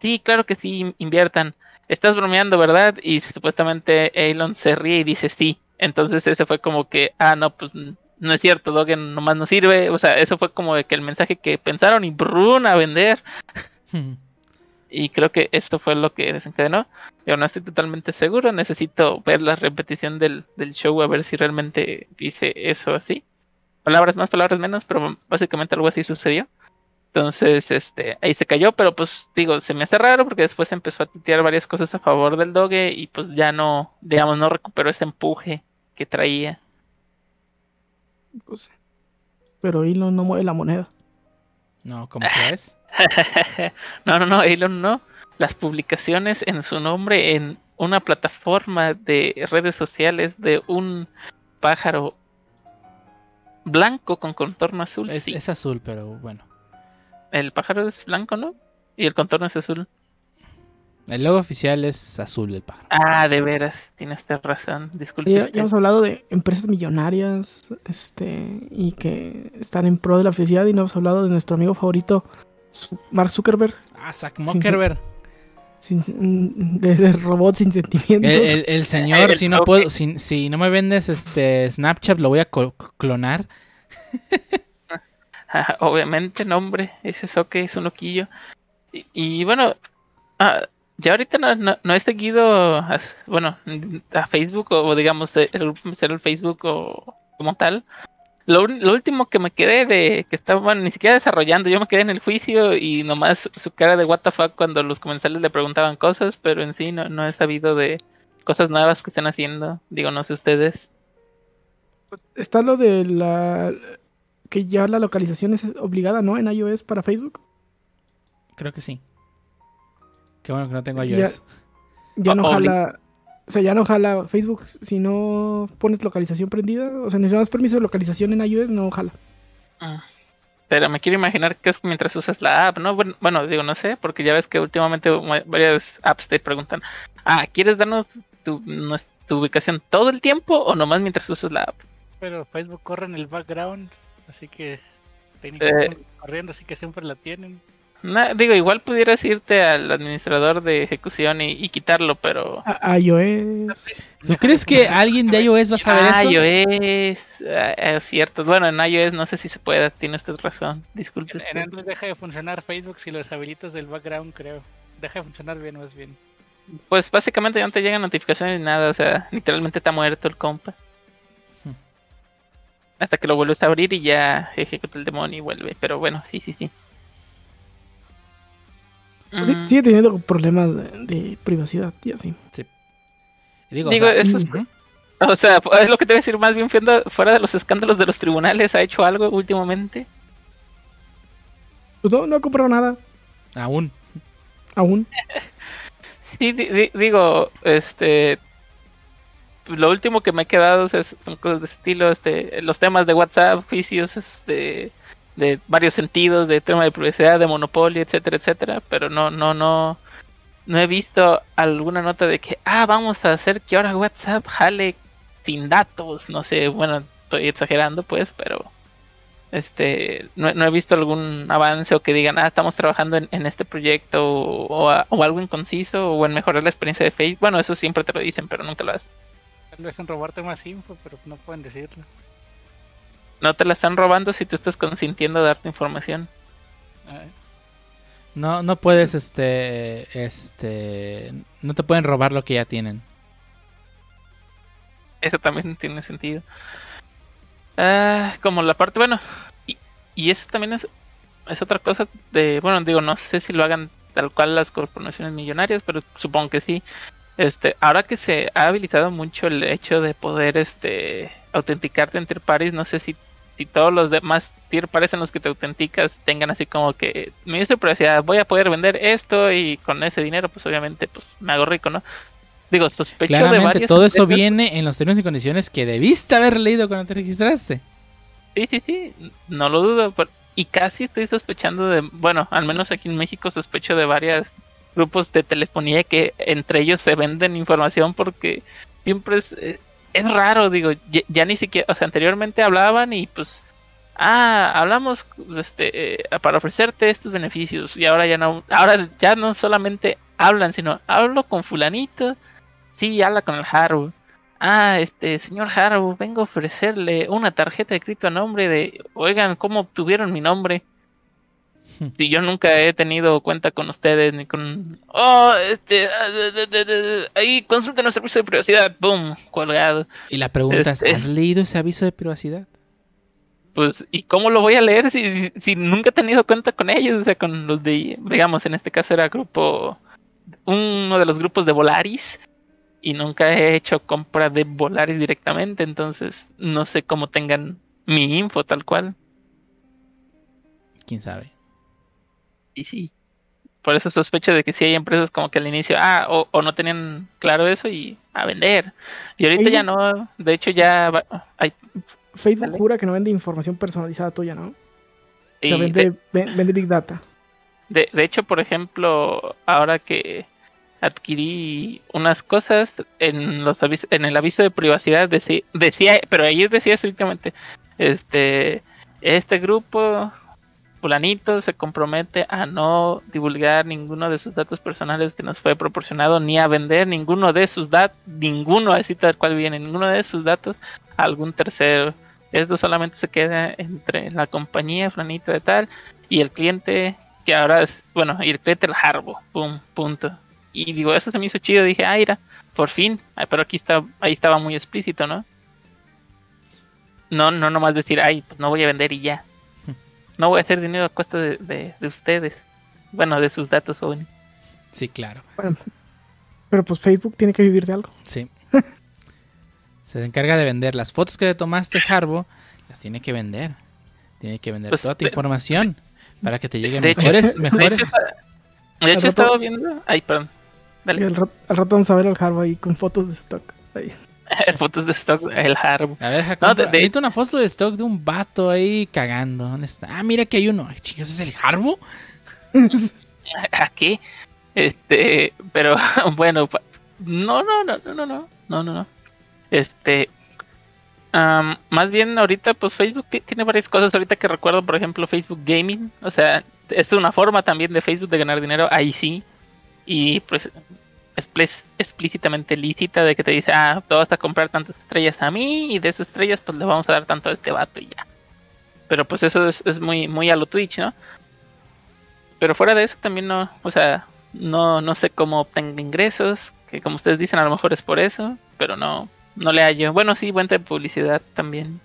Sí, claro que sí, inviertan. Estás bromeando, ¿verdad? Y supuestamente Elon se ríe y dice sí. Entonces ese fue como que, ah, no, pues no es cierto, Doge nomás no sirve. O sea, eso fue como que el mensaje que pensaron y brun a vender. Y creo que esto fue lo que desencadenó. Yo no estoy totalmente seguro, necesito ver la repetición del, del show a ver si realmente dice eso así palabras más, palabras menos, pero básicamente algo así sucedió. Entonces, este, ahí se cayó, pero pues digo, se me hace raro porque después empezó a tuitear varias cosas a favor del doge y pues ya no, digamos, no recuperó ese empuje que traía. Pues, pero Elon no mueve la moneda. No, ¿cómo que es? (laughs) no, no, no, Elon no. Las publicaciones en su nombre en una plataforma de redes sociales de un pájaro blanco con contorno azul. Es, es azul, pero bueno. El pájaro es blanco, ¿no? Y el contorno es azul. El logo oficial es azul el pájaro. Ah, de veras, tienes razón. Disculpe. Ya, hemos hablado de empresas millonarias este y que están en pro de la felicidad y no hemos hablado de nuestro amigo favorito, Mark Zuckerberg. Ah, Zack Zuckerberg. de ese robot sin sentimientos. El, señor, si no puedo, si, si, no me vendes este Snapchat, lo voy a clonar. (laughs) Obviamente, nombre, ese que es un loquillo. Y, bueno, ah, ya ahorita no, he seguido, a, bueno, a Facebook o digamos el grupo el Facebook o como tal. Lo, último que me quedé de que estaban ni siquiera desarrollando, yo me quedé en el juicio y nomás su cara de WTF cuando los comensales le preguntaban cosas, pero en sí no, no he sabido de cosas nuevas que están haciendo. Digo, no sé ustedes. Está lo de la que ya la localización es obligada, ¿no? En iOS para Facebook. Creo que sí. Qué bueno que no tengo iOS. Ya, no jala. O sea, ya no jala Facebook si no pones localización prendida. O sea, necesitas permiso de localización en iOS, no jala. Ah, pero me quiero imaginar que es mientras usas la app, ¿no? Bueno, digo, no sé, porque ya ves que últimamente varias apps te preguntan, ah, ¿quieres darnos tu, tu ubicación todo el tiempo o nomás mientras usas la app? Pero Facebook corre en el background, así que técnicamente eh, corriendo, así que siempre la tienen digo, igual pudieras irte al administrador de ejecución y, quitarlo, pero. A iOS. ¿Tú crees que alguien de iOS va a saber eso? iOS, ah, es cierto. Bueno, en iOS no sé si se puede, tiene usted razón. Disculpe. En, Android deja de funcionar Facebook si los habilitas del background, creo. Deja de funcionar bien, más bien. Pues básicamente ya no te llegan notificaciones ni nada, o sea, literalmente está muerto el compa. Hmm. Hasta que lo vuelves a abrir y ya ejecuta el demonio y vuelve. Pero bueno, sí, sí, sí. Sí, sigue teniendo problemas de, de privacidad y así. Digo, o sea, eso es-. O sea, es lo que te voy a decir, más bien fuera, fuera de los escándalos de los tribunales, ¿ha hecho algo últimamente? Pues no, no ha comprado nada aún. aún. (laughs) Sí, di- di- digo, este. Lo último que me ha quedado es, son cosas de estilo, este, los temas de WhatsApp, juicios este, de varios sentidos, de tema de privacidad, de monopolio, etcétera, etcétera, pero no, no, no, no he visto alguna nota de que, ah, vamos a hacer que ahora WhatsApp jale sin datos, no sé, bueno, estoy exagerando pues, pero este, no, no he visto algún avance o que digan, ah, estamos trabajando en, este proyecto o, o algo inconciso o en mejorar la experiencia de Facebook. Bueno, eso siempre te lo dicen, pero nunca lo hacen. Tal vez en robarte más info, pero no pueden decirlo. No te la están robando si tú estás consintiendo darte información. No, no puedes, este, este, no te pueden robar lo que ya tienen. Eso también tiene sentido. Ah, como la parte, bueno, y, y eso también es, es otra cosa de, bueno, digo, no sé si lo hagan tal cual las corporaciones millonarias, pero supongo que sí. Este, ahora que se ha habilitado mucho el hecho de poder, este, autenticarte en tier parties, no sé si, si todos los demás tier parties en los que te autenticas tengan así como que, me dice privacidad, voy a poder vender esto y con ese dinero, pues obviamente, pues me hago rico, ¿no? Digo, sospecho de Claramente, varias todo eso empresas- viene en los términos y condiciones que debiste haber leído cuando te registraste. Sí, sí, sí, no lo dudo. pero- y casi estoy sospechando de, bueno, al menos aquí en México sospecho de varios grupos de telefonía que entre ellos se venden información porque siempre es, eh, es raro, digo, ya, ni siquiera, o sea, anteriormente hablaban y pues, ah, hablamos este, eh, para ofrecerte estos beneficios y ahora ya no, ahora ya no solamente hablan, sino hablo con fulanito, sí, habla con el Haru. Ah, este, señor Harrow, vengo a ofrecerle una tarjeta de crédito a nombre de, oigan, ¿cómo obtuvieron mi nombre? (laughs) Si yo nunca he tenido cuenta con ustedes ni con, oh, este, ah, ahí consulten el servicio de privacidad, boom, colgado. Y la pregunta Este- es, ¿has leído ese aviso de privacidad? Pues, ¿y cómo lo voy a leer si, si, si nunca he tenido cuenta con ellos? O sea, con los de, digamos, en este caso era grupo, uno de los grupos de Volaris, y nunca he hecho compra de Volaris directamente, entonces no sé cómo tengan mi info tal cual. ¿Quién sabe? Y sí, por eso sospecho de que sí hay empresas como que al inicio, ah, o, o no tenían claro eso y a vender. Y ahorita ya no, de hecho ya va- ay, Facebook jura que no vende información personalizada tuya, ¿no? O y sea, de- vende, ven- vende Big Data. De, de hecho, por ejemplo, ahora que adquirí unas cosas en los avis- en el aviso de privacidad decía, decía pero ahí decía estrictamente, este, este grupo fulanito se compromete a no divulgar ninguno de sus datos personales que nos fue proporcionado ni a vender ninguno de sus datos, ninguno así tal cual viene, ninguno de sus datos a algún tercero. Esto solamente se queda entre la compañía fulanita de tal y el cliente que ahora es, bueno, y el cliente el Harbo, pum, punto. Y digo, eso se me hizo chido, dije, ah, por fin, Ah, pero aquí está, ahí estaba muy explícito, ¿no? No, no nomás decir, ay, pues no voy a vender y ya. No voy a hacer dinero a costa de, de, de ustedes. Bueno, de sus datos jóvenes. Sí, claro. Bueno, pero pues Facebook tiene que vivir de algo. Sí. (laughs) Se encarga de vender las fotos que le tomaste, Harbo, las tiene que vender. Tiene que vender Pues, toda tu de- información para que te lleguen de hecho- mejores, De mejores. hecho, de hecho estado viendo, ay, perdón, dale, al rato vamos a ver al Harbo ahí con fotos de stock. Ahí. (laughs) fotos de stock, el Harbo. A ver, deja, No, de- necesito una foto de stock de un vato ahí cagando. ¿Dónde está? Ah, mira que hay uno. Ay, chicos, ¿es el Harbo? (laughs) ¿A qué? Este, pero (laughs) bueno, no, no, no, no, no, no, no, no. Este, más bien ahorita, pues Facebook ti- tiene varias cosas. Ahorita que recuerdo, por ejemplo, Facebook Gaming, o sea, es una forma también de Facebook de ganar dinero, ahí sí, y pues explícitamente lícita de que te dice, ah, tú vas a comprar tantas estrellas a mí y de esas estrellas pues le vamos a dar tanto a este vato y ya. Pero pues eso es, es muy, muy a lo Twitch, ¿no? Pero fuera de eso también no, o sea, no, no sé cómo obtengo ingresos, que como ustedes dicen a lo mejor es por eso, pero no, no le hallo. Bueno, sí, fuente de publicidad también.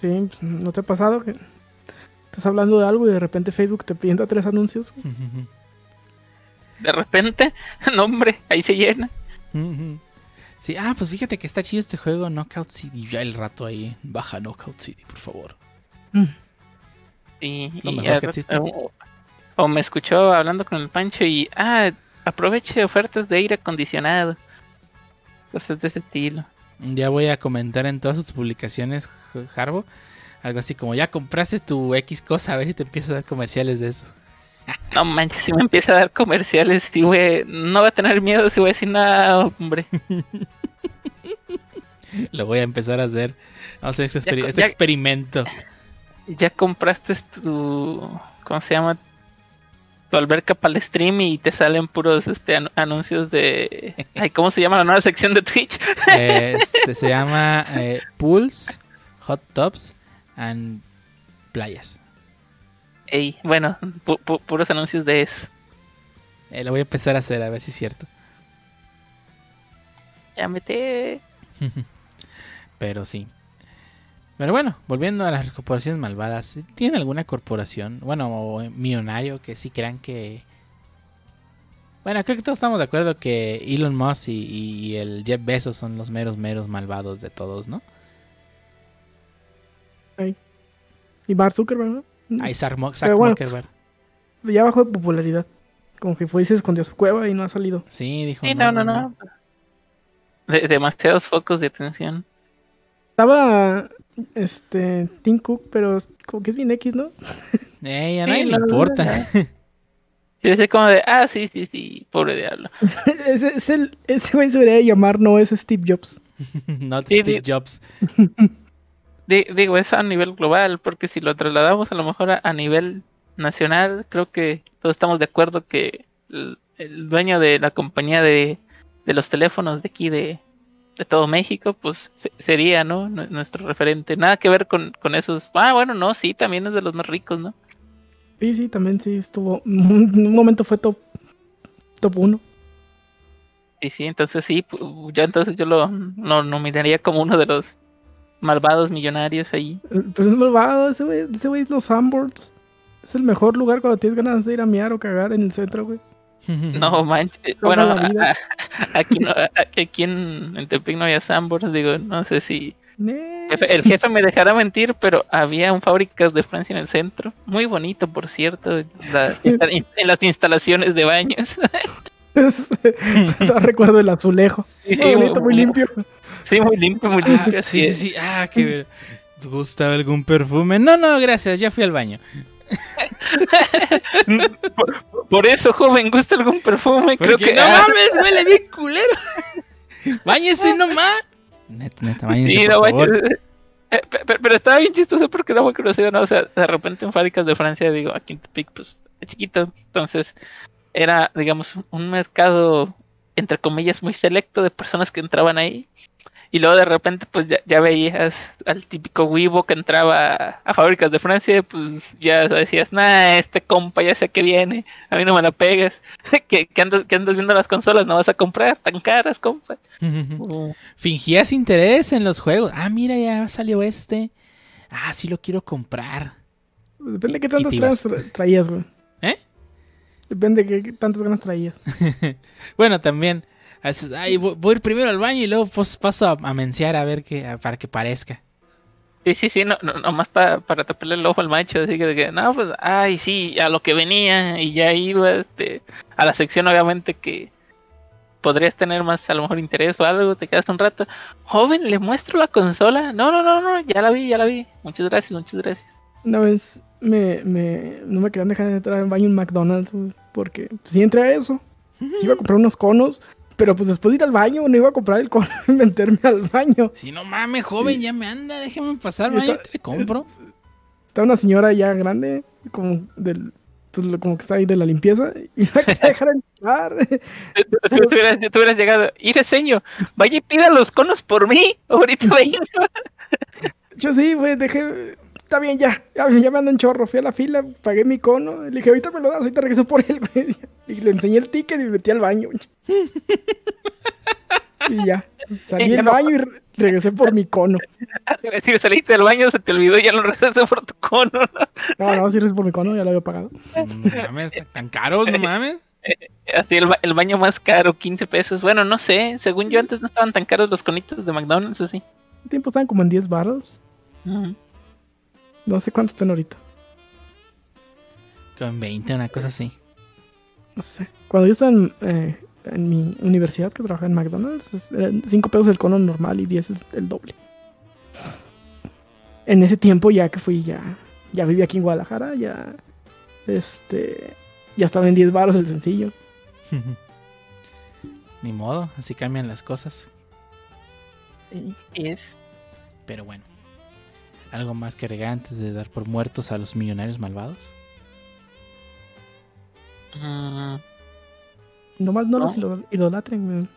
Sí, pues, ¿no te ha pasado? que estás hablando de algo y de repente Facebook te pinta tres anuncios. De repente, (laughs) no hombre, ahí se llena. Sí, ah, pues fíjate que está chido este juego, Knockout City. Ya el rato ahí, baja Knockout City, por favor. Mm. Lo mejor que existe. o, o me escuchó hablando con el Pancho y, ah, aproveche ofertas de aire acondicionado. Cosas de ese estilo. Ya voy a comentar en todas sus publicaciones, Harbo. Algo así como, ya compraste tu X cosa, a ver si te empiezas a dar comerciales de eso. No manches, si me empieza a dar comerciales, güey, no va a tener miedo si voy a decir nada, hombre. (laughs) Lo voy a empezar a hacer. Vamos a hacer este, Ya este ya- experimento. Ya compraste tu, ¿cómo se llama? Tu alberca para el stream y te salen puros este anu- anuncios de, (laughs) ay, ¿cómo se llama la nueva sección de Twitch? Este se llama eh, Pools, Hot Tubs and Playas. Ey, bueno, pu- pu- puros anuncios de eso. Eh, lo voy a empezar a hacer, a ver si es cierto. Ya mete. (laughs) Pero sí. Pero bueno, volviendo a las corporaciones malvadas, ¿tienen alguna corporación, bueno, o millonario que sí crean que... Bueno, creo que todos estamos de acuerdo que Elon Musk y, y el Jeff Bezos son los meros, meros malvados de todos, ¿no? Y Bar Zuckerberg, ¿no? Ah, y Zack bueno, Zuckerberg. Ya bajó de popularidad. Como que fue y se escondió a su cueva y no ha salido. Sí, dijo. Sí, no, no, no. De- demasiados focos de atención. Estaba este Tim Cook, pero como que es bien X, ¿no? (laughs) Ey, a Sí, nadie le no, importa. (laughs) Y decía como de, ah, sí, sí, sí, pobre diablo. (laughs) ese, es el- ese güey se debería llamar no es Steve Jobs. Not Sí, Steve sí. Jobs. Di- digo, eso a nivel global, porque si lo trasladamos a lo mejor a, a nivel nacional, creo que todos estamos de acuerdo que el, el dueño de la compañía de, de los teléfonos de aquí de, de todo México, pues se- sería, ¿no? Nue- Nuestro referente. Nada que ver con, con esos. Ah, bueno, no, sí, también es de los más ricos, ¿no? Sí, sí, también sí estuvo. (laughs) En un momento fue top, top 1. Y sí, entonces sí, yo entonces yo lo, lo nominaría como uno de los malvados millonarios ahí. Pero es malvado, ese güey, ese güey es los Sanborns. Es el mejor lugar cuando tienes ganas de ir a miar o cagar en el centro, güey. (laughs) No manches. Bueno, a- a- aquí, no, a- aquí en, en Tepic no había Sambors, digo, no sé si... Nee. el jefe me dejará mentir, pero había un fábricas de Francia en el centro. Muy bonito, por cierto, la- en, en las instalaciones de baños. (laughs) (laughs) Recuerdo el azulejo. Sí, Muy bonito, muy limpio. Sí, muy limpio, muy Ah, limpio. sí, sí, sí. Ah, qué ver- ¿Te gusta algún perfume? No, no, gracias, ya fui al baño. (laughs) Por, por eso, joven, ¿gusta algún perfume? Creo Porque que... no ah, mames, huele bien culero. (laughs) Báñese nomás. Neta, neta, báñese, Sí, por no favor. Eh, pe- pe- Pero, estaba bien chistoso porque era muy conocido, ¿no? O sea, de repente en fábricas de Francia, digo, aquí en Tepic, pues, es chiquito. Entonces, era, digamos, un mercado, entre comillas, muy selecto de personas que entraban ahí. Y luego de repente, pues, ya, ya veías al típico Weibo que entraba a, a fábricas de Francia, pues, ya decías, nah, este compa ya sé que viene, a mí no me la pegas. (laughs) que, que, andas, que andas viendo las consolas, no vas a comprar, tan caras, compa. (laughs) Fingías interés en los juegos. Ah, mira, ya salió este. Ah, sí lo quiero comprar. Depende de qué tantas traías, güey. ¿Eh? Depende de qué, tantas ganas traías. (laughs) Bueno, también. haces, Ay, voy, voy a ir primero al baño y luego pues, paso a, a menciar a ver qué, a- para que parezca. Sí, sí, sí, no, no, nomás pa- para taparle el ojo al macho, así que, que, no, pues, ay, sí, a lo que venía, y ya iba, este, a la sección, obviamente, que podrías tener más, a lo mejor, interés o algo, te quedas un rato, joven, le muestro la consola, no, no, no, no, ya la vi, ya la vi, muchas gracias, muchas gracias. Una vez me, me, no me querían dejar entrar al baño en McDonald's, porque pues, sí entré a eso. Sí iba a comprar unos conos, pero pues después de ir al baño no iba a comprar el cono y (laughs) meterme al baño. Si no mames, joven, ya me anda, déjeme pasar Y baño, está- te compro. Está una señora ya grande, como del, pues lo- como que está ahí de la limpieza, y no me quería (laughs) dejar entrar. Tú, (laughs) tú- tú hubieras, tú hubieras llegado, ir señor, vaya y pida los conos por mí, ahorita vengo. Yo sí, güey, dejé. Está bien, ya. Ya, ya me ando en chorro. Fui a la fila, pagué mi cono. Le dije, ahorita me lo das, ahorita regreso por él, (laughs) güey. Y le enseñé el ticket y me metí al baño. (laughs) Y ya. Salí del baño y re- regresé por mi cono. (laughs) Si saliste del baño, se te olvidó, ya lo regresaste por tu cono. ¿no? No, no, si regresé por mi cono, ya lo había pagado. No mames, tan caros, no mames. Así el, ba- el baño más caro, 15 pesos. Bueno, no sé, según yo antes no estaban tan caros los conitos de McDonald's, así. El tiempo estaban como en 10 baros. Ujú. No sé cuántos están ahorita. Con 20, una cosa así. No sé. Cuando yo estaba en, eh, en mi universidad que trabajaba en McDonald's, 5 pesos el cono normal y 10 el, el doble. En ese tiempo, ya que fui, ya, ya viví aquí en Guadalajara, ya. Este. Ya estaba en 10 baros el sencillo. (laughs) Ni modo, así cambian las cosas. Y es. Pero bueno. ¿Algo más que agregar antes de dar por muertos a los millonarios malvados? mm, nomás no, No. los idol- idolatren.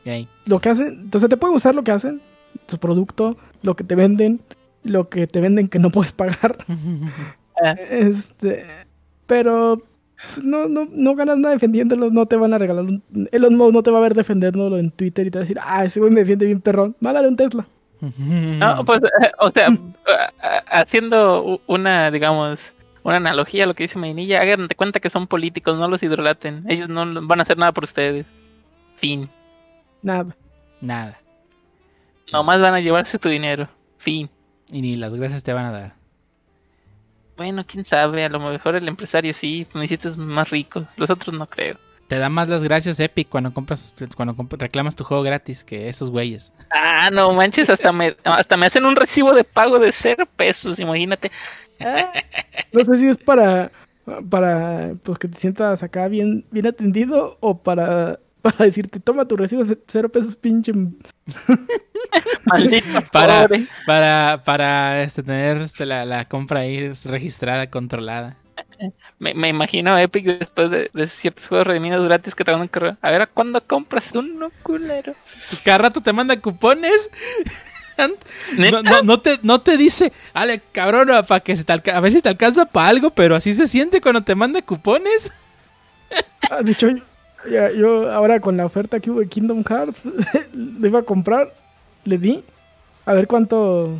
Lo que hacen. Entonces te puede gustar lo que hacen, su producto, lo que te venden, lo que te venden que no puedes pagar. (laughs) Este, pero pues, no, no, no ganas nada defendiéndolos, no te van a regalar un... Elon Musk no te va a ver defendiéndolo en Twitter y te va a decir, ah, ese güey me defiende bien perrón, mándale un Tesla. No, pues, eh, (laughs) o sea, haciendo una, digamos, una analogía a lo que dice Mainilla, hagan de cuenta que son políticos, no los hidrolaten. Ellos no van a hacer nada por ustedes. Fin. Nada. Nada. Nomás van a llevarse tu dinero. Fin. Y ni las gracias te van a dar. Bueno, quién sabe, a lo mejor el empresario sí, me hiciste más rico. Los otros no creo. Te da más las gracias Epic cuando compras cuando comp- reclamas tu juego gratis que esos güeyes. Ah, no manches, hasta me, hasta me hacen un recibo de pago de cero pesos, imagínate. Ah, (laughs) No sé si es para, para pues, que te sientas acá bien, bien atendido o para, (laughs) para decirte, toma tu recibo de cero pesos, pinche. (laughs) maldito Para- pobre. Para, para este, tener este, la, la compra ahí registrada, controlada. Me, me imagino Epic después de, de ciertos juegos redimidos gratis que te van a correr. A ver, ¿a cuándo compras uno, culero? Pues cada rato te manda cupones. (laughs) No, no, no te, no te dice, ale, cabrón, para que se te alca- a ver si te alcanza para algo, pero así se siente cuando te manda cupones. (laughs) Ah, de hecho, ya- yo ahora con la oferta que hubo de Kingdom Hearts, (laughs) lo iba a comprar, le di, a ver cuánto...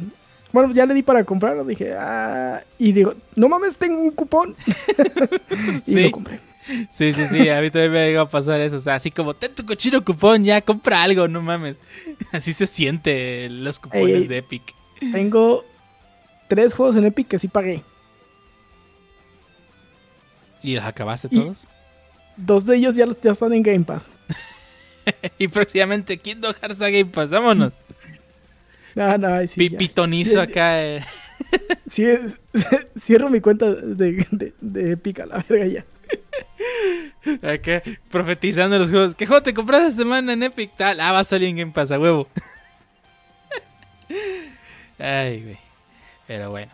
Bueno, ya le di para comprarlo, dije, ah, y digo, no mames, tengo un cupón. (laughs) y Sí. lo compré. Sí, sí, sí, a mí también me llegó a pasar eso. O sea, así como, ten tu cochino cupón, ya, compra algo, no mames. (laughs) Así se siente los cupones Ey, de Epic. Tengo tres juegos en Epic que sí pagué. ¿Y los acabaste Y- todos? Dos de ellos ya, los, ya están en Game Pass. (laughs) Y próximamente Kingdom Hearts a Game Pass, vámonos. (laughs) Ah, no, ahí sí, ya. Pipitonizo (laughs) acá. eh. (laughs) Sí, es- cierro mi cuenta de, de, de Epic a la verga ya. Acá, profetizando los juegos. ¿Qué juego te compraste esta semana en Epic? Tal. Ah, va a salir en Game Pass, a huevo. Ay, güey. Pero bueno.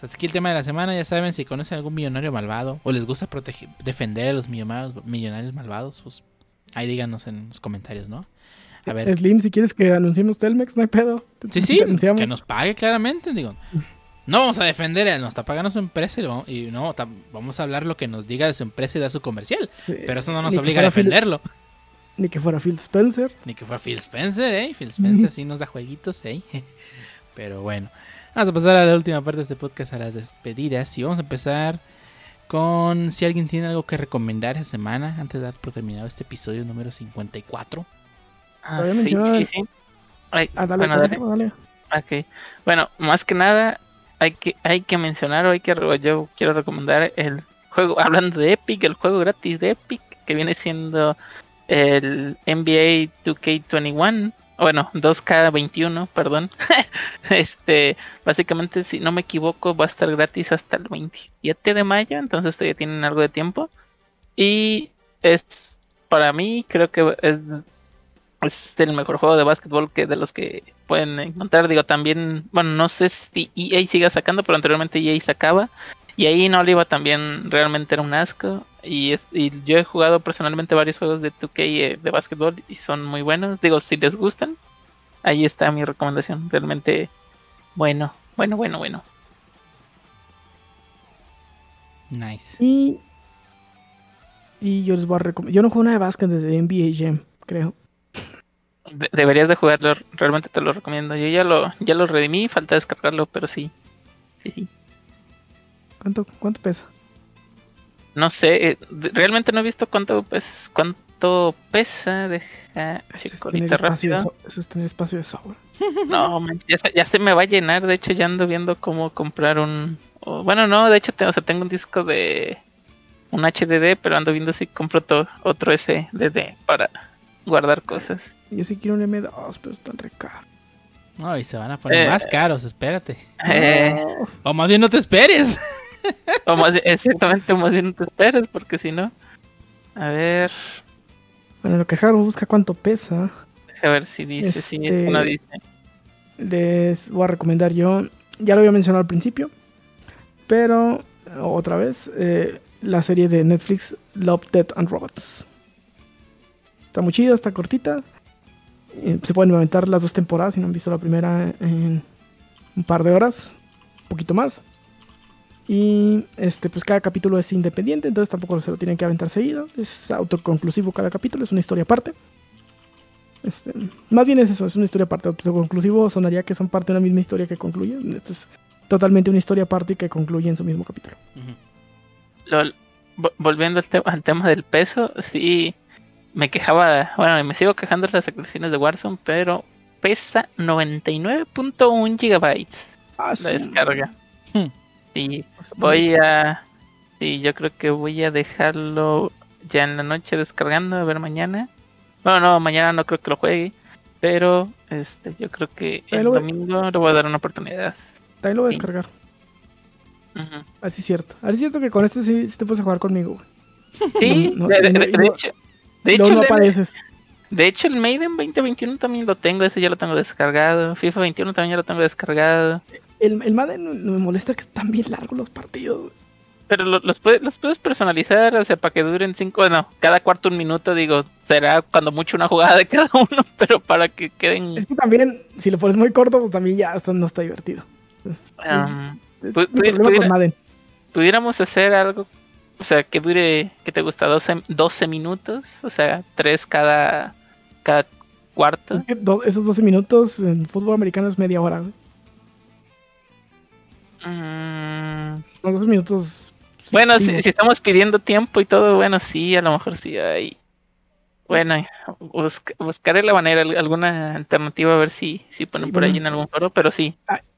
Pues Hasta aquí el tema de la semana. Ya saben, si conocen algún millonario malvado o les gusta proteger, defender a los millonarios, millonarios malvados, pues ahí díganos en los comentarios, ¿no? A ver. Slim, si quieres que anunciemos Telmex, no hay pedo. Sí, sí, que nos pague claramente, digo. No vamos a defender, él, nos está pagando su empresa y, vamos- y no, vamos a hablar lo que nos diga de su empresa y de su comercial. Sí, Pero eso no nos obliga a fuera Phil- defenderlo. ni que fuera Phil Spencer. Ni que fue Phil Spencer, ¿eh? Phil Spencer sí nos da jueguitos, ¿eh? (laughs) Pero bueno, vamos a pasar a la última parte de este podcast, a las despedidas. Y vamos a empezar con si alguien tiene algo que recomendar esta semana antes de dar por terminado este episodio número 54. Ah, sí, sí, sí. Ay, Ah, dale, bueno, dale. dale. Bueno, más que nada, hay que, hay que mencionar, o hay que, yo quiero recomendar el juego, hablando de Epic, el juego gratis de Epic, que viene siendo el NBA 2K21. Bueno, 2K21, perdón. (laughs) este, básicamente, si no me equivoco, va a estar gratis hasta el 27 de mayo, entonces todavía tienen algo de tiempo. Y es, para mí, creo que es es el mejor juego de básquetbol que de los que pueden encontrar. Digo, también, bueno, no sé si EA siga sacando, pero anteriormente EA sacaba. Y ahí no Oliva también realmente era un asco. Y, es- y yo he jugado personalmente varios juegos de 2K eh, de básquetbol y son muy buenos. Digo, si les gustan, ahí está mi recomendación. Realmente bueno, bueno, bueno, bueno. Nice. Y, y yo les voy a recomendar. Yo no juego nada de básquet desde NBA Jam, creo. De- deberías de jugarlo, realmente te lo recomiendo. Yo ya lo, ya lo redimí, falta descargarlo, pero sí. Sí, sí. ¿Cuánto, cuánto pesa? No sé, eh, realmente no he visto cuánto, pues, cuánto pesa. Deja, Eso es tener espacio de, rápido. so- eso es tener espacio de sobra. (laughs) (laughs) No, man, ya, se- ya se me va a llenar. De hecho, ya ando viendo cómo comprar un. bueno, no, de hecho, te- o sea, tengo un disco de un HDD, pero ando viendo si compro to- otro SDD para guardar cosas. Yo sí quiero un M2, pero están re. No, y se van a poner Eh. más caros, espérate. Eh, O más bien no te esperes. o más bien, exactamente, o más bien no te esperes, porque si no. A ver, Bueno, lo que Jaro busca cuánto pesa, deja ver si dice, si es que no Este- dice. les voy a recomendar yo. Ya lo había mencionado al principio, pero otra vez, eh, la serie de Netflix Love, Death and Robots. Está muy chida, está cortita. Eh, Se pueden aventar las dos temporadas si no han visto la primera en un par de horas, un poquito más. Y este, pues cada capítulo es independiente, entonces tampoco se lo tienen que aventar seguido. Es autoconclusivo cada capítulo, es una historia aparte. Este, más bien es eso, es una historia aparte. Autoconclusivo sonaría que son parte de una misma historia que concluye. Esto es totalmente una historia aparte y que concluye en su mismo capítulo. Ujú. Lo- vo- volviendo al, te- al tema del peso, sí me quejaba, bueno, me sigo quejando de las actualizaciones de Warzone, pero pesa 99.1 gigabytes Ah, la su descarga. Hmm. Sí, madre. voy a, sí, yo creo que voy a dejarlo ya en la noche descargando, a ver mañana. Bueno, no, mañana no creo que lo juegue, pero este, yo creo que el domingo le voy a dar una oportunidad. También lo voy a sí. descargar. Así es cierto. Así es cierto que con este sí, sí te puedes jugar conmigo. Sí, No, no, de, de- no, de- y de no- hecho, de hecho, no el- apareces. De hecho, el Maiden 2021 también lo tengo, ese ya lo tengo descargado. FIFA 21 también ya lo tengo descargado. El, el Madden no- no me molesta que están bien largos los partidos. Pero lo- los, puedes, los puedes personalizar, o sea, para que duren cinco, bueno, cada cuarto un minuto, digo, será cuando mucho una jugada de cada uno, (laughs) pero para que queden... Es que también, si lo pones muy corto, pues también ya esto no está divertido. Es, es- um, es pudiera- con Madden. pudiéramos hacer algo, o sea, que dure, que te gusta? 12, 12 minutos, o sea, tres cada, cada cuarto. Esos 12 minutos en fútbol americano es media hora. Mm, Son 12 minutos. Bueno, si, si estamos pidiendo tiempo y todo, bueno, sí, a lo mejor sí hay. Bueno, busc- buscaré la manera, al- alguna alternativa, a ver si, si ponen por ahí en algún foro, pero sí.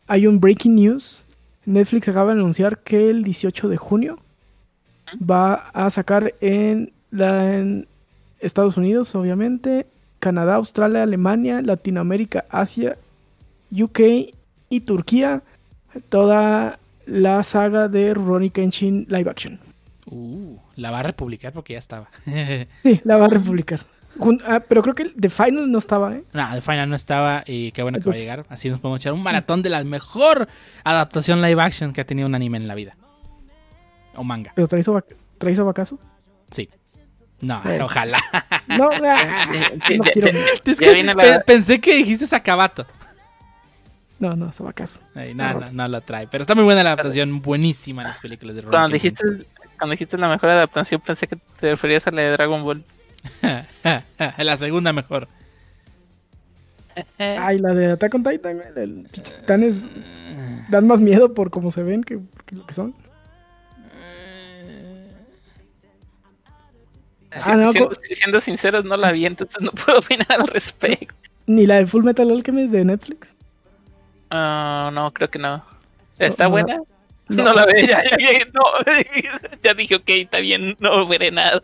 Hay un breaking news. Netflix acaba de anunciar que el 18 de junio va a sacar en, la, en Estados Unidos, obviamente, Canadá, Australia, Alemania, Latinoamérica, Asia, UK y Turquía toda la saga de Ronnie Kenshin live action. Uh, la va a republicar porque ya estaba. (laughs) Sí, la va a republicar. Ah, pero creo que el The Final no estaba, ¿eh? no, The Final no estaba y qué bueno que va a llegar. Así nos podemos echar un maratón de la mejor adaptación live action que ha tenido un anime en la vida. O manga. Pero trae su, trae su acaso. Sí. No, Bueno. ojalá. No, (laughs) no quiero. ya- Es que pe- pensé que dijiste Sakabato. No, no, su acaso. Ay, no, no, no lo trae. Pero está muy buena la adaptación, buenísima las películas de Ronnie Cuando dijiste, cuando dijiste la mejor adaptación, pensé que te referías a la de Dragon Ball. (laughs) la segunda mejor. Ay, la de Attack on Titan, güey, titanes dan más miedo por cómo se ven que, que lo que son. Ah, no, siendo, siendo sinceros, no la vi, entonces no puedo opinar al respecto. Ni la de Full Metal Alchemist de Netflix. Ah, no, creo que no. ¿Está No, buena? No, la veo, ya, ya, ya, no. (laughs) ya dije, ok, está bien, no veré nada.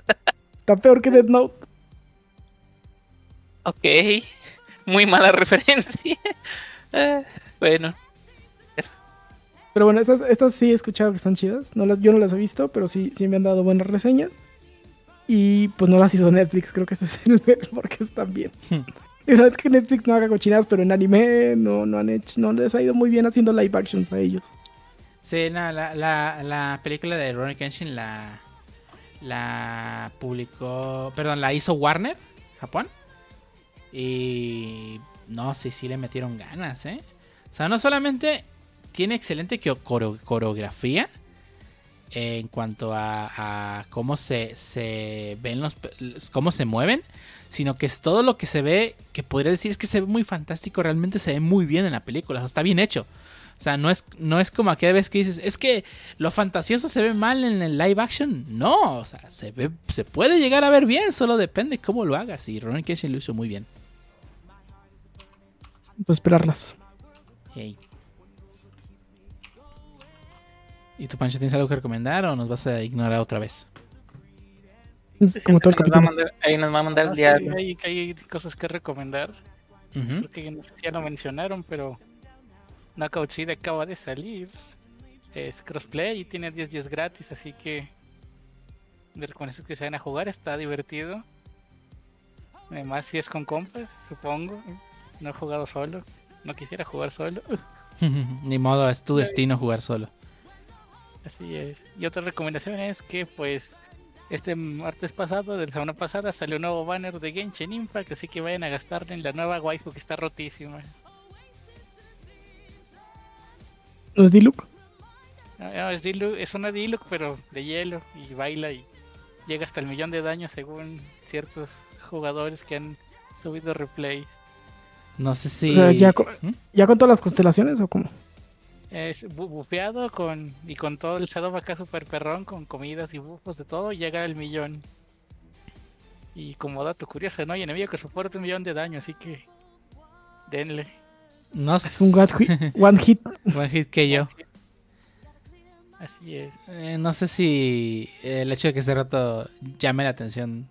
Está peor que Death Note. Ok, muy mala (laughs) referencia. Ah, bueno, Pero bueno, estas, estas sí he escuchado que están chidas. No las, yo no las he visto, pero sí, sí me han dado buenas reseñas. Y pues no las hizo Netflix, creo que ese es el (laughs) porque están bien. Y no es que Netflix no haga cochinadas, pero en anime no, no han hecho, no les ha ido muy bien haciendo live actions a ellos. Sí, no, la, la, la película de Ronnie Kenshin la, la publicó, perdón, la hizo Warner, Japón. Y no sé si le metieron ganas, ¿eh? O sea, no solamente tiene excelente co- en cuanto a, a cómo se, se ven los cómo se mueven, sino que es todo lo que se ve, que podría decir es que se ve muy fantástico, realmente se ve muy bien en la película, o sea, está bien hecho. O sea, no es, no es como aquella vez que dices, es que lo fantasioso se ve mal en el live action. No, o sea, se, ve, se puede llegar a ver bien, solo depende cómo lo hagas. Y Ronnie Casey lo hizo muy bien. Pues esperarlas. Hey. ¿Y tu Pancho tienes algo que recomendar o nos vas a ignorar otra vez? Como todo el Nos va a capítulo. mandar- ahí nos va a mandar el sí, diario. hay, hay cosas que recomendar. Ujú. Creo que no sé si ya lo mencionaron, pero Knockout City acaba de salir. Es crossplay y tiene 10 días gratis, así que de recomendaciones que se van a jugar, está divertido. Además, si es con compas, supongo. No he jugado solo. No quisiera jugar solo. (laughs) Ni modo, es tu destino jugar solo. Así es. Y otra recomendación es que, pues, este martes pasado, de la semana pasada, salió un nuevo banner de Genshin Impact, así que vayan a gastarle en la nueva waifu que está rotísima. ¿No es Diluc? No, no, es, Diluc- es una Diluc, pero de hielo y baila y llega hasta el millón de daño según ciertos jugadores que han subido replay. No sé si. O sea, ya co- ¿Mm? ¿Ya con todas las constelaciones o cómo? Es bu- bufeado con y con todo el setup acá super perrón, con comidas y bufos de todo, llega al millón. Y como dato curioso, no hay enemigo que soporte un millón de daño, así que denle. No Es un (laughs) one hit, one hit. One hit que yo. Así es. Eh, no sé si el hecho de que este rato llame la atención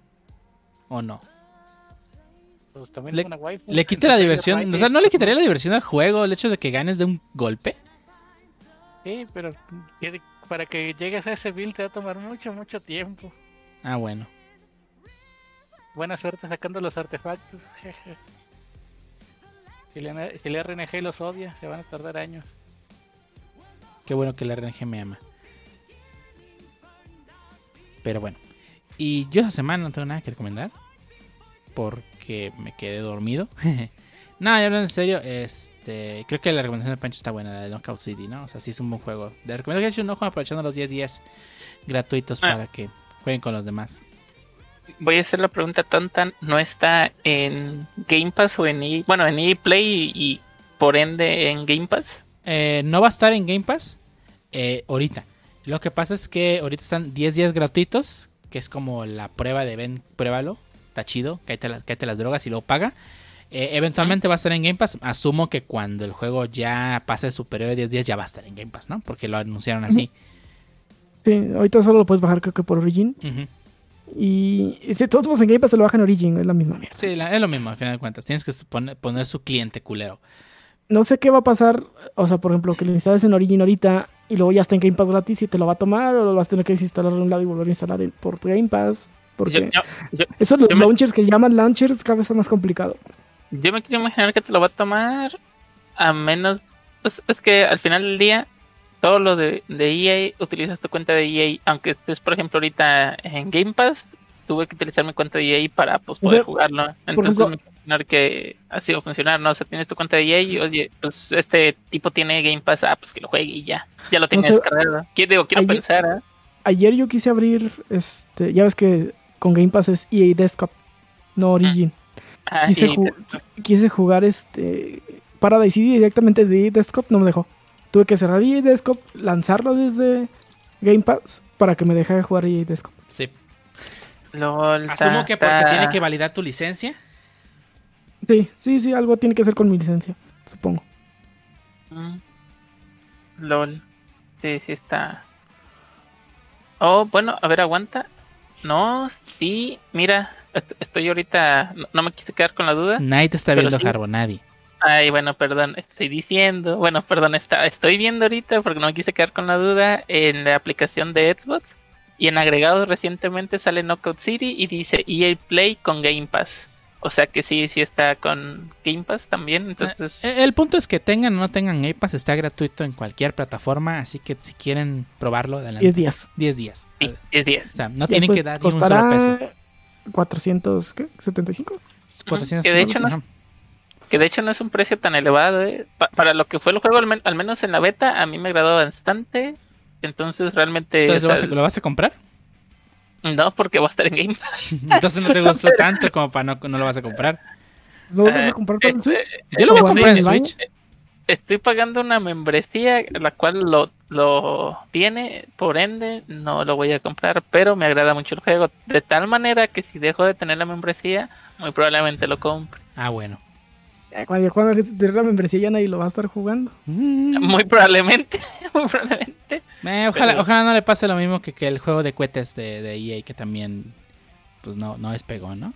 o no. Pues también Le- es una waifu. Le quita la diversión. O sea, no le quitaría la diversión al juego el hecho de que ganes de un golpe. Sí, pero para que llegues a ese build te va a tomar mucho, mucho tiempo. Ah, bueno. Buena suerte sacando los artefactos. (laughs) Si el, si el RNG los odia, se van a tardar años. Qué bueno que la RNG me ama. Pero bueno. Y yo esa semana no tengo nada que recomendar. Porque me quedé dormido. (laughs) no, ya hablando en serio, este, creo que la recomendación de Pancho está buena, la de Knockout City, ¿no? O sea, sí es un buen juego. Le recomiendo que echen un ojo aprovechando los 10 días gratuitos Ah. para que jueguen con los demás. Voy a hacer la pregunta tonta. ¿No está en Game Pass o en E bueno, en EA Play y, y por ende en Game Pass? Eh, no va a estar en Game Pass eh, ahorita. Lo que pasa es que ahorita están 10 días gratuitos, que es como la prueba de ven, pruébalo, está chido, cállate, la- cállate las drogas y luego paga. Eh, eventualmente va a estar en Game Pass. Asumo que cuando el juego ya pase su periodo de 10 días ya va a estar en Game Pass, ¿no? Porque lo anunciaron así. Sí, ahorita solo lo puedes bajar creo que por Origin. Y, y si todos los en Game Pass te lo bajan en Origin, es la misma mierda. Sí, la- es lo mismo al final de cuentas. Tienes que poner, poner su cliente culero. No sé qué va a pasar, o sea, por ejemplo, que lo instales en Origin ahorita y luego ya está en Game Pass gratis y te lo va a tomar o lo vas a tener que desinstalar de un lado y volver a instalar por Game Pass. Porque Yo, yo- eso los yo me- launchers que llaman launchers cada vez es más complicado. Yo me quiero imaginar que te lo va a tomar a menos... pues, es que al final del día, todo lo de, de EA, utilizas tu cuenta de EA. Aunque estés, por ejemplo, ahorita en Game Pass, tuve que utilizar mi cuenta de EA para pues, poder jugarlo. Entonces ejemplo- me quiero imaginar que así va a funcionar, ¿no? O sea, tienes tu cuenta de EA y, oye, pues este tipo tiene Game Pass, ah, pues que lo juegue y ya. Ya lo tienes sé, descargado. Quiero, digo, quiero ayer- pensar, ¿eh? Ayer yo quise abrir, este, ya ves que con Game Pass es EA Desktop, no Origin. Quise, y- ju- quise jugar este Paradise City directamente de Desktop, no me dejó. Tuve que cerrar EA Desktop, lanzarlo desde Game Pass para que me dejara jugar EA Desktop. Sí. LOL, Asumo ta- que porque tiene que validar tu licencia. Sí, sí, sí, algo tiene que hacer con mi licencia, supongo. Mm. LOL. Sí, sí está. Oh, bueno, a ver, aguanta. No, sí, mira, estoy ahorita. No, no me quise quedar con la duda. Nadie te está viendo, sí. Harbo, nadie. Ay, bueno, perdón, estoy diciendo. Bueno, perdón, está, estoy viendo ahorita porque no me quise quedar con la duda en la aplicación de Xbox. Y en agregados recientemente sale Knockout City y dice EA Play con Game Pass. O sea que sí, sí está con Game Pass también. Entonces, Eh, El punto es que tengan o no tengan Game Pass, está gratuito en cualquier plataforma, así que si quieren probarlo, adelante. 10 días. 10 días. sí, es 10. O sea, no tienen que dar ni un solo peso. Costará 400, ¿qué? ¿75? 400 que de hecho no ajá. Que de hecho no es un precio tan elevado. ¿eh? Pa- para lo que fue el juego, al, men- al menos en la beta, a mí me agradó bastante. Entonces realmente... Entonces, ¿lo, vas a, lo vas a comprar? No, porque va a estar en Game Pass. (laughs) Entonces no te gustó (laughs) tanto como para no, no lo vas a comprar. ¿No lo vas a comprar para el eh, Switch? Yo lo voy a ¿O comprar en el? Switch. Estoy pagando una membresía, la cual lo, lo tiene, por ende no lo voy a comprar, pero me agrada mucho el juego. De tal manera que si dejo de tener la membresía, muy probablemente lo compre. Ah, bueno. Cuando, cuando te la membresía ya nadie lo va a estar jugando. Mm. Muy probablemente, (laughs) muy probablemente. Eh, ojalá, Pero- ojalá no le pase lo mismo que, que el juego de cohetes de, de EA que también pues no, no despegó, ¿no?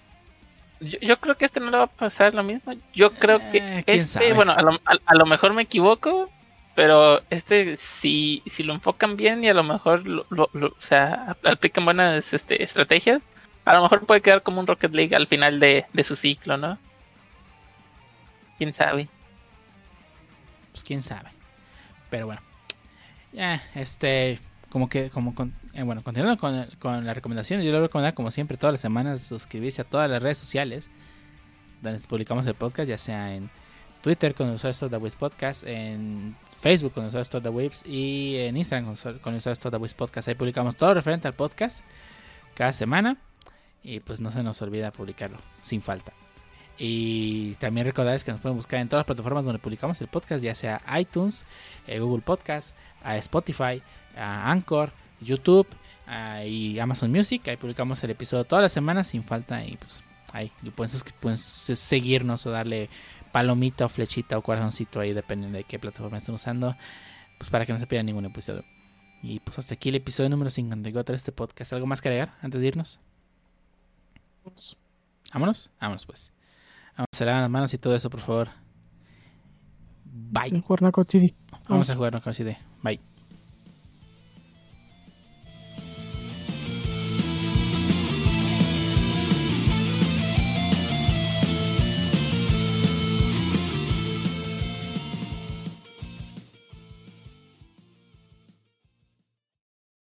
Yo, yo creo que este no le va a pasar lo mismo. Yo creo que Eh, este, sabe. bueno, a lo, a- a lo mejor me equivoco, pero este si, si lo enfocan bien y a lo mejor lo, lo- lo- o sea, aplican buenas este, estrategias, a lo mejor puede quedar como un Rocket League al final de, de su ciclo, ¿no? Quién sabe. Pues quién sabe. Pero bueno. Ya, este, como que, como con, eh, bueno, continuando con, con las recomendaciones, yo le voy a recomendar como siempre todas las semanas suscribirse a todas las redes sociales donde publicamos el podcast, ya sea en Twitter con el usuario The Waves Podcast, en Facebook con el usuario The Waves y en Instagram con el usuario- con el usuario The Waves Podcast. Ahí publicamos todo referente al podcast cada semana y pues no se nos olvida publicarlo sin falta. Y también recordarles que nos pueden buscar en todas las plataformas donde publicamos el podcast, ya sea iTunes, eh, Google Podcast, a Spotify, a Anchor, YouTube y Amazon Music. Ahí publicamos el episodio todas las semanas sin falta y pues ahí y pueden, pueden se- seguirnos o darle palomita o flechita o corazoncito ahí dependiendo de qué plataforma estén usando, pues para que no se pierdan ningún episodio. Y pues hasta aquí el episodio número 54 de este podcast. ¿Algo más que agregar antes de irnos? Vámonos, vámonos pues. Vamos a lavar las manos y todo eso, por favor. Bye. Vamos a jugar con Bye.